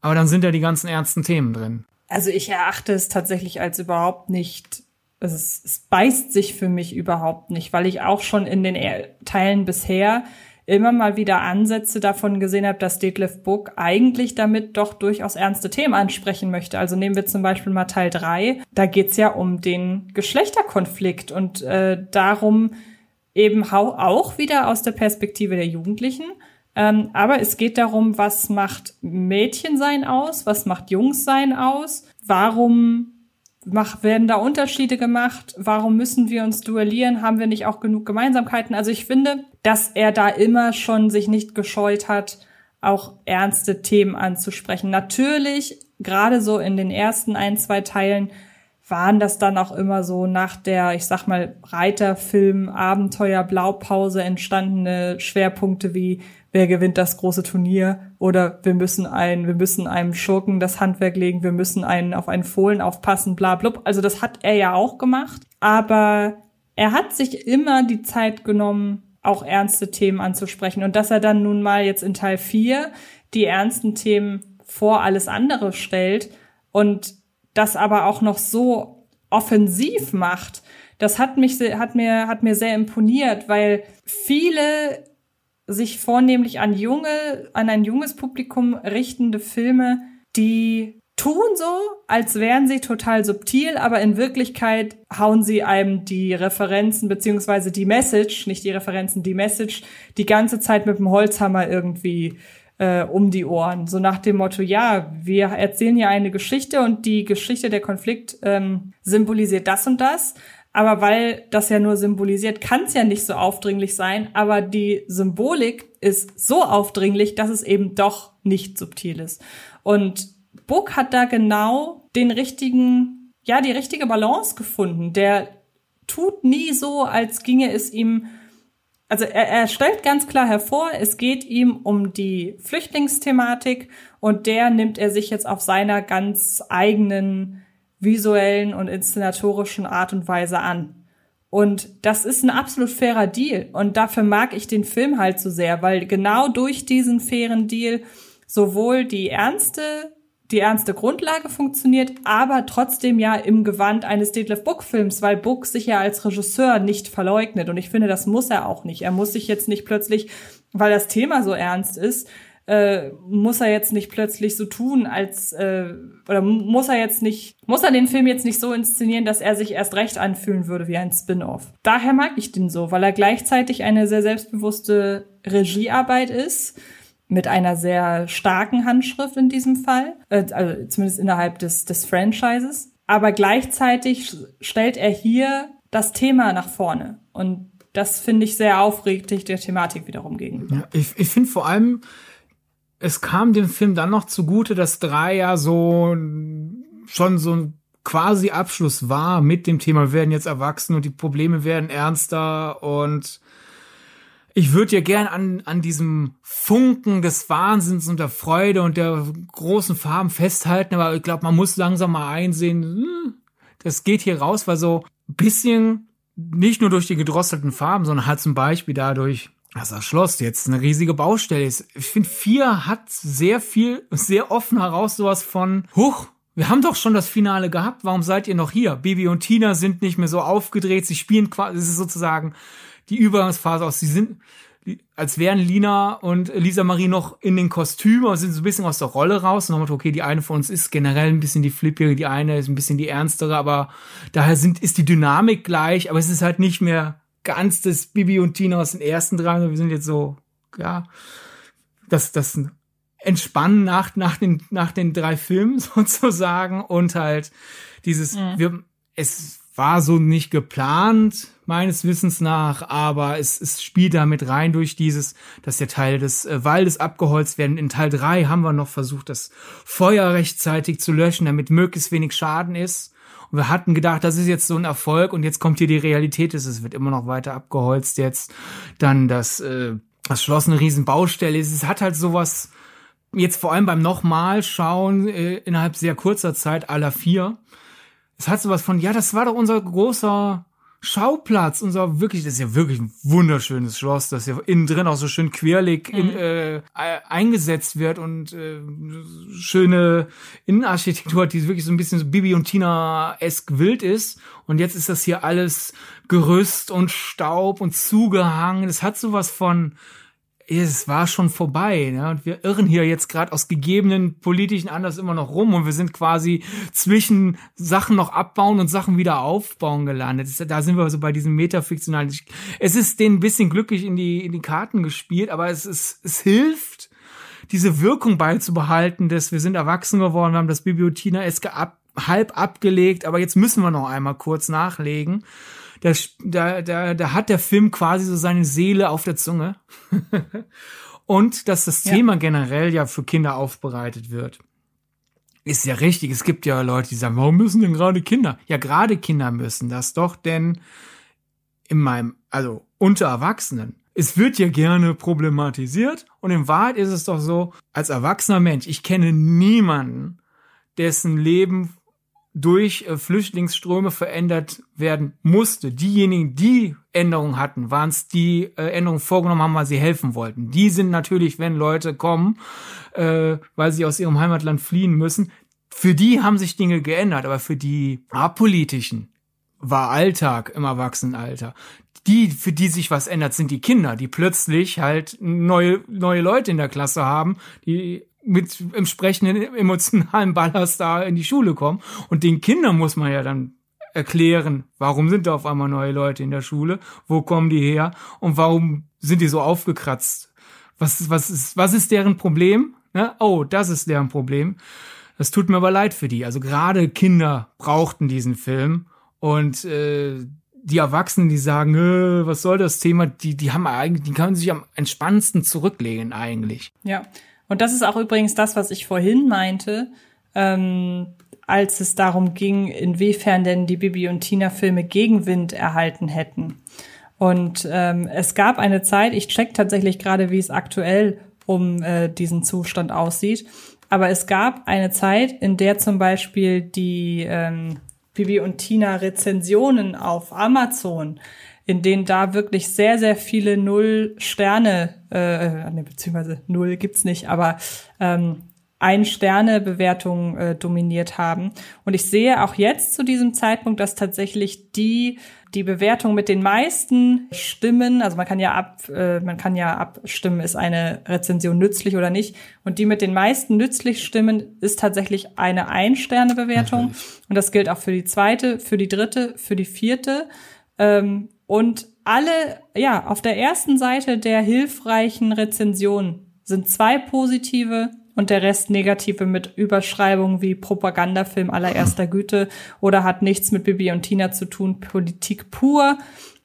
aber dann sind ja die ganzen ernsten Themen drin. Also ich erachte es tatsächlich als überhaupt nicht also es, es beißt sich für mich überhaupt nicht, weil ich auch schon in den Teilen bisher immer mal wieder Ansätze davon gesehen habe, dass Detlef Book eigentlich damit doch durchaus ernste Themen ansprechen möchte. Also nehmen wir zum Beispiel mal Teil 3. Da geht's ja um den Geschlechterkonflikt und äh, darum eben auch wieder aus der Perspektive der Jugendlichen. Ähm, aber es geht darum, was macht Mädchensein aus, was macht Jungssein aus, warum mach, werden da Unterschiede gemacht? Warum müssen wir uns duellieren? Haben wir nicht auch genug Gemeinsamkeiten? Also ich finde, dass er da immer schon sich nicht gescheut hat, auch ernste Themen anzusprechen. Natürlich, gerade so in den ersten ein, zwei Teilen waren das dann auch immer so nach der, ich sag mal, Reiterfilm, Abenteuer, Blaupause entstandene Schwerpunkte wie wer gewinnt das große Turnier oder wir müssen ein, wir müssen einem Schurken das Handwerk legen, wir müssen einen auf einen Fohlen aufpassen, bla blub. Also das hat er ja auch gemacht, aber er hat sich immer die Zeit genommen, auch ernste Themen anzusprechen und dass er dann nun mal jetzt in Teil 4 die ernsten Themen vor alles andere stellt und das aber auch noch so offensiv macht, das hat mich hat mir hat mir sehr imponiert, weil viele sich vornehmlich an junge, an ein junges Publikum richtende Filme, die tun so, als wären sie total subtil, aber in Wirklichkeit hauen sie einem die Referenzen beziehungsweise die Message, nicht die Referenzen, die Message, die ganze Zeit mit dem Holzhammer irgendwie äh, um die Ohren. So nach dem Motto, ja, wir erzählen hier eine Geschichte und die Geschichte der Konflikt ähm, symbolisiert das und das. Aber weil das ja nur symbolisiert, kann es ja nicht so aufdringlich sein. Aber die Symbolik ist so aufdringlich, dass es eben doch nicht subtil ist. Und Book hat da genau den richtigen, ja, die richtige Balance gefunden. Der tut nie so, als ginge es ihm also er, er stellt ganz klar hervor, es geht ihm um die Flüchtlingsthematik und der nimmt er sich jetzt auf seiner ganz eigenen visuellen und inszenatorischen Art und Weise an. Und das ist ein absolut fairer Deal. Und dafür mag ich den Film halt so sehr, weil genau durch diesen fairen Deal sowohl die ernste, die ernste Grundlage funktioniert, aber trotzdem ja im Gewand eines Detlef Book Films, weil Book sich ja als Regisseur nicht verleugnet. Und ich finde, das muss er auch nicht. Er muss sich jetzt nicht plötzlich, weil das Thema so ernst ist, äh, muss er jetzt nicht plötzlich so tun, als äh, oder muss er jetzt nicht, muss er den Film jetzt nicht so inszenieren, dass er sich erst recht anfühlen würde wie ein Spin-off. Daher mag ich den so, weil er gleichzeitig eine sehr selbstbewusste Regiearbeit ist mit einer sehr starken Handschrift in diesem Fall, äh, also zumindest innerhalb des, des Franchises. Aber gleichzeitig stellt er hier das Thema nach vorne. Und das finde ich sehr aufregend der Thematik wiederum gegenüber. Ja, ich ich finde vor allem, es kam dem Film dann noch zugute, dass drei ja so schon so ein quasi Abschluss war mit dem Thema, wir werden jetzt erwachsen und die Probleme werden ernster und ich würde ja gern an, an diesem Funken des Wahnsinns und der Freude und der großen Farben festhalten, aber ich glaube, man muss langsam mal einsehen, hm, das geht hier raus, weil so ein bisschen nicht nur durch die gedrosselten Farben, sondern halt zum Beispiel dadurch, dass das Schloss jetzt eine riesige Baustelle ist. Ich finde, vier hat sehr viel, sehr offen heraus sowas von, huch, wir haben doch schon das Finale gehabt, warum seid ihr noch hier? Bibi und Tina sind nicht mehr so aufgedreht, sie spielen quasi, es ist sozusagen die Übergangsphase aus, sie sind, als wären Lina und Lisa Marie noch in den Kostümen, sind so ein bisschen aus der Rolle raus und haben okay, die eine von uns ist generell ein bisschen die flippige, die eine ist ein bisschen die ernstere, aber daher sind, ist die Dynamik gleich, aber es ist halt nicht mehr ganz das Bibi und Tina aus den ersten drei, wir sind jetzt so, ja, das, das Entspannen nach, nach den, nach den drei Filmen sozusagen und halt dieses, mhm. wir, es war so nicht geplant, meines Wissens nach, aber es, es spielt damit rein durch dieses, dass der Teil des äh, Waldes abgeholzt werden. In Teil drei haben wir noch versucht, das Feuer rechtzeitig zu löschen, damit möglichst wenig Schaden ist. Und wir hatten gedacht, das ist jetzt so ein Erfolg und jetzt kommt hier die Realität, es wird immer noch weiter abgeholzt jetzt. Dann das, äh, das Schloss eine Riesenbaustelle ist. Es hat halt sowas, jetzt vor allem beim nochmal schauen, äh, innerhalb sehr kurzer Zeit aller vier. Es hat sowas von, ja, das war doch unser großer Schauplatz, unser wirklich, das ist ja wirklich ein wunderschönes Schloss, das ja innen drin auch so schön querlig in, mhm. äh, eingesetzt wird und äh, schöne Innenarchitektur hat, die wirklich so ein bisschen so Bibi und Tina-esk wild ist. Und jetzt ist das hier alles Gerüst und Staub und zugehangen. Es hat sowas von, es war schon vorbei. Ne? Und wir irren hier jetzt gerade aus gegebenen politischen Anlass immer noch rum und wir sind quasi zwischen Sachen noch abbauen und Sachen wieder aufbauen gelandet. Da sind wir so bei diesem metafiktionalen. Es ist denen ein bisschen glücklich in die, in die Karten gespielt, aber es, ist, es hilft, diese Wirkung beizubehalten, dass wir sind erwachsen geworden, wir haben das Bibliothina Eske ab, halb abgelegt, aber jetzt müssen wir noch einmal kurz nachlegen da, da, da, da hat der Film quasi so seine Seele auf der Zunge. Und dass das ja. Thema generell ja für Kinder aufbereitet wird. Ist ja richtig. Es gibt ja Leute, die sagen, warum müssen denn gerade Kinder? Ja, gerade Kinder müssen das doch, denn in meinem, also unter Erwachsenen, es wird ja gerne problematisiert und in Wahrheit ist es doch so, als erwachsener Mensch, ich kenne niemanden, dessen Leben durch äh, Flüchtlingsströme verändert werden musste. Diejenigen, die Änderungen hatten, waren es die äh, Änderungen vorgenommen haben, weil sie helfen wollten. Die sind natürlich, wenn Leute kommen, äh, weil sie aus ihrem Heimatland fliehen müssen, für die haben sich Dinge geändert, aber für die apolitischen war Alltag im Erwachsenenalter. Die, für die sich was ändert, sind die Kinder, die plötzlich halt neue, neue Leute in der Klasse haben, die mit entsprechenden emotionalen Ballast da in die Schule kommen. Und den Kindern muss man ja dann erklären, warum sind da auf einmal neue Leute in der Schule, wo kommen die her und warum sind die so aufgekratzt? Was, was, ist, was ist deren Problem? Ne? Oh, das ist deren Problem. Das tut mir aber leid für die. Also gerade Kinder brauchten diesen Film und äh, die Erwachsenen, die sagen, äh, was soll das Thema, die, die haben eigentlich, die können sich am entspannendsten zurücklegen eigentlich. Ja, und das ist auch übrigens das, was ich vorhin meinte, ähm, als es darum ging, inwiefern denn die Bibi und Tina Filme Gegenwind erhalten hätten. Und ähm, es gab eine Zeit, ich check tatsächlich gerade, wie es aktuell um äh, diesen Zustand aussieht, aber es gab eine Zeit, in der zum Beispiel die ähm, Bibi und Tina Rezensionen auf Amazon in denen da wirklich sehr, sehr viele Null-Sterne, äh, ne, beziehungsweise Null gibt's nicht, aber ähm, ein-Sterne-Bewertungen äh, dominiert haben. Und ich sehe auch jetzt zu diesem Zeitpunkt, dass tatsächlich die die Bewertung mit den meisten Stimmen, also man kann ja ab, äh, man kann ja abstimmen, ist eine Rezension nützlich oder nicht. Und die mit den meisten nützlich Stimmen ist tatsächlich eine Ein-Sterne-Bewertung. Und das gilt auch für die zweite, für die dritte, für die vierte. Ähm, und alle, ja, auf der ersten Seite der hilfreichen Rezensionen sind zwei positive und der Rest negative mit Überschreibungen wie Propagandafilm allererster Güte oder hat nichts mit Bibi und Tina zu tun, Politik pur.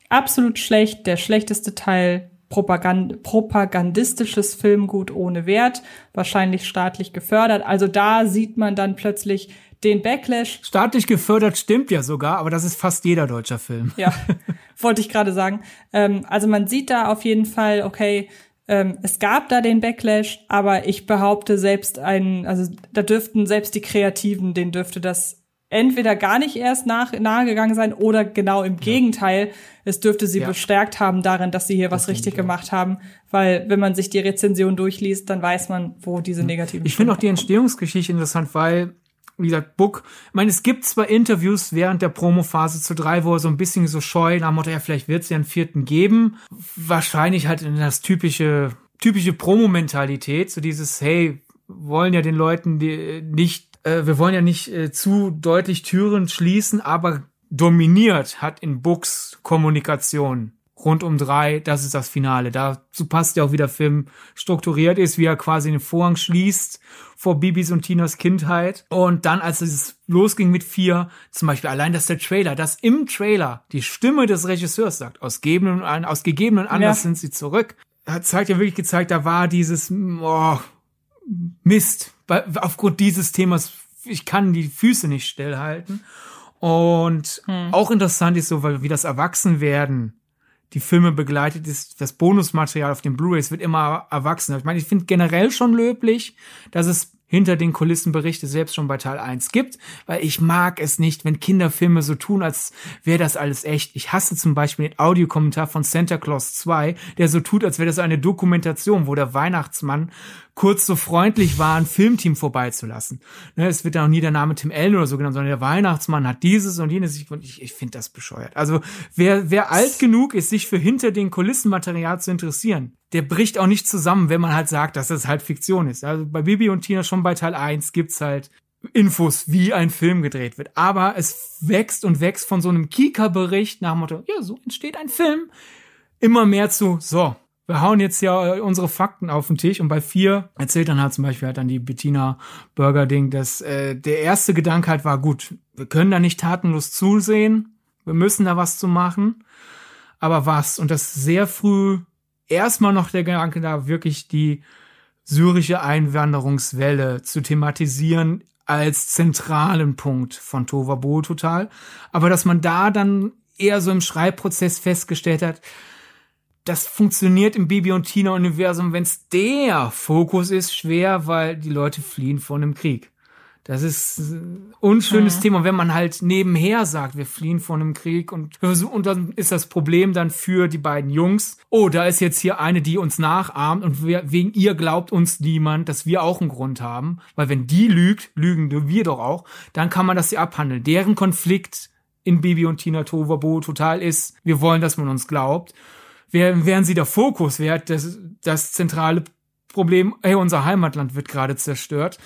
Absolut schlecht, der schlechteste Teil Propagand propagandistisches Filmgut ohne Wert, wahrscheinlich staatlich gefördert. Also da sieht man dann plötzlich, den Backlash. Staatlich gefördert stimmt ja sogar, aber das ist fast jeder deutscher Film. Ja, wollte ich gerade sagen. Ähm, also man sieht da auf jeden Fall, okay, ähm, es gab da den Backlash, aber ich behaupte selbst einen, also da dürften selbst die Kreativen, denen dürfte das entweder gar nicht erst nach, nahegegangen sein oder genau im ja. Gegenteil. Es dürfte sie ja. bestärkt haben darin, dass sie hier das was richtig ja. gemacht haben. Weil wenn man sich die Rezension durchliest, dann weiß man, wo diese negativen. Ich finde auch die Entstehungsgeschichte interessant, weil wie gesagt, Book, ich meine, es gibt zwar Interviews während der Promophase zu drei, wo er so ein bisschen so scheu nach Motto, ja, vielleicht wird es ja einen vierten geben. Wahrscheinlich halt in das typische, typische Promo-Mentalität, so dieses, hey, wollen ja den Leuten die nicht, äh, wir wollen ja nicht äh, zu deutlich Türen schließen, aber dominiert hat in Books Kommunikation rund um drei, das ist das Finale. Dazu passt ja auch, wie der Film strukturiert ist, wie er quasi den Vorhang schließt vor Bibis und Tinas Kindheit. Und dann, als es losging mit vier, zum Beispiel allein, dass der Trailer, dass im Trailer die Stimme des Regisseurs sagt, aus gegebenen, aus gegebenen Anlass ja. sind sie zurück, hat zeigt ja wirklich gezeigt, da war dieses, oh, Mist, aufgrund dieses Themas, ich kann die Füße nicht stillhalten. Und hm. auch interessant ist so, weil wie das Erwachsenwerden die Filme begleitet ist, das Bonusmaterial auf den Blu-rays wird immer erwachsener. Ich meine, ich finde generell schon löblich, dass es hinter den Kulissen Berichte selbst schon bei Teil 1 gibt, weil ich mag es nicht, wenn Kinderfilme so tun, als wäre das alles echt. Ich hasse zum Beispiel den Audiokommentar von Santa Claus 2, der so tut, als wäre das eine Dokumentation, wo der Weihnachtsmann kurz so freundlich war, ein Filmteam vorbeizulassen. Ne, es wird ja auch nie der Name Tim Allen oder so genannt, sondern der Weihnachtsmann hat dieses und jenes. Ich, ich, finde das bescheuert. Also wer, wer alt genug ist, sich für hinter den Kulissen Material zu interessieren, der bricht auch nicht zusammen, wenn man halt sagt, dass das halt Fiktion ist. Also bei Bibi und Tina schon bei Teil 1 gibt's halt Infos, wie ein Film gedreht wird. Aber es wächst und wächst von so einem Kika-Bericht nach dem Motto, ja, so entsteht ein Film, immer mehr zu, so, wir hauen jetzt ja unsere Fakten auf den Tisch und bei vier erzählt dann halt zum Beispiel halt dann die Bettina Burger Ding, dass äh, der erste Gedanke halt war, gut, wir können da nicht tatenlos zusehen, wir müssen da was zu machen, aber was? Und das sehr früh erstmal noch der Gedanke da, wirklich die syrische Einwanderungswelle zu thematisieren als zentralen Punkt von Tova Bo total, aber dass man da dann eher so im Schreibprozess festgestellt hat, das funktioniert im Bibi und Tina Universum, wenn es der Fokus ist, schwer, weil die Leute fliehen vor einem Krieg. Das ist ein unschönes mhm. Thema, wenn man halt nebenher sagt, wir fliehen vor einem Krieg und, und dann ist das Problem dann für die beiden Jungs, oh, da ist jetzt hier eine, die uns nachahmt und wir, wegen ihr glaubt uns niemand, dass wir auch einen Grund haben, weil wenn die lügt, lügen wir doch auch, dann kann man das hier abhandeln. Deren Konflikt in Bibi und Tina Tovabo total ist, wir wollen, dass man uns glaubt wären sie der Fokus wert, das, das zentrale Problem, hey, unser Heimatland wird gerade zerstört.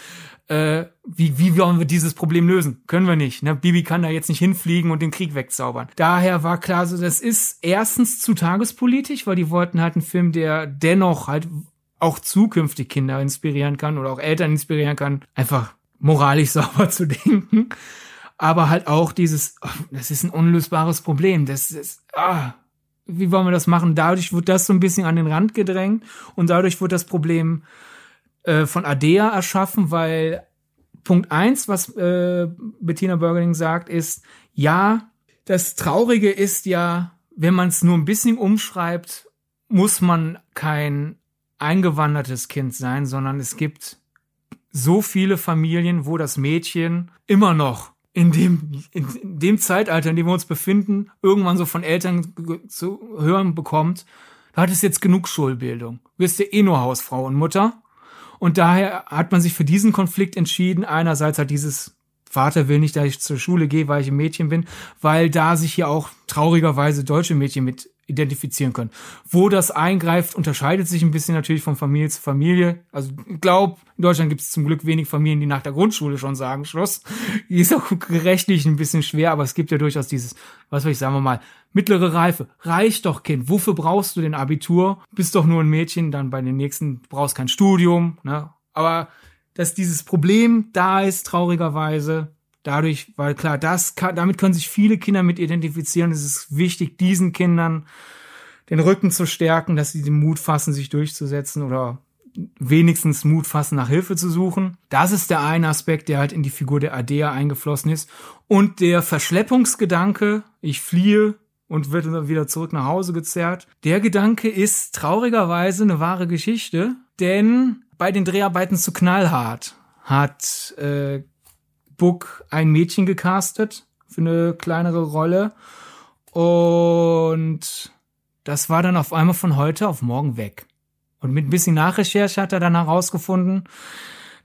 Äh, wie, wie wollen wir dieses Problem lösen? Können wir nicht. Ne? Bibi kann da jetzt nicht hinfliegen und den Krieg wegzaubern. Daher war klar, so das ist erstens zu tagespolitisch, weil die wollten halt einen Film, der dennoch halt auch zukünftig Kinder inspirieren kann oder auch Eltern inspirieren kann, einfach moralisch sauber zu denken. Aber halt auch dieses, oh, das ist ein unlösbares Problem. Das ist, ah, wie wollen wir das machen? Dadurch wird das so ein bisschen an den Rand gedrängt und dadurch wird das Problem äh, von Adea erschaffen, weil Punkt eins, was äh, Bettina Burgering sagt, ist, ja, das Traurige ist ja, wenn man es nur ein bisschen umschreibt, muss man kein eingewandertes Kind sein, sondern es gibt so viele Familien, wo das Mädchen immer noch in dem, in, dem Zeitalter, in dem wir uns befinden, irgendwann so von Eltern zu hören bekommt, du hattest jetzt genug Schulbildung. Du bist ja eh nur Hausfrau und Mutter. Und daher hat man sich für diesen Konflikt entschieden. Einerseits hat dieses Vater will nicht, dass ich zur Schule gehe, weil ich ein Mädchen bin, weil da sich hier auch traurigerweise deutsche Mädchen mit identifizieren können. Wo das eingreift, unterscheidet sich ein bisschen natürlich von Familie zu Familie. Also ich glaube, in Deutschland gibt es zum Glück wenig Familien, die nach der Grundschule schon sagen, Schluss. Ist auch rechtlich ein bisschen schwer, aber es gibt ja durchaus dieses, was soll ich sagen wir mal, mittlere Reife. Reicht doch, Kind. Wofür brauchst du den Abitur? Bist doch nur ein Mädchen, dann bei den nächsten brauchst kein Studium. Ne? Aber dass dieses Problem da ist, traurigerweise, dadurch, weil klar, das kann, damit können sich viele Kinder mit identifizieren. Es ist wichtig, diesen Kindern den Rücken zu stärken, dass sie den Mut fassen, sich durchzusetzen oder wenigstens Mut fassen, nach Hilfe zu suchen. Das ist der eine Aspekt, der halt in die Figur der Adea eingeflossen ist. Und der Verschleppungsgedanke, ich fliehe und wird wieder zurück nach Hause gezerrt. Der Gedanke ist traurigerweise eine wahre Geschichte, denn bei den Dreharbeiten zu Knallhart hat äh, Book ein Mädchen gecastet für eine kleinere Rolle. Und das war dann auf einmal von heute auf morgen weg. Und mit ein bisschen Nachrecherche hat er dann herausgefunden,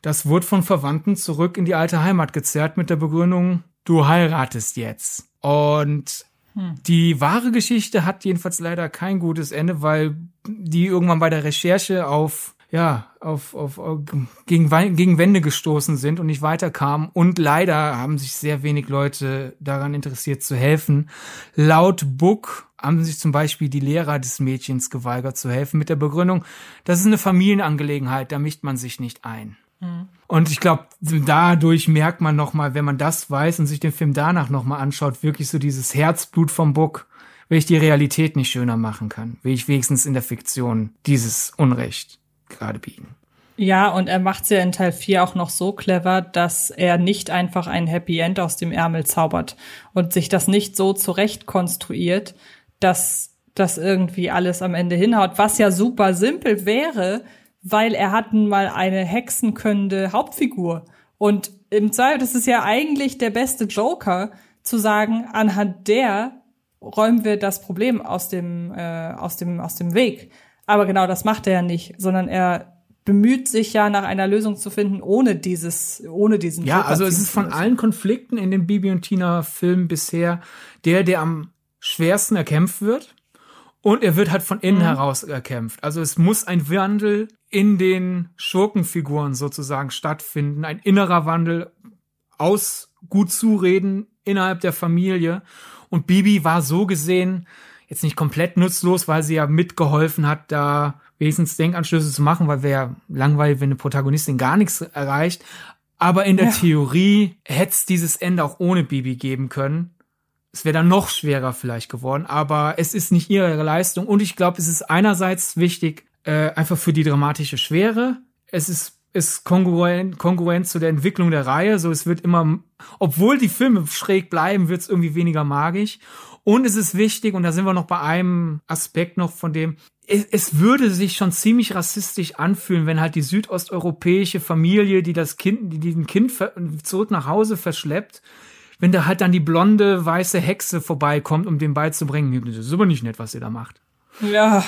das wurde von Verwandten zurück in die alte Heimat gezerrt mit der Begründung, du heiratest jetzt. Und hm. die wahre Geschichte hat jedenfalls leider kein gutes Ende, weil die irgendwann bei der Recherche auf ja, auf, auf, auf gegen, gegen Wände gestoßen sind und nicht weiterkamen. Und leider haben sich sehr wenig Leute daran interessiert zu helfen. Laut Book haben sich zum Beispiel die Lehrer des Mädchens geweigert zu helfen mit der Begründung, das ist eine Familienangelegenheit, da mischt man sich nicht ein. Mhm. Und ich glaube, dadurch merkt man nochmal, wenn man das weiß und sich den Film danach nochmal anschaut, wirklich so dieses Herzblut vom Book, wenn ich die Realität nicht schöner machen kann, will ich wenigstens in der Fiktion dieses Unrecht gerade biegen. Ja, und er macht's ja in Teil 4 auch noch so clever, dass er nicht einfach ein Happy End aus dem Ärmel zaubert und sich das nicht so zurecht konstruiert, dass das irgendwie alles am Ende hinhaut, was ja super simpel wäre, weil er hatten mal eine hexenkönnende Hauptfigur. Und im Zweifel, das ist ja eigentlich der beste Joker, zu sagen, anhand der räumen wir das Problem aus dem, äh, aus dem, aus dem Weg. Aber genau das macht er ja nicht, sondern er bemüht sich ja nach einer Lösung zu finden, ohne dieses, ohne diesen. Ja, also es ist von allen Konflikten in den Bibi und Tina Filmen bisher der, der am schwersten erkämpft wird. Und er wird halt von innen mhm. heraus erkämpft. Also es muss ein Wandel in den Schurkenfiguren sozusagen stattfinden. Ein innerer Wandel aus gut zureden innerhalb der Familie. Und Bibi war so gesehen jetzt nicht komplett nutzlos, weil sie ja mitgeholfen hat, da wenigstens Denkanschlüsse zu machen, weil wäre ja langweilig, wenn eine Protagonistin gar nichts erreicht. Aber in der ja. Theorie hätte es dieses Ende auch ohne Bibi geben können. Es wäre dann noch schwerer vielleicht geworden, aber es ist nicht ihre Leistung. Und ich glaube, es ist einerseits wichtig, äh, einfach für die dramatische Schwere. Es ist ist kongruent, kongruent zu der Entwicklung der Reihe. So, es wird immer, obwohl die Filme schräg bleiben, wird es irgendwie weniger magisch. Und es ist wichtig, und da sind wir noch bei einem Aspekt noch von dem, es, es würde sich schon ziemlich rassistisch anfühlen, wenn halt die südosteuropäische Familie, die das Kind, die diesen Kind zurück nach Hause verschleppt, wenn da halt dann die blonde, weiße Hexe vorbeikommt, um dem beizubringen, das ist aber nicht nett, was ihr da macht. Ja.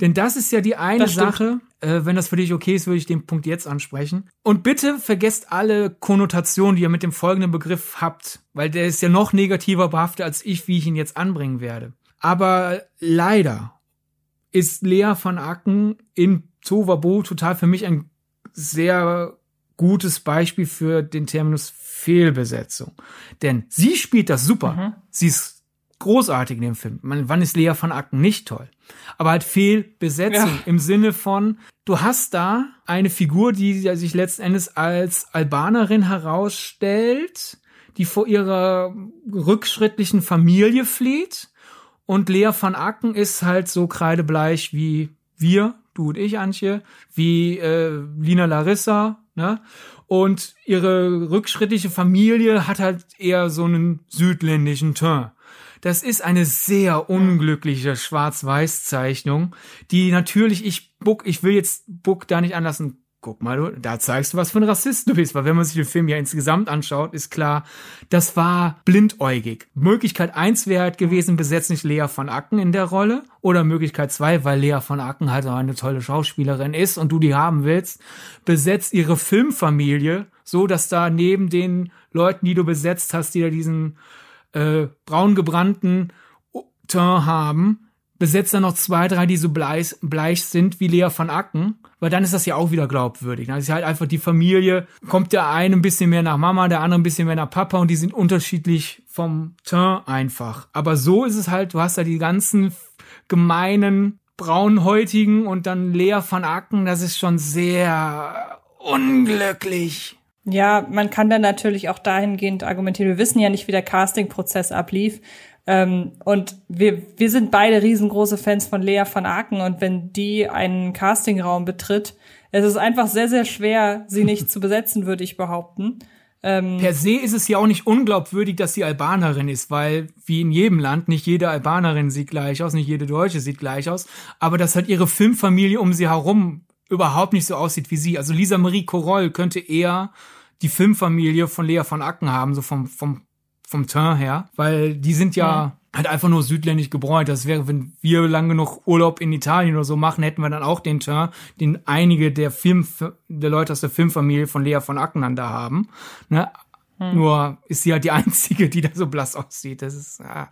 Denn das ist ja die eine Sache, äh, wenn das für dich okay ist, würde ich den Punkt jetzt ansprechen. Und bitte vergesst alle Konnotationen, die ihr mit dem folgenden Begriff habt, weil der ist ja noch negativer behaftet als ich, wie ich ihn jetzt anbringen werde. Aber leider ist Lea von Acken in Tovabo total für mich ein sehr gutes Beispiel für den Terminus Fehlbesetzung. Denn sie spielt das super. Mhm. Sie ist großartig in dem Film. Man, wann ist Lea von Acken nicht toll? Aber halt Fehlbesetzung ja. im Sinne von, du hast da eine Figur, die sich letzten Endes als Albanerin herausstellt, die vor ihrer rückschrittlichen Familie flieht. Und Lea von Acken ist halt so kreidebleich wie wir, du und ich, Antje, wie äh, Lina Larissa, ne? Und ihre rückschrittliche Familie hat halt eher so einen südländischen Turn. Das ist eine sehr unglückliche Schwarz-Weiß-Zeichnung, die natürlich ich Buck, ich will jetzt Buck da nicht anlassen. Guck mal, da zeigst du, was für ein Rassist du bist, weil wenn man sich den Film ja insgesamt anschaut, ist klar, das war blindäugig. Möglichkeit eins wäre halt gewesen, besetzt nicht Lea von Acken in der Rolle. Oder Möglichkeit zwei, weil Lea von Acken halt auch eine tolle Schauspielerin ist und du die haben willst, besetzt ihre Filmfamilie so, dass da neben den Leuten, die du besetzt hast, die da diesen äh, braun gebrannten Teint haben, besetzt dann noch zwei, drei, die so bleich, bleich sind wie Lea von Acken, weil dann ist das ja auch wieder glaubwürdig. Dann ist halt einfach die Familie, kommt der eine ein bisschen mehr nach Mama, der andere ein bisschen mehr nach Papa und die sind unterschiedlich vom Teint einfach. Aber so ist es halt, du hast da die ganzen gemeinen braunhäutigen und dann Lea von Acken, das ist schon sehr unglücklich. Ja, man kann dann natürlich auch dahingehend argumentieren. Wir wissen ja nicht, wie der Casting-Prozess ablief. Ähm, und wir, wir sind beide riesengroße Fans von Lea van Aken. Und wenn die einen Castingraum betritt, es ist einfach sehr, sehr schwer, sie nicht zu besetzen, würde ich behaupten. Ähm, per se ist es ja auch nicht unglaubwürdig, dass sie Albanerin ist, weil wie in jedem Land nicht jede Albanerin sieht gleich aus, nicht jede Deutsche sieht gleich aus, aber dass halt ihre Filmfamilie um sie herum überhaupt nicht so aussieht wie sie. Also Lisa Marie Coroll könnte eher die Filmfamilie von Lea von Acken haben, so vom, vom, vom Teint her, weil die sind ja, halt einfach nur südländisch gebräunt. Das wäre, wenn wir lang genug Urlaub in Italien oder so machen, hätten wir dann auch den Teint, den einige der Film, der Leute aus der Filmfamilie von Lea von Acken dann da haben. Ne? Hm. Nur ist sie halt die einzige, die da so blass aussieht. Das ist, ah.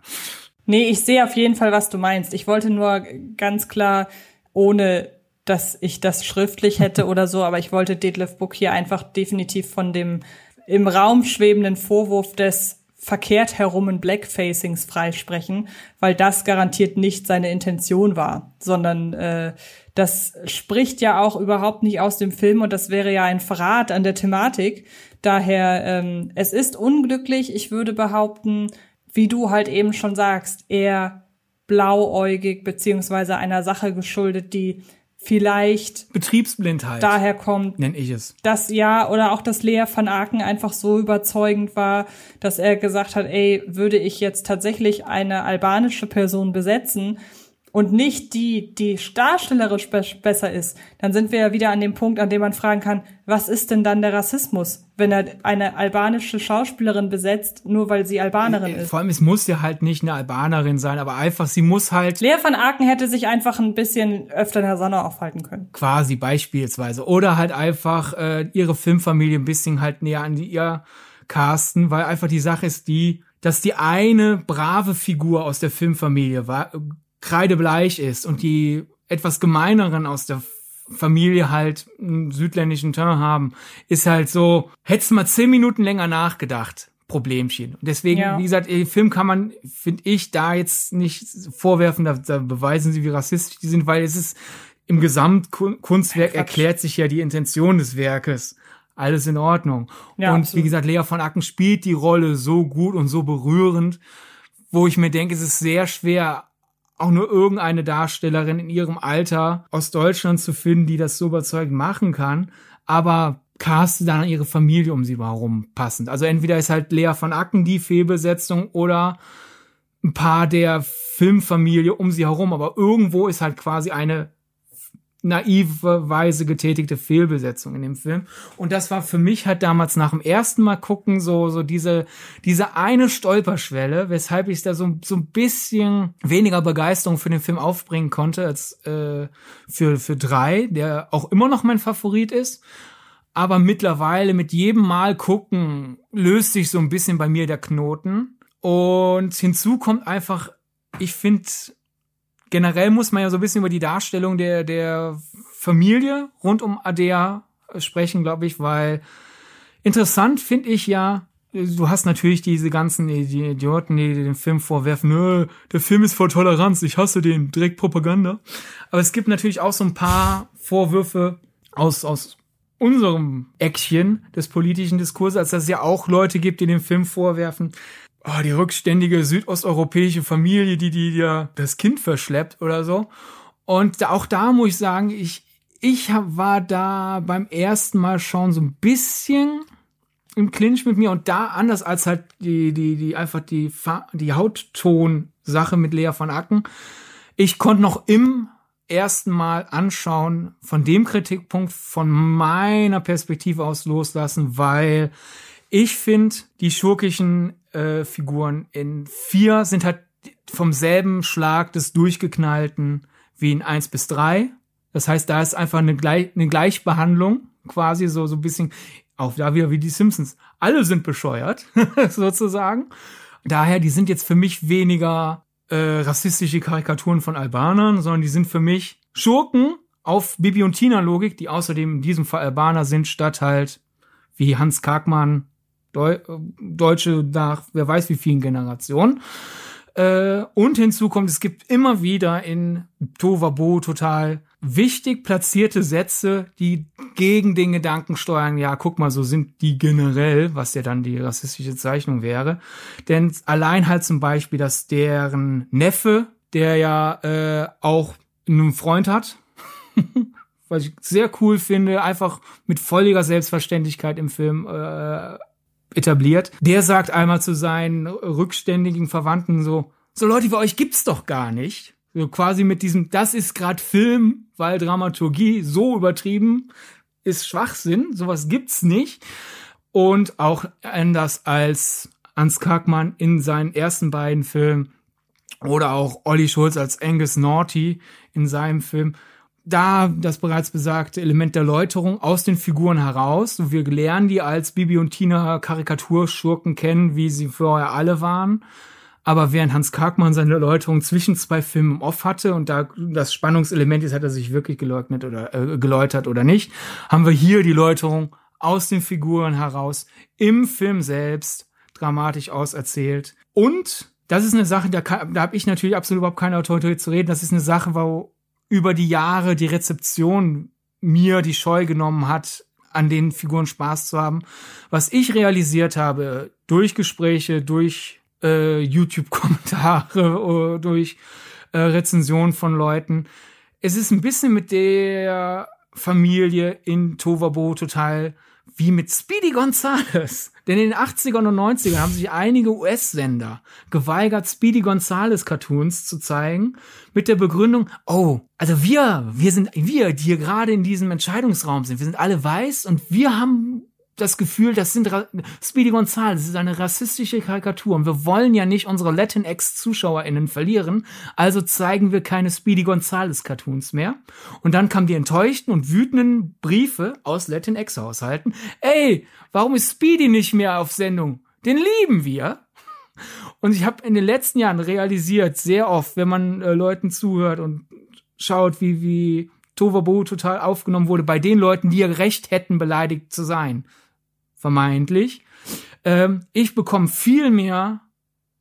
Nee, ich sehe auf jeden Fall, was du meinst. Ich wollte nur ganz klar, ohne dass ich das schriftlich hätte oder so, aber ich wollte Detlef Book hier einfach definitiv von dem im Raum schwebenden Vorwurf des verkehrt herumen Blackfacings freisprechen, weil das garantiert nicht seine Intention war, sondern äh, das spricht ja auch überhaupt nicht aus dem Film und das wäre ja ein Verrat an der Thematik. Daher, ähm, es ist unglücklich, ich würde behaupten, wie du halt eben schon sagst, eher blauäugig beziehungsweise einer Sache geschuldet, die vielleicht Betriebsblindheit daher kommt, nenne ich es. Das ja oder auch dass Lea van Aken einfach so überzeugend war, dass er gesagt hat, ey, würde ich jetzt tatsächlich eine albanische Person besetzen, und nicht die, die darstellerisch be besser ist, dann sind wir ja wieder an dem Punkt, an dem man fragen kann, was ist denn dann der Rassismus, wenn er eine albanische Schauspielerin besetzt, nur weil sie Albanerin ist? Vor allem, es muss ja halt nicht eine Albanerin sein, aber einfach, sie muss halt. Lea van Aken hätte sich einfach ein bisschen öfter in der Sonne aufhalten können. Quasi beispielsweise. Oder halt einfach äh, ihre Filmfamilie ein bisschen halt näher an die, ihr casten, weil einfach die Sache ist die, dass die eine brave Figur aus der Filmfamilie war, kreidebleich ist und die etwas gemeineren aus der Familie halt einen südländischen Teint haben, ist halt so, hättest mal zehn Minuten länger nachgedacht. Problemchen. Und deswegen, ja. wie gesagt, den Film kann man, finde ich, da jetzt nicht vorwerfen, da, da beweisen sie, wie rassistisch die sind, weil es ist im Gesamtkunstwerk Quatsch. erklärt sich ja die Intention des Werkes. Alles in Ordnung. Ja, und absolut. wie gesagt, Lea von Acken spielt die Rolle so gut und so berührend, wo ich mir denke, es ist sehr schwer, auch nur irgendeine Darstellerin in ihrem Alter aus Deutschland zu finden, die das so überzeugend machen kann. Aber caste dann ihre Familie um sie herum passend. Also entweder ist halt Lea von Acken die Fehlbesetzung oder ein paar der Filmfamilie um sie herum. Aber irgendwo ist halt quasi eine naiverweise getätigte Fehlbesetzung in dem Film. Und das war für mich halt damals nach dem ersten Mal gucken so, so diese, diese eine Stolperschwelle, weshalb ich da so, so ein bisschen weniger Begeisterung für den Film aufbringen konnte als äh, für, für drei, der auch immer noch mein Favorit ist. Aber mittlerweile mit jedem Mal gucken löst sich so ein bisschen bei mir der Knoten. Und hinzu kommt einfach, ich finde generell muss man ja so ein bisschen über die Darstellung der, der Familie rund um Adea sprechen, glaube ich, weil interessant finde ich ja, du hast natürlich diese ganzen Idioten, die den Film vorwerfen, Nö, der Film ist voll Toleranz, ich hasse den, direkt Propaganda. Aber es gibt natürlich auch so ein paar Vorwürfe aus, aus unserem Eckchen des politischen Diskurses, als dass es ja auch Leute gibt, die den Film vorwerfen, oh, die rückständige südosteuropäische Familie, die die ja das Kind verschleppt oder so. Und auch da muss ich sagen, ich ich war da beim ersten Mal schon so ein bisschen im Clinch mit mir und da anders als halt die die die einfach die die Hautton-Sache mit Lea von Acken. Ich konnte noch im ersten Mal anschauen von dem Kritikpunkt von meiner Perspektive aus loslassen, weil ich finde die schurkischen äh, Figuren in vier sind halt vom selben Schlag des durchgeknallten wie in eins bis drei. Das heißt, da ist einfach eine, Gleich eine Gleichbehandlung, quasi so, so ein bisschen, auch da wieder wie die Simpsons. Alle sind bescheuert, sozusagen. Daher, die sind jetzt für mich weniger äh, rassistische Karikaturen von Albanern, sondern die sind für mich Schurken auf Bibi und Tina Logik, die außerdem in diesem Fall Albaner sind, statt halt wie Hans Kargmann Deu Deutsche nach wer weiß wie vielen Generationen. Äh, und hinzu kommt, es gibt immer wieder in Tovabo total wichtig platzierte Sätze, die gegen den Gedanken steuern, ja, guck mal, so sind die generell, was ja dann die rassistische Zeichnung wäre. Denn allein halt zum Beispiel, dass deren Neffe, der ja äh, auch einen Freund hat, was ich sehr cool finde, einfach mit völliger Selbstverständlichkeit im Film äh, etabliert. Der sagt einmal zu seinen rückständigen Verwandten so, so Leute wie euch gibt's doch gar nicht. So quasi mit diesem, das ist gerade Film, weil Dramaturgie so übertrieben ist Schwachsinn, sowas gibt's nicht. Und auch anders als Hans Karkmann in seinen ersten beiden Filmen oder auch Olli Schulz als Angus Naughty in seinem Film. Da das bereits besagte Element der Läuterung aus den Figuren heraus. Wir lernen die als Bibi und Tina Karikaturschurken kennen, wie sie vorher alle waren. Aber während Hans Karkmann seine Erläuterung zwischen zwei Filmen off hatte und da das Spannungselement ist, hat er sich wirklich geleugnet oder äh, geläutert oder nicht, haben wir hier die Läuterung aus den Figuren heraus im Film selbst dramatisch auserzählt. Und das ist eine Sache, da, da habe ich natürlich absolut überhaupt keine Autorität zu reden. Das ist eine Sache, wo über die Jahre die Rezeption mir die Scheu genommen hat, an den Figuren Spaß zu haben. Was ich realisiert habe durch Gespräche, durch äh, YouTube-Kommentare, durch äh, Rezensionen von Leuten. Es ist ein bisschen mit der Familie in Tovabo total wie mit Speedy Gonzales. Denn in den 80ern und 90ern haben sich einige US-Sender geweigert, Speedy Gonzales Cartoons zu zeigen, mit der Begründung, oh, also wir, wir sind, wir, die hier gerade in diesem Entscheidungsraum sind, wir sind alle weiß und wir haben das Gefühl, das sind Ra Speedy Gonzales, das ist eine rassistische Karikatur und wir wollen ja nicht unsere Latinx-ZuschauerInnen verlieren, also zeigen wir keine Speedy Gonzales-Cartoons mehr. Und dann kamen die enttäuschten und wütenden Briefe aus Latinx-Haushalten. Ey, warum ist Speedy nicht mehr auf Sendung? Den lieben wir. Und ich habe in den letzten Jahren realisiert, sehr oft, wenn man äh, Leuten zuhört und schaut, wie, wie Tovabo total aufgenommen wurde bei den Leuten, die ja recht hätten, beleidigt zu sein vermeintlich. Ähm, ich bekomme viel mehr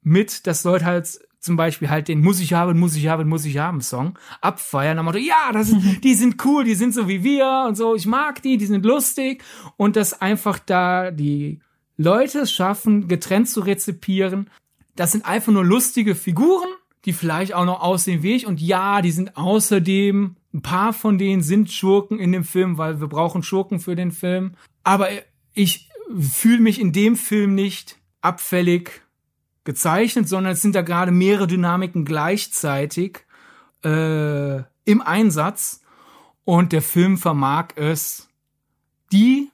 mit, dass Leute halt zum Beispiel halt den muss ich haben, muss ich haben, muss ich haben Song abfeiern. Am Motto, ja, das mhm. die sind cool, die sind so wie wir und so. Ich mag die, die sind lustig und dass einfach da die Leute es schaffen, getrennt zu rezipieren. Das sind einfach nur lustige Figuren, die vielleicht auch noch aussehen wie ich. Und ja, die sind außerdem, ein paar von denen sind Schurken in dem Film, weil wir brauchen Schurken für den Film. Aber ich fühle mich in dem Film nicht abfällig gezeichnet, sondern es sind da gerade mehrere Dynamiken gleichzeitig äh, im Einsatz und der Film vermag es, die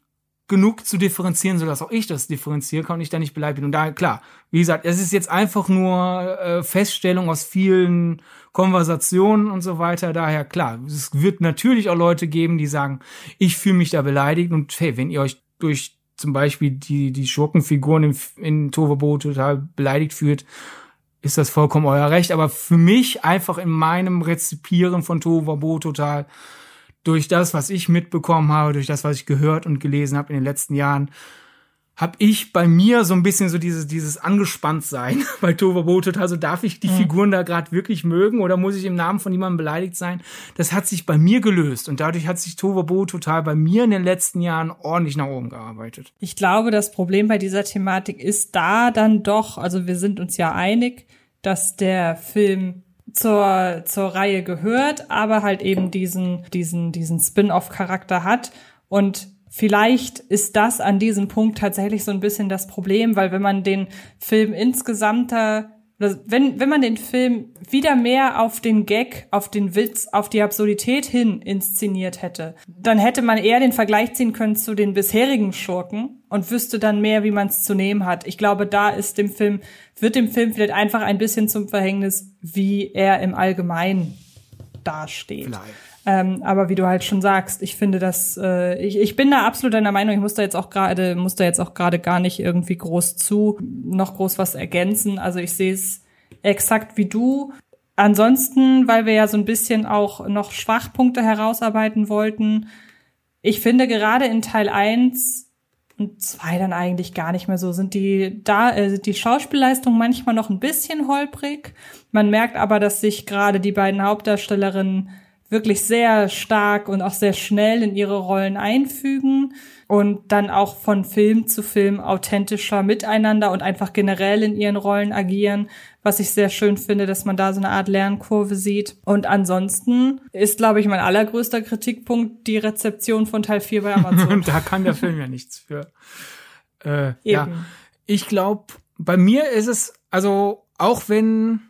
genug zu differenzieren, sodass auch ich das differenzieren kann und ich da nicht beleidigt bin. Und daher, klar, wie gesagt, es ist jetzt einfach nur äh, Feststellung aus vielen Konversationen und so weiter. Daher, klar, es wird natürlich auch Leute geben, die sagen, ich fühle mich da beleidigt und hey, wenn ihr euch durch zum Beispiel die, die Schurkenfiguren in, in Tovabo total beleidigt fühlt, ist das vollkommen euer Recht. Aber für mich einfach in meinem Rezipieren von Tovabo total durch das, was ich mitbekommen habe, durch das, was ich gehört und gelesen habe in den letzten Jahren, habe ich bei mir so ein bisschen so dieses, dieses Angespanntsein bei Tova Botet. Also darf ich die mhm. Figuren da gerade wirklich mögen oder muss ich im Namen von jemandem beleidigt sein? Das hat sich bei mir gelöst und dadurch hat sich Tova Bo total bei mir in den letzten Jahren ordentlich nach oben gearbeitet. Ich glaube, das Problem bei dieser Thematik ist da dann doch, also wir sind uns ja einig, dass der Film zur, zur Reihe gehört, aber halt eben diesen, diesen, diesen Spin-off-Charakter hat und Vielleicht ist das an diesem Punkt tatsächlich so ein bisschen das Problem, weil wenn man den Film insgesamter, wenn, wenn man den Film wieder mehr auf den Gag, auf den Witz, auf die Absurdität hin inszeniert hätte, dann hätte man eher den Vergleich ziehen können zu den bisherigen Schurken und wüsste dann mehr, wie man es zu nehmen hat. Ich glaube, da ist dem Film, wird dem Film vielleicht einfach ein bisschen zum Verhängnis, wie er im Allgemeinen dasteht. Vielleicht. Ähm, aber wie du halt schon sagst, ich finde das, äh, ich, ich bin da absolut deiner Meinung, ich muss da jetzt auch gerade, muss da jetzt auch gerade gar nicht irgendwie groß zu, noch groß was ergänzen. Also ich sehe es exakt wie du. Ansonsten, weil wir ja so ein bisschen auch noch Schwachpunkte herausarbeiten wollten, ich finde gerade in Teil 1 und 2 dann eigentlich gar nicht mehr so, sind die da äh, die Schauspielleistung manchmal noch ein bisschen holprig. Man merkt aber, dass sich gerade die beiden Hauptdarstellerinnen wirklich sehr stark und auch sehr schnell in ihre Rollen einfügen und dann auch von Film zu Film authentischer miteinander und einfach generell in ihren Rollen agieren, was ich sehr schön finde, dass man da so eine Art Lernkurve sieht. Und ansonsten ist, glaube ich, mein allergrößter Kritikpunkt die Rezeption von Teil 4 bei Amazon. und da kann der Film ja nichts für. Äh, ja, ich glaube, bei mir ist es, also auch wenn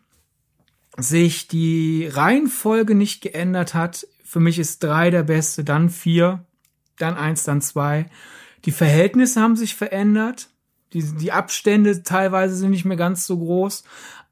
sich die Reihenfolge nicht geändert hat. Für mich ist drei der beste, dann vier, dann eins, dann zwei. Die Verhältnisse haben sich verändert. Die, die Abstände teilweise sind nicht mehr ganz so groß.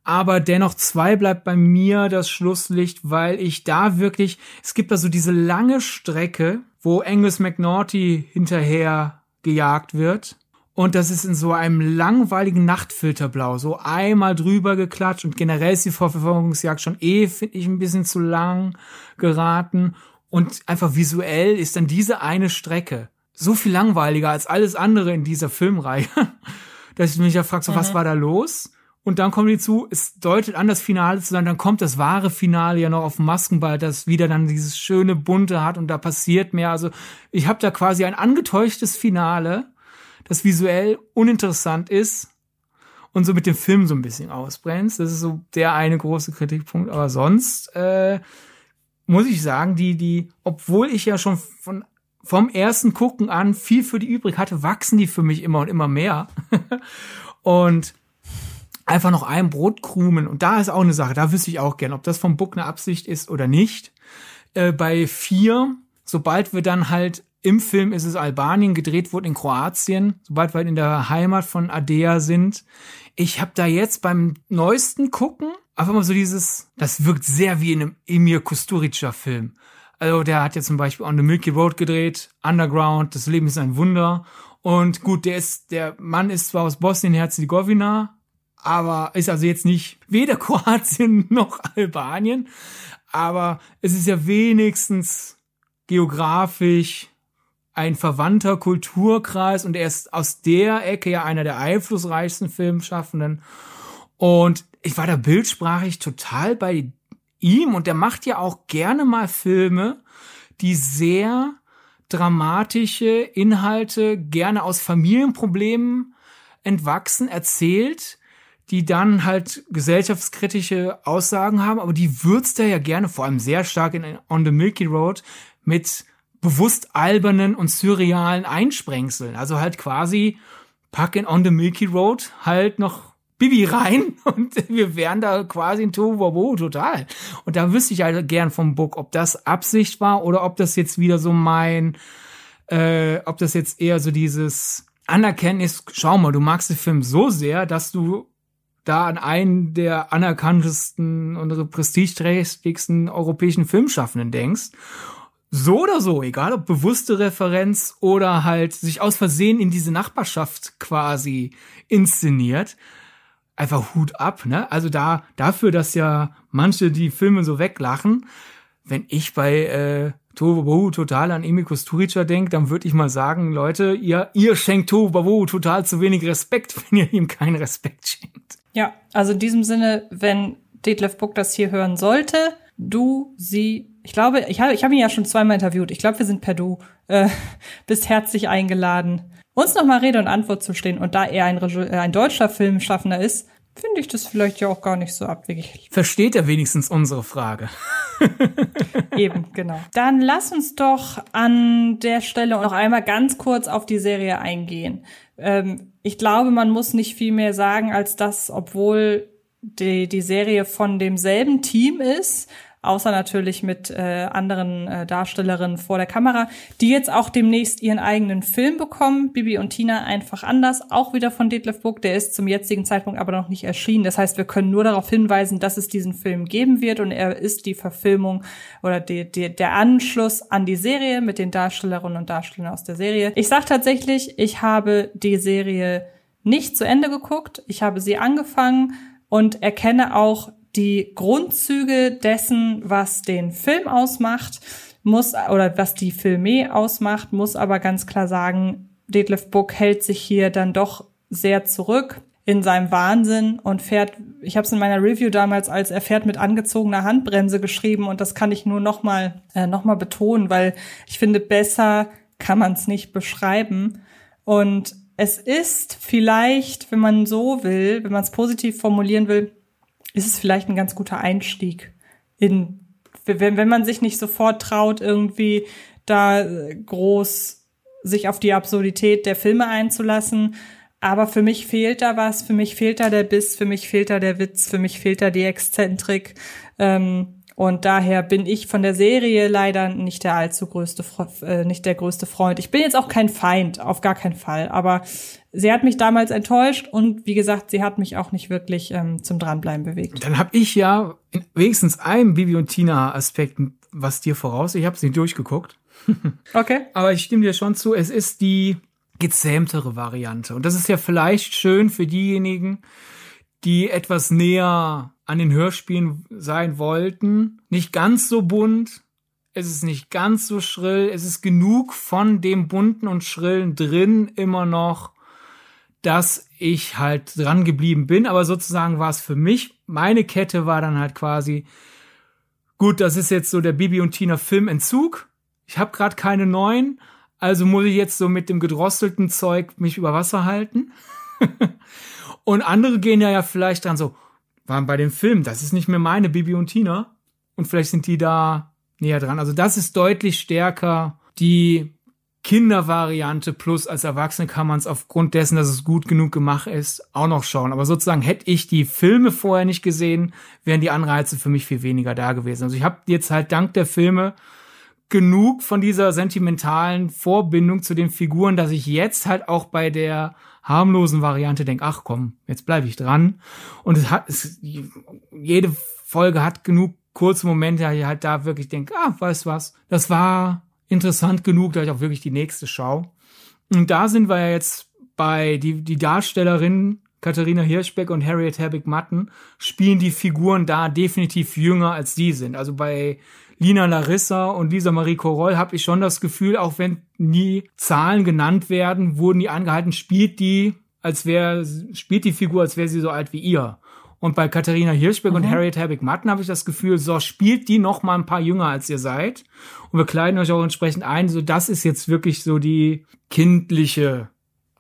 aber dennoch zwei bleibt bei mir das Schlusslicht, weil ich da wirklich, es gibt da so diese lange Strecke, wo Angus McNaughty hinterher gejagt wird. Und das ist in so einem langweiligen Nachtfilterblau, so einmal drüber geklatscht und generell ist die Verfolgungsjagd schon eh, finde ich, ein bisschen zu lang geraten. Und einfach visuell ist dann diese eine Strecke so viel langweiliger als alles andere in dieser Filmreihe, dass ich mich ja frage, so, mhm. was war da los? Und dann kommen die zu, es deutet an, das Finale zu sein, dann kommt das wahre Finale ja noch auf dem Maskenball, das wieder dann dieses schöne Bunte hat und da passiert mehr. Also ich habe da quasi ein angetäuschtes Finale, das visuell uninteressant ist und so mit dem Film so ein bisschen ausbremst. Das ist so der eine große Kritikpunkt. Aber sonst äh, muss ich sagen, die, die, obwohl ich ja schon von vom ersten Gucken an viel für die übrig hatte, wachsen die für mich immer und immer mehr. und einfach noch ein Brotkrumen. Und da ist auch eine Sache, da wüsste ich auch gern, ob das vom Book eine Absicht ist oder nicht. Äh, bei vier, sobald wir dann halt im Film ist es Albanien, gedreht wurde in Kroatien, sobald wir halt in der Heimat von Adea sind. Ich habe da jetzt beim neuesten Gucken einfach mal so dieses, das wirkt sehr wie in einem Emir Kusturica Film. Also der hat ja zum Beispiel On the Milky Road gedreht, Underground, das Leben ist ein Wunder. Und gut, der ist, der Mann ist zwar aus Bosnien-Herzegowina, aber ist also jetzt nicht weder Kroatien noch Albanien. Aber es ist ja wenigstens geografisch ein verwandter Kulturkreis und er ist aus der Ecke ja einer der einflussreichsten Filmschaffenden. Und ich war da bildsprachig total bei ihm und der macht ja auch gerne mal Filme, die sehr dramatische Inhalte gerne aus Familienproblemen entwachsen erzählt, die dann halt gesellschaftskritische Aussagen haben, aber die würzt er ja gerne, vor allem sehr stark in On the Milky Road, mit bewusst albernen und surrealen Einsprengseln. Also halt quasi pack in On the Milky Road halt noch Bibi rein und wir wären da quasi in Tohuwabohu total. Und da wüsste ich halt gern vom Book, ob das Absicht war oder ob das jetzt wieder so mein, äh, ob das jetzt eher so dieses Anerkennen ist, schau mal, du magst den Film so sehr, dass du da an einen der anerkanntesten und prestigeträchtigsten europäischen Filmschaffenden denkst. So oder so, egal ob bewusste Referenz oder halt sich aus Versehen in diese Nachbarschaft quasi inszeniert, einfach Hut ab, ne? Also da, dafür, dass ja manche die Filme so weglachen, wenn ich bei äh, Tohuwabohu total an Emi Kusturica denke, dann würde ich mal sagen, Leute, ihr, ihr schenkt Tohuwabohu total zu wenig Respekt, wenn ihr ihm keinen Respekt schenkt. Ja, also in diesem Sinne, wenn Detlef Book das hier hören sollte, du, sie, ich glaube, ich habe ich hab ihn ja schon zweimal interviewt. Ich glaube, wir sind per Du. Äh, bist herzlich eingeladen, uns nochmal Rede und Antwort zu stehen. Und da er ein, äh, ein deutscher Filmschaffender ist, finde ich das vielleicht ja auch gar nicht so abwegig. Versteht er wenigstens unsere Frage? Eben, genau. Dann lass uns doch an der Stelle noch einmal ganz kurz auf die Serie eingehen. Ähm, ich glaube, man muss nicht viel mehr sagen, als dass, obwohl die, die Serie von demselben Team ist, außer natürlich mit äh, anderen äh, Darstellerinnen vor der Kamera, die jetzt auch demnächst ihren eigenen Film bekommen. Bibi und Tina einfach anders, auch wieder von Detlef Book. Der ist zum jetzigen Zeitpunkt aber noch nicht erschienen. Das heißt, wir können nur darauf hinweisen, dass es diesen Film geben wird und er ist die Verfilmung oder die, die, der Anschluss an die Serie mit den Darstellerinnen und Darstellern aus der Serie. Ich sag tatsächlich, ich habe die Serie nicht zu Ende geguckt. Ich habe sie angefangen und erkenne auch die Grundzüge dessen, was den Film ausmacht, muss oder was die Filme ausmacht, muss aber ganz klar sagen, Detlef Book hält sich hier dann doch sehr zurück in seinem Wahnsinn und fährt, ich habe es in meiner Review damals als er fährt mit angezogener Handbremse geschrieben und das kann ich nur noch mal äh, noch betonen, weil ich finde besser kann man es nicht beschreiben. Und es ist vielleicht, wenn man so will, wenn man es positiv formulieren will, ist es vielleicht ein ganz guter Einstieg in, wenn, wenn man sich nicht sofort traut, irgendwie da groß sich auf die Absurdität der Filme einzulassen. Aber für mich fehlt da was, für mich fehlt da der Biss, für mich fehlt da der Witz, für mich fehlt da die Exzentrik. Ähm, Und daher bin ich von der Serie leider nicht der allzu größte, äh, nicht der größte Freund. Ich bin jetzt auch kein Feind, auf gar keinen Fall. Aber sie hat mich damals enttäuscht und wie gesagt, sie hat mich auch nicht wirklich ähm, zum Dranbleiben bewegt. Dann habe ich ja in wenigstens einem Bibi und Tina Aspekt was dir voraus. Ich habe sie durchgeguckt. Okay. Aber ich stimme dir schon zu, es ist die gezähmtere Variante. Und das ist ja vielleicht schön für diejenigen, die etwas näher an den Hörspielen sein wollten. Nicht ganz so bunt, es ist nicht ganz so schrill, es ist genug von dem bunten und schrillen drin immer noch, dass ich halt dran geblieben bin. Aber sozusagen war es für mich, meine Kette war dann halt quasi, gut, das ist jetzt so der Bibi und Tina Filmentzug. Ich habe gerade keine neuen, also muss ich jetzt so mit dem gedrosselten Zeug mich über Wasser halten. und andere gehen ja, ja vielleicht dann so, waren bei dem Film, das ist nicht mehr meine Bibi und Tina. Und vielleicht sind die da näher dran. Also das ist deutlich stärker die Kindervariante plus als Erwachsene kann man es aufgrund dessen, dass es gut genug gemacht ist, auch noch schauen. Aber sozusagen hätte ich die Filme vorher nicht gesehen, wären die Anreize für mich viel weniger da gewesen. Also ich habe jetzt halt dank der Filme genug von dieser sentimentalen Vorbindung zu den Figuren, dass ich jetzt halt auch bei der harmlosen Variante denke, ach komm, jetzt bleibe ich dran. Und es hat, es, jede Folge hat genug kurze Momente, ich halt da wirklich denke, ah, weißt was, das war interessant genug, dass ich auch wirklich die nächste schaue. Und da sind wir ja jetzt bei die, die Darstellerinnen Katharina Hirschbeck und Harriet Herbig Matten spielen die Figuren da definitiv jünger als die sind. Also bei Lina Larissa und Lisa Marie Koroll habe ich schon das Gefühl, auch wenn nie Zahlen genannt werden, wurden die angehalten, spielt die, als wäre, spielt die Figur, als wäre sie so alt wie ihr. Und bei Katharina Hirschberg mhm. und Harriet Herbig Matten habe ich das Gefühl, so spielt die noch mal ein paar jünger als ihr seid. Und wir kleiden euch auch entsprechend ein. So, das ist jetzt wirklich so die kindliche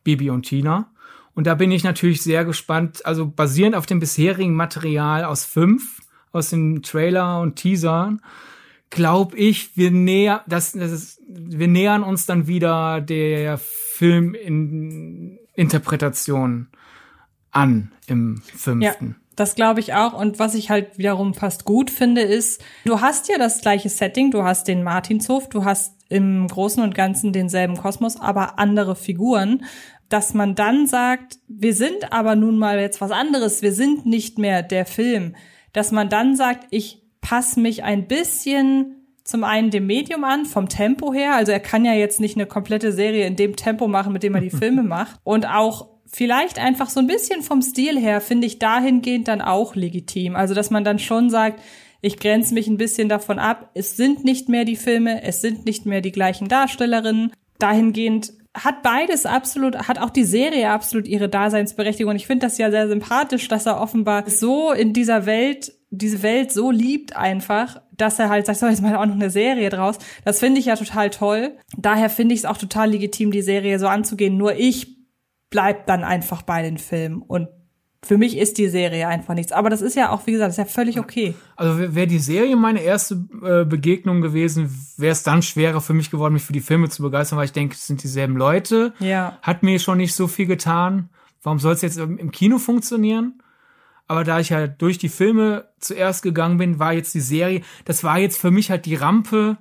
Bibi und Tina. Und da bin ich natürlich sehr gespannt. Also basierend auf dem bisherigen Material aus fünf, aus dem Trailer und Teasern, glaube ich, wir näher, das, das ist, wir nähern uns dann wieder der Filminterpretation an im fünften. Ja. Das glaube ich auch. Und was ich halt wiederum fast gut finde, ist, du hast ja das gleiche Setting, du hast den Martinshof, du hast im Großen und Ganzen denselben Kosmos, aber andere Figuren, dass man dann sagt, wir sind aber nun mal jetzt was anderes, wir sind nicht mehr der Film, dass man dann sagt, ich passe mich ein bisschen zum einen dem Medium an, vom Tempo her. Also er kann ja jetzt nicht eine komplette Serie in dem Tempo machen, mit dem er die Filme macht. Und auch vielleicht einfach so ein bisschen vom Stil her finde ich dahingehend dann auch legitim. Also dass man dann schon sagt, ich grenze mich ein bisschen davon ab. Es sind nicht mehr die Filme, es sind nicht mehr die gleichen Darstellerinnen. Dahingehend hat beides absolut, hat auch die Serie absolut ihre Daseinsberechtigung. Und ich finde das ja sehr sympathisch, dass er offenbar so in dieser Welt diese Welt so liebt einfach, dass er halt sagt, so, jetzt mal auch noch eine Serie draus. Das finde ich ja total toll. Daher finde ich es auch total legitim, die Serie so anzugehen. Nur ich bleib dann einfach bei den Filmen und für mich ist die Serie einfach nichts. Aber das ist ja auch, wie gesagt, ist ja völlig okay. Also wäre die Serie meine erste äh, Begegnung gewesen, wäre es dann schwerer für mich geworden, mich für die Filme zu begeistern, weil ich denke, es sind dieselben Leute. Ja. Hat mir schon nicht so viel getan. Warum soll es jetzt im Kino funktionieren? Aber da ich halt durch die Filme zuerst gegangen bin, war jetzt die Serie, das war jetzt für mich halt die Rampe,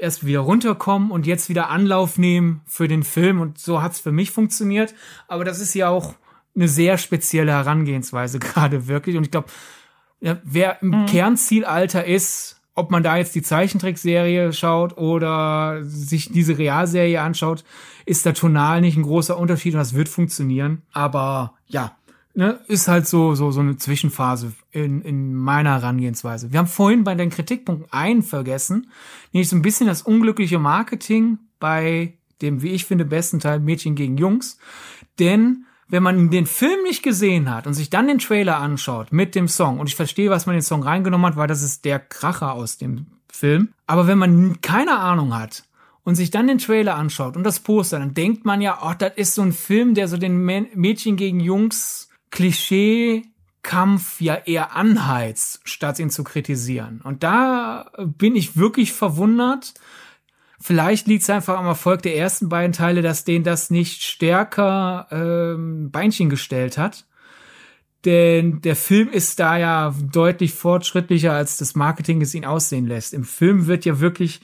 erst wieder runterkommen und jetzt wieder Anlauf nehmen für den Film. Und so hat's für mich funktioniert. Aber das ist ja auch eine sehr spezielle Herangehensweise gerade wirklich. Und ich glaube, wer im mhm. Kernzielalter ist, ob man da jetzt die Zeichentrickserie schaut oder sich diese Realserie anschaut, ist da tonal nicht ein großer Unterschied und das wird funktionieren. Aber ja, ne, ist halt so, so, so eine Zwischenphase in, in meiner Herangehensweise. Wir haben vorhin bei den Kritikpunkten einen vergessen, nämlich so ein bisschen das unglückliche Marketing bei dem, wie ich finde, besten Teil Mädchen gegen Jungs. Denn wenn man den Film nicht gesehen hat und sich dann den Trailer anschaut mit dem Song, und ich verstehe, was man den Song reingenommen hat, weil das ist der Kracher aus dem Film, aber wenn man keine Ahnung hat und sich dann den Trailer anschaut und das Poster, dann denkt man ja, oh, das ist so ein Film, der so den Mädchen gegen Jungs Klischee-Kampf ja eher anheizt, statt ihn zu kritisieren. Und da bin ich wirklich verwundert. Vielleicht liegt es einfach am Erfolg der ersten beiden Teile, dass denen das nicht stärker ähm, Beinchen gestellt hat. denn der Film ist da ja deutlich fortschrittlicher, als das Marketing es ihn aussehen lässt. Im Film wird ja wirklich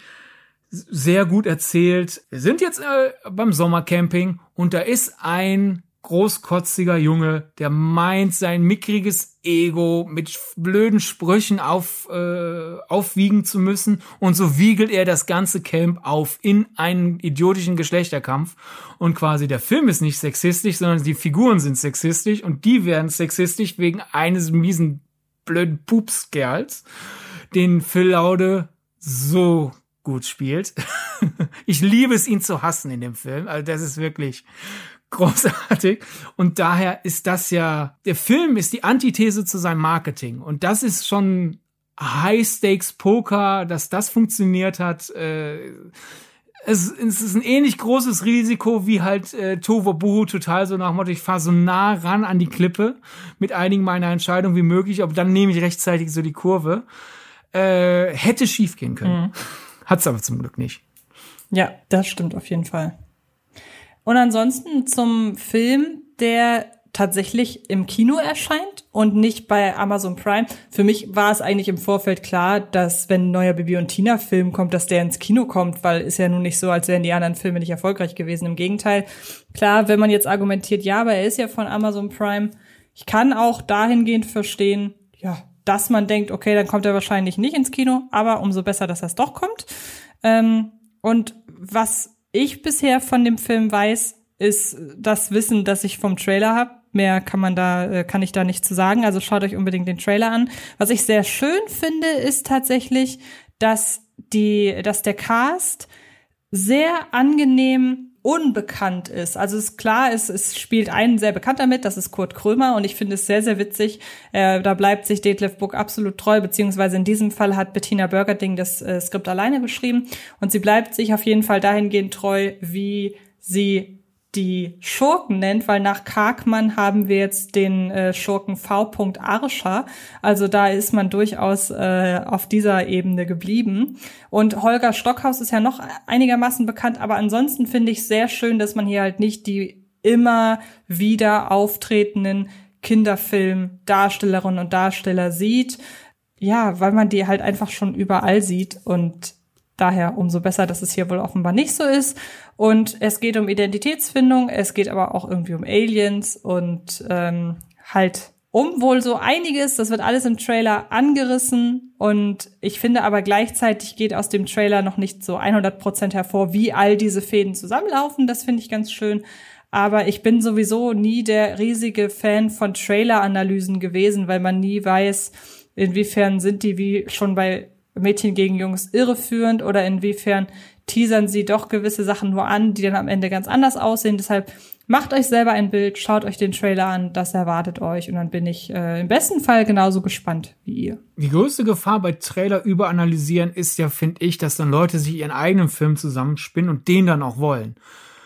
sehr gut erzählt. Wir sind jetzt äh, beim Sommercamping und da ist ein großkotziger Junge, der meint, sein mickriges Ego mit blöden Sprüchen auf, äh, aufwiegen zu müssen. Und so wiegelt er das ganze Camp auf in einen idiotischen Geschlechterkampf. Und quasi der Film ist nicht sexistisch, sondern die Figuren sind sexistisch und die werden sexistisch wegen eines miesen blöden Pupskerls, den Phil Laude so gut spielt. ich liebe es, ihn zu hassen in dem Film. Also das ist wirklich großartig. Und daher ist das ja, der Film ist die Antithese zu seinem Marketing. Und das ist schon High-Stakes-Poker, dass das funktioniert hat. Äh, es, es, ist ein ähnlich großes Risiko wie halt äh, Tova Buhu total so nach dem Motto, ich fahre so nah ran an die Klippe mit einigen meiner Entscheidungen wie möglich, aber dann nehme ich rechtzeitig so die Kurve. Äh, hätte schief gehen können. Mhm. Hat's aber zum Glück nicht. Ja, das stimmt auf jeden Fall. Und ansonsten zum Film, der tatsächlich im Kino erscheint und nicht bei Amazon Prime. Für mich war es eigentlich im Vorfeld klar, dass wenn ein neuer Bibi und Tina Film kommt, dass der ins Kino kommt, weil ist ja nun nicht so, als wären die anderen Filme nicht erfolgreich gewesen. Im Gegenteil. Klar, wenn man jetzt argumentiert, ja, aber er ist ja von Amazon Prime. Ich kann auch dahingehend verstehen, ja, dass man denkt, okay, dann kommt er wahrscheinlich nicht ins Kino, aber umso besser, dass das doch kommt. Ähm, und was ich bisher von dem Film weiß, ist das Wissen, das ich vom Trailer habe. Mehr kann man da, äh, kann ich da nicht zu sagen. Also schaut euch unbedingt den Trailer an. Was ich sehr schön finde, ist tatsächlich, dass die, dass der Cast sehr angenehm unbekannt ist. Also ist klar, es, es spielt einen sehr bekannter mit, das ist Kurt Krömer und ich finde es sehr, sehr witzig. Äh, da bleibt sich Detlef Book absolut treu, beziehungsweise in diesem Fall hat Bettina Burgerding das äh, Skript alleine geschrieben und sie bleibt sich auf jeden Fall dahingehend treu, wie sie die Schurken nennt, weil nach Karkmann haben wir jetzt den äh, Schurken V. Arscher. Also da ist man durchaus äh, auf dieser Ebene geblieben. Und Holger Stockhaus ist ja noch einigermaßen bekannt, aber ansonsten finde ich sehr schön, dass man hier halt nicht die immer wieder auftretenden Kinderfilm-Darstellerinnen und Darsteller sieht. Ja, weil man die halt einfach schon überall sieht und daher umso besser, dass es hier wohl offenbar nicht so ist. Und es geht um Identitätsfindung, es geht aber auch irgendwie um Aliens und ähm, halt um wohl so einiges. Das wird alles im Trailer angerissen und ich finde aber gleichzeitig geht aus dem Trailer noch nicht so 100 Prozent hervor, wie all diese Fäden zusammenlaufen. Das finde ich ganz schön. Aber ich bin sowieso nie der riesige Fan von Trailer-Analysen gewesen, weil man nie weiß, inwiefern sind die wie schon bei Mädchen gegen Jungs irreführend oder inwiefern teasern sie doch gewisse Sachen nur an, die dann am Ende ganz anders aussehen. Deshalb macht euch selber ein Bild, schaut euch den Trailer an, das erwartet euch und dann bin ich äh, im besten Fall genauso gespannt wie ihr. Die größte Gefahr bei Trailer überanalysieren ist ja, finde ich, dass dann Leute sich ihren eigenen Film zusammenspinnen und den dann auch wollen.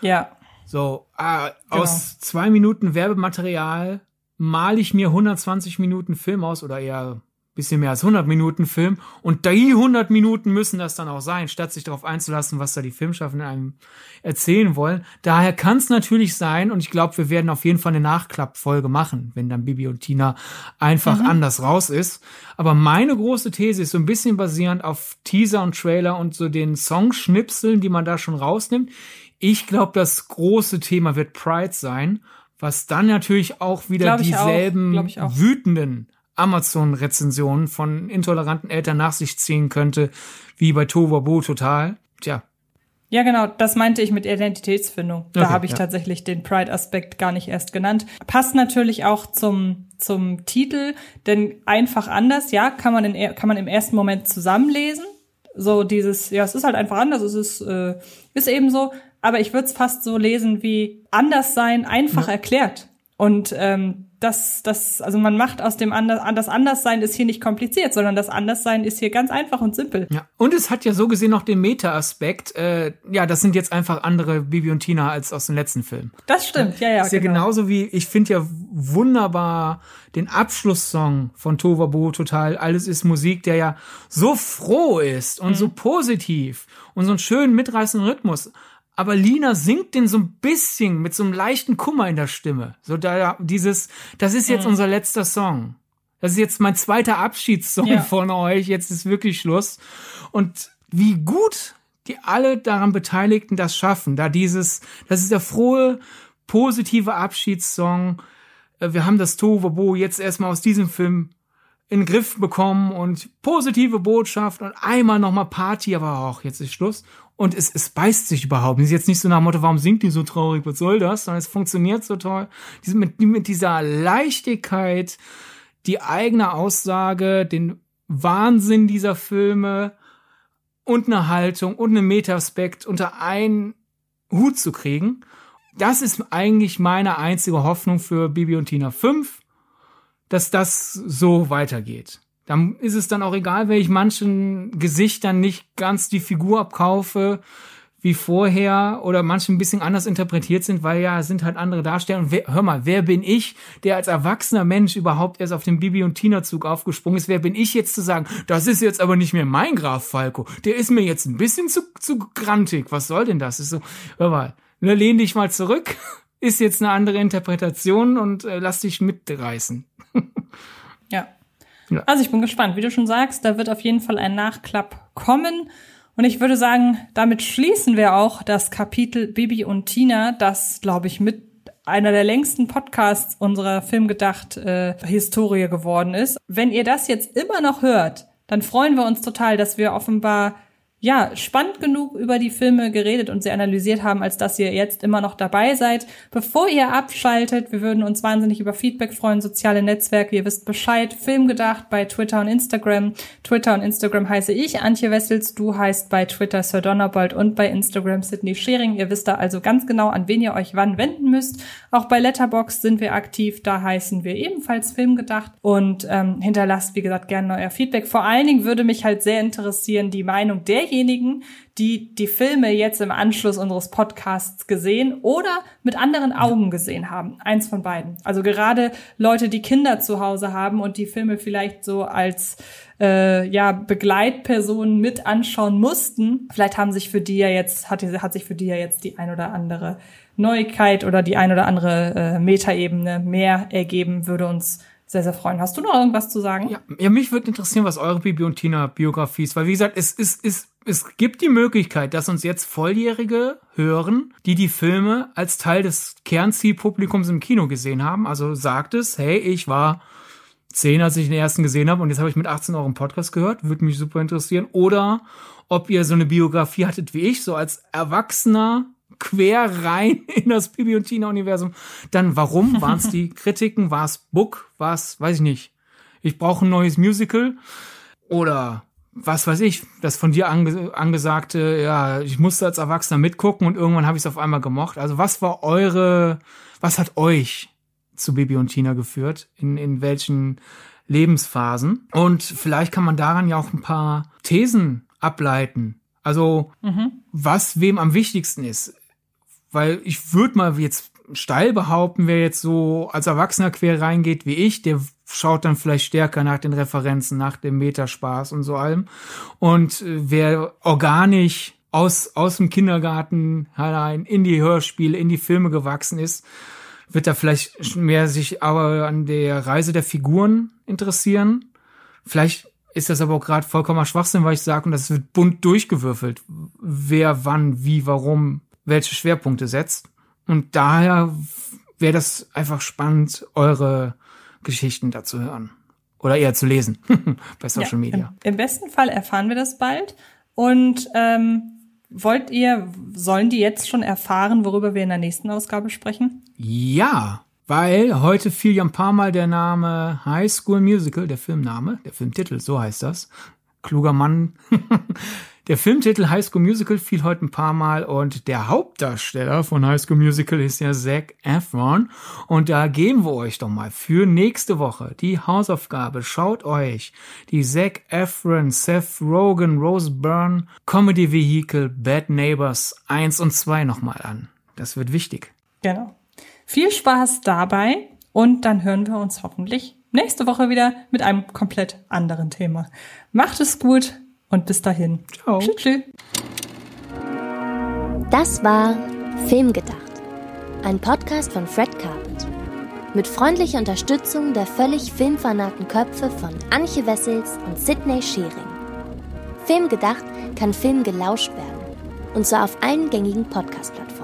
Ja. So, äh, genau. aus zwei Minuten Werbematerial male ich mir 120 Minuten Film aus oder eher bisschen mehr als 100 Minuten Film und die 100 Minuten müssen das dann auch sein, statt sich darauf einzulassen, was da die Filmschaffenden einem erzählen wollen. Daher kann es natürlich sein und ich glaube, wir werden auf jeden Fall eine Nachklappfolge machen, wenn dann Bibi und Tina einfach mhm. anders raus ist. Aber meine große These ist so ein bisschen basierend auf Teaser und Trailer und so den Songschnipseln, die man da schon rausnimmt. Ich glaube, das große Thema wird Pride sein, was dann natürlich auch wieder dieselben auch, wütenden Amazon-Rezensionen von intoleranten Eltern nach sich ziehen könnte, wie bei Tohuwabohu total. Tja. Ja, genau, das meinte ich mit Identitätsfindung. Da okay, habe ich ja. tatsächlich den Pride-Aspekt gar nicht erst genannt. Passt natürlich auch zum, zum Titel, denn einfach anders, ja, kann man, in, kann man im ersten Moment zusammenlesen. So dieses, ja, es ist halt einfach anders, es ist, äh, ist eben so. Aber ich würde es fast so lesen wie anders sein, einfach ja. erklärt. Und ähm, das, das, also man macht aus dem anders, das Anderssein ist hier nicht kompliziert, sondern das Anderssein ist hier ganz einfach und simpel. Ja. Und es hat ja so gesehen noch den Meta-Aspekt. Äh, ja, das sind jetzt einfach andere Bibi und Tina als aus dem letzten Film. Das stimmt, ja, ja. Ist ja genau. genauso wie, ich finde ja wunderbar den Abschlusssong von Tovabo total. Alles ist Musik, der ja so froh ist und mhm. so positiv und so einen schönen mitreißenden Rhythmus aber Lina singt den so ein bisschen mit so einem leichten Kummer in der Stimme. So da dieses, das ist jetzt mhm. unser letzter Song. Das ist jetzt mein zweiter Abschiedssong ja. von euch. Jetzt ist wirklich Schluss. Und wie gut die alle daran Beteiligten das schaffen, da dieses, das ist der frohe, positive Abschiedssong. Äh, wir haben das Tohuwabo jetzt erstmal aus diesem Film in den Griff bekommen und positive Botschaft und einmal nochmal Party, aber auch jetzt ist Schluss. Und es, es beißt sich überhaupt. Es ist jetzt nicht so nach dem Motto, warum singt die so traurig, was soll das? Sondern es funktioniert so toll. Mit, mit dieser Leichtigkeit, die eigene Aussage, den Wahnsinn dieser Filme und eine Haltung und einen Metaspekt unter einen Hut zu kriegen. Das ist eigentlich meine einzige Hoffnung für Bibi und Tina 5 dass das so weitergeht. Dann ist es dann auch egal, wenn ich manchen Gesichtern nicht ganz die Figur abkaufe wie vorher oder manche ein bisschen anders interpretiert sind, weil ja sind halt andere Darsteller. Und wer, hör mal, wer bin ich, der als erwachsener Mensch überhaupt erst auf den Bibi und Tina Zug aufgesprungen ist? Wer bin ich jetzt zu sagen, das ist jetzt aber nicht mehr mein Graf Falco. Der ist mir jetzt ein bisschen zu, zu grantig. Was soll denn das? Ist so, hör mal, ne, lehn dich mal zurück. Ist jetzt eine andere Interpretation und äh, lass dich mitreißen. ja. Ja. Also ich bin gespannt. Wie du schon sagst, da wird auf jeden Fall ein Nachklapp kommen. Und ich würde sagen, damit schließen wir auch das Kapitel Bibi und Tina, das, glaube ich, mit einer der längsten Podcasts unserer Filmgedacht-Historie äh, geworden ist. Wenn ihr das jetzt immer noch hört, dann freuen wir uns total, dass wir offenbar ja, spannend genug über die Filme geredet und sie analysiert haben, als dass ihr jetzt immer noch dabei seid. Bevor ihr abschaltet, wir würden uns wahnsinnig über Feedback freuen, soziale Netzwerke, ihr wisst Bescheid, Filmgedacht bei Twitter und Instagram. Twitter und Instagram heiße ich, Antje Wessels, du heißt bei Twitter Sir Donnerbold und bei Instagram Sydney Schering. Ihr wisst da also ganz genau, an wen ihr euch wann wenden müsst. Auch bei Letterbox sind wir aktiv, da heißen wir ebenfalls Filmgedacht und ähm, hinterlasst, wie gesagt, gerne euer Feedback. Vor allen Dingen würde mich halt sehr interessieren, die Meinung der derjenigen, die die Filme jetzt im Anschluss unseres Podcasts gesehen oder mit anderen Augen gesehen haben. Eins von beiden. Also gerade Leute, die Kinder zu Hause haben und die Filme vielleicht so als äh, ja Begleitpersonen mit anschauen mussten. Vielleicht haben sich für die ja jetzt hat, hat sich für die ja jetzt die ein oder andere Neuigkeit oder die ein oder andere äh, Metaebene mehr ergeben, würde uns sehr, sehr freuen. Hast du noch irgendwas zu sagen? Ja, ja mich würde interessieren, was eure Bibi und Tina Biografie ist, weil wie gesagt, es ist, ist, es gibt die Möglichkeit, dass uns jetzt Volljährige hören, die die Filme als Teil des Kernzielpublikums im Kino gesehen haben. Also sagt es, hey, ich war zehn, als ich den ersten gesehen habe und jetzt habe ich mit 18 Euro einen Podcast gehört, würde mich super interessieren. Oder ob ihr so eine Biografie hattet wie ich, so als Erwachsener quer rein in das Bibi und Tina Universum. Dann warum waren es die Kritiken? War es Book? War es, weiß ich nicht. Ich brauche ein neues Musical oder was weiß ich, das von dir ange angesagte, ja, ich musste als Erwachsener mitgucken und irgendwann habe ich es auf einmal gemocht. Also was war eure, was hat euch zu Bibi und Tina geführt? In, in welchen Lebensphasen? Und vielleicht kann man daran ja auch ein paar Thesen ableiten. Also, mhm. was wem am wichtigsten ist weil ich würde mal jetzt steil behaupten, wer jetzt so als Erwachsener quer reingeht wie ich, der schaut dann vielleicht stärker nach den Referenzen, nach dem Metaspaß und so allem. Und äh, wer organisch aus, aus dem Kindergarten herein in die Hörspiele, in die Filme gewachsen ist, wird da vielleicht mehr sich aber an der Reise der Figuren interessieren. Vielleicht ist das aber auch gerade vollkommener Schwachsinn, weil ich sage, und das wird bunt durchgewürfelt, wer wann, wie, warum welche Schwerpunkte setzt. Und daher wäre das einfach spannend, eure Geschichten dazu hören. Oder eher zu lesen bei Social ja, Media. Im, Im, besten Fall erfahren wir das bald. Und ähm, wollt ihr, sollen die jetzt schon erfahren, worüber wir in der nächsten Ausgabe sprechen? Ja, weil heute fiel ja ein paar Mal der Name High School Musical, der Filmname, der Filmtitel, so heißt das. Kluger Mann Der Filmtitel High School Musical fiel heute ein paar Mal und der Hauptdarsteller von High School Musical ist ja Zac Efron. Und da geben wir euch doch mal für nächste Woche die Hausaufgabe. Schaut euch die Zac Efron, Seth Rogen, Rose Byrne Comedy Vehicle Bad Neighbors 1 und 2 nochmal an. Das wird wichtig. Genau. Viel Spaß dabei und dann hören wir uns hoffentlich nächste Woche wieder mit einem komplett anderen Thema. Macht es gut und bis dahin. Ciao. Tschüss. tschüss. Das war Filmgedacht, ein Podcast von Fred Carpet. Mit freundlicher Unterstützung der völlig filmfanaten Köpfe von Anche Wessels und Sidney Schering. Filmgedacht kann Film gelauscht werden. Und zwar auf allen gängigen Podcast-Plattformen.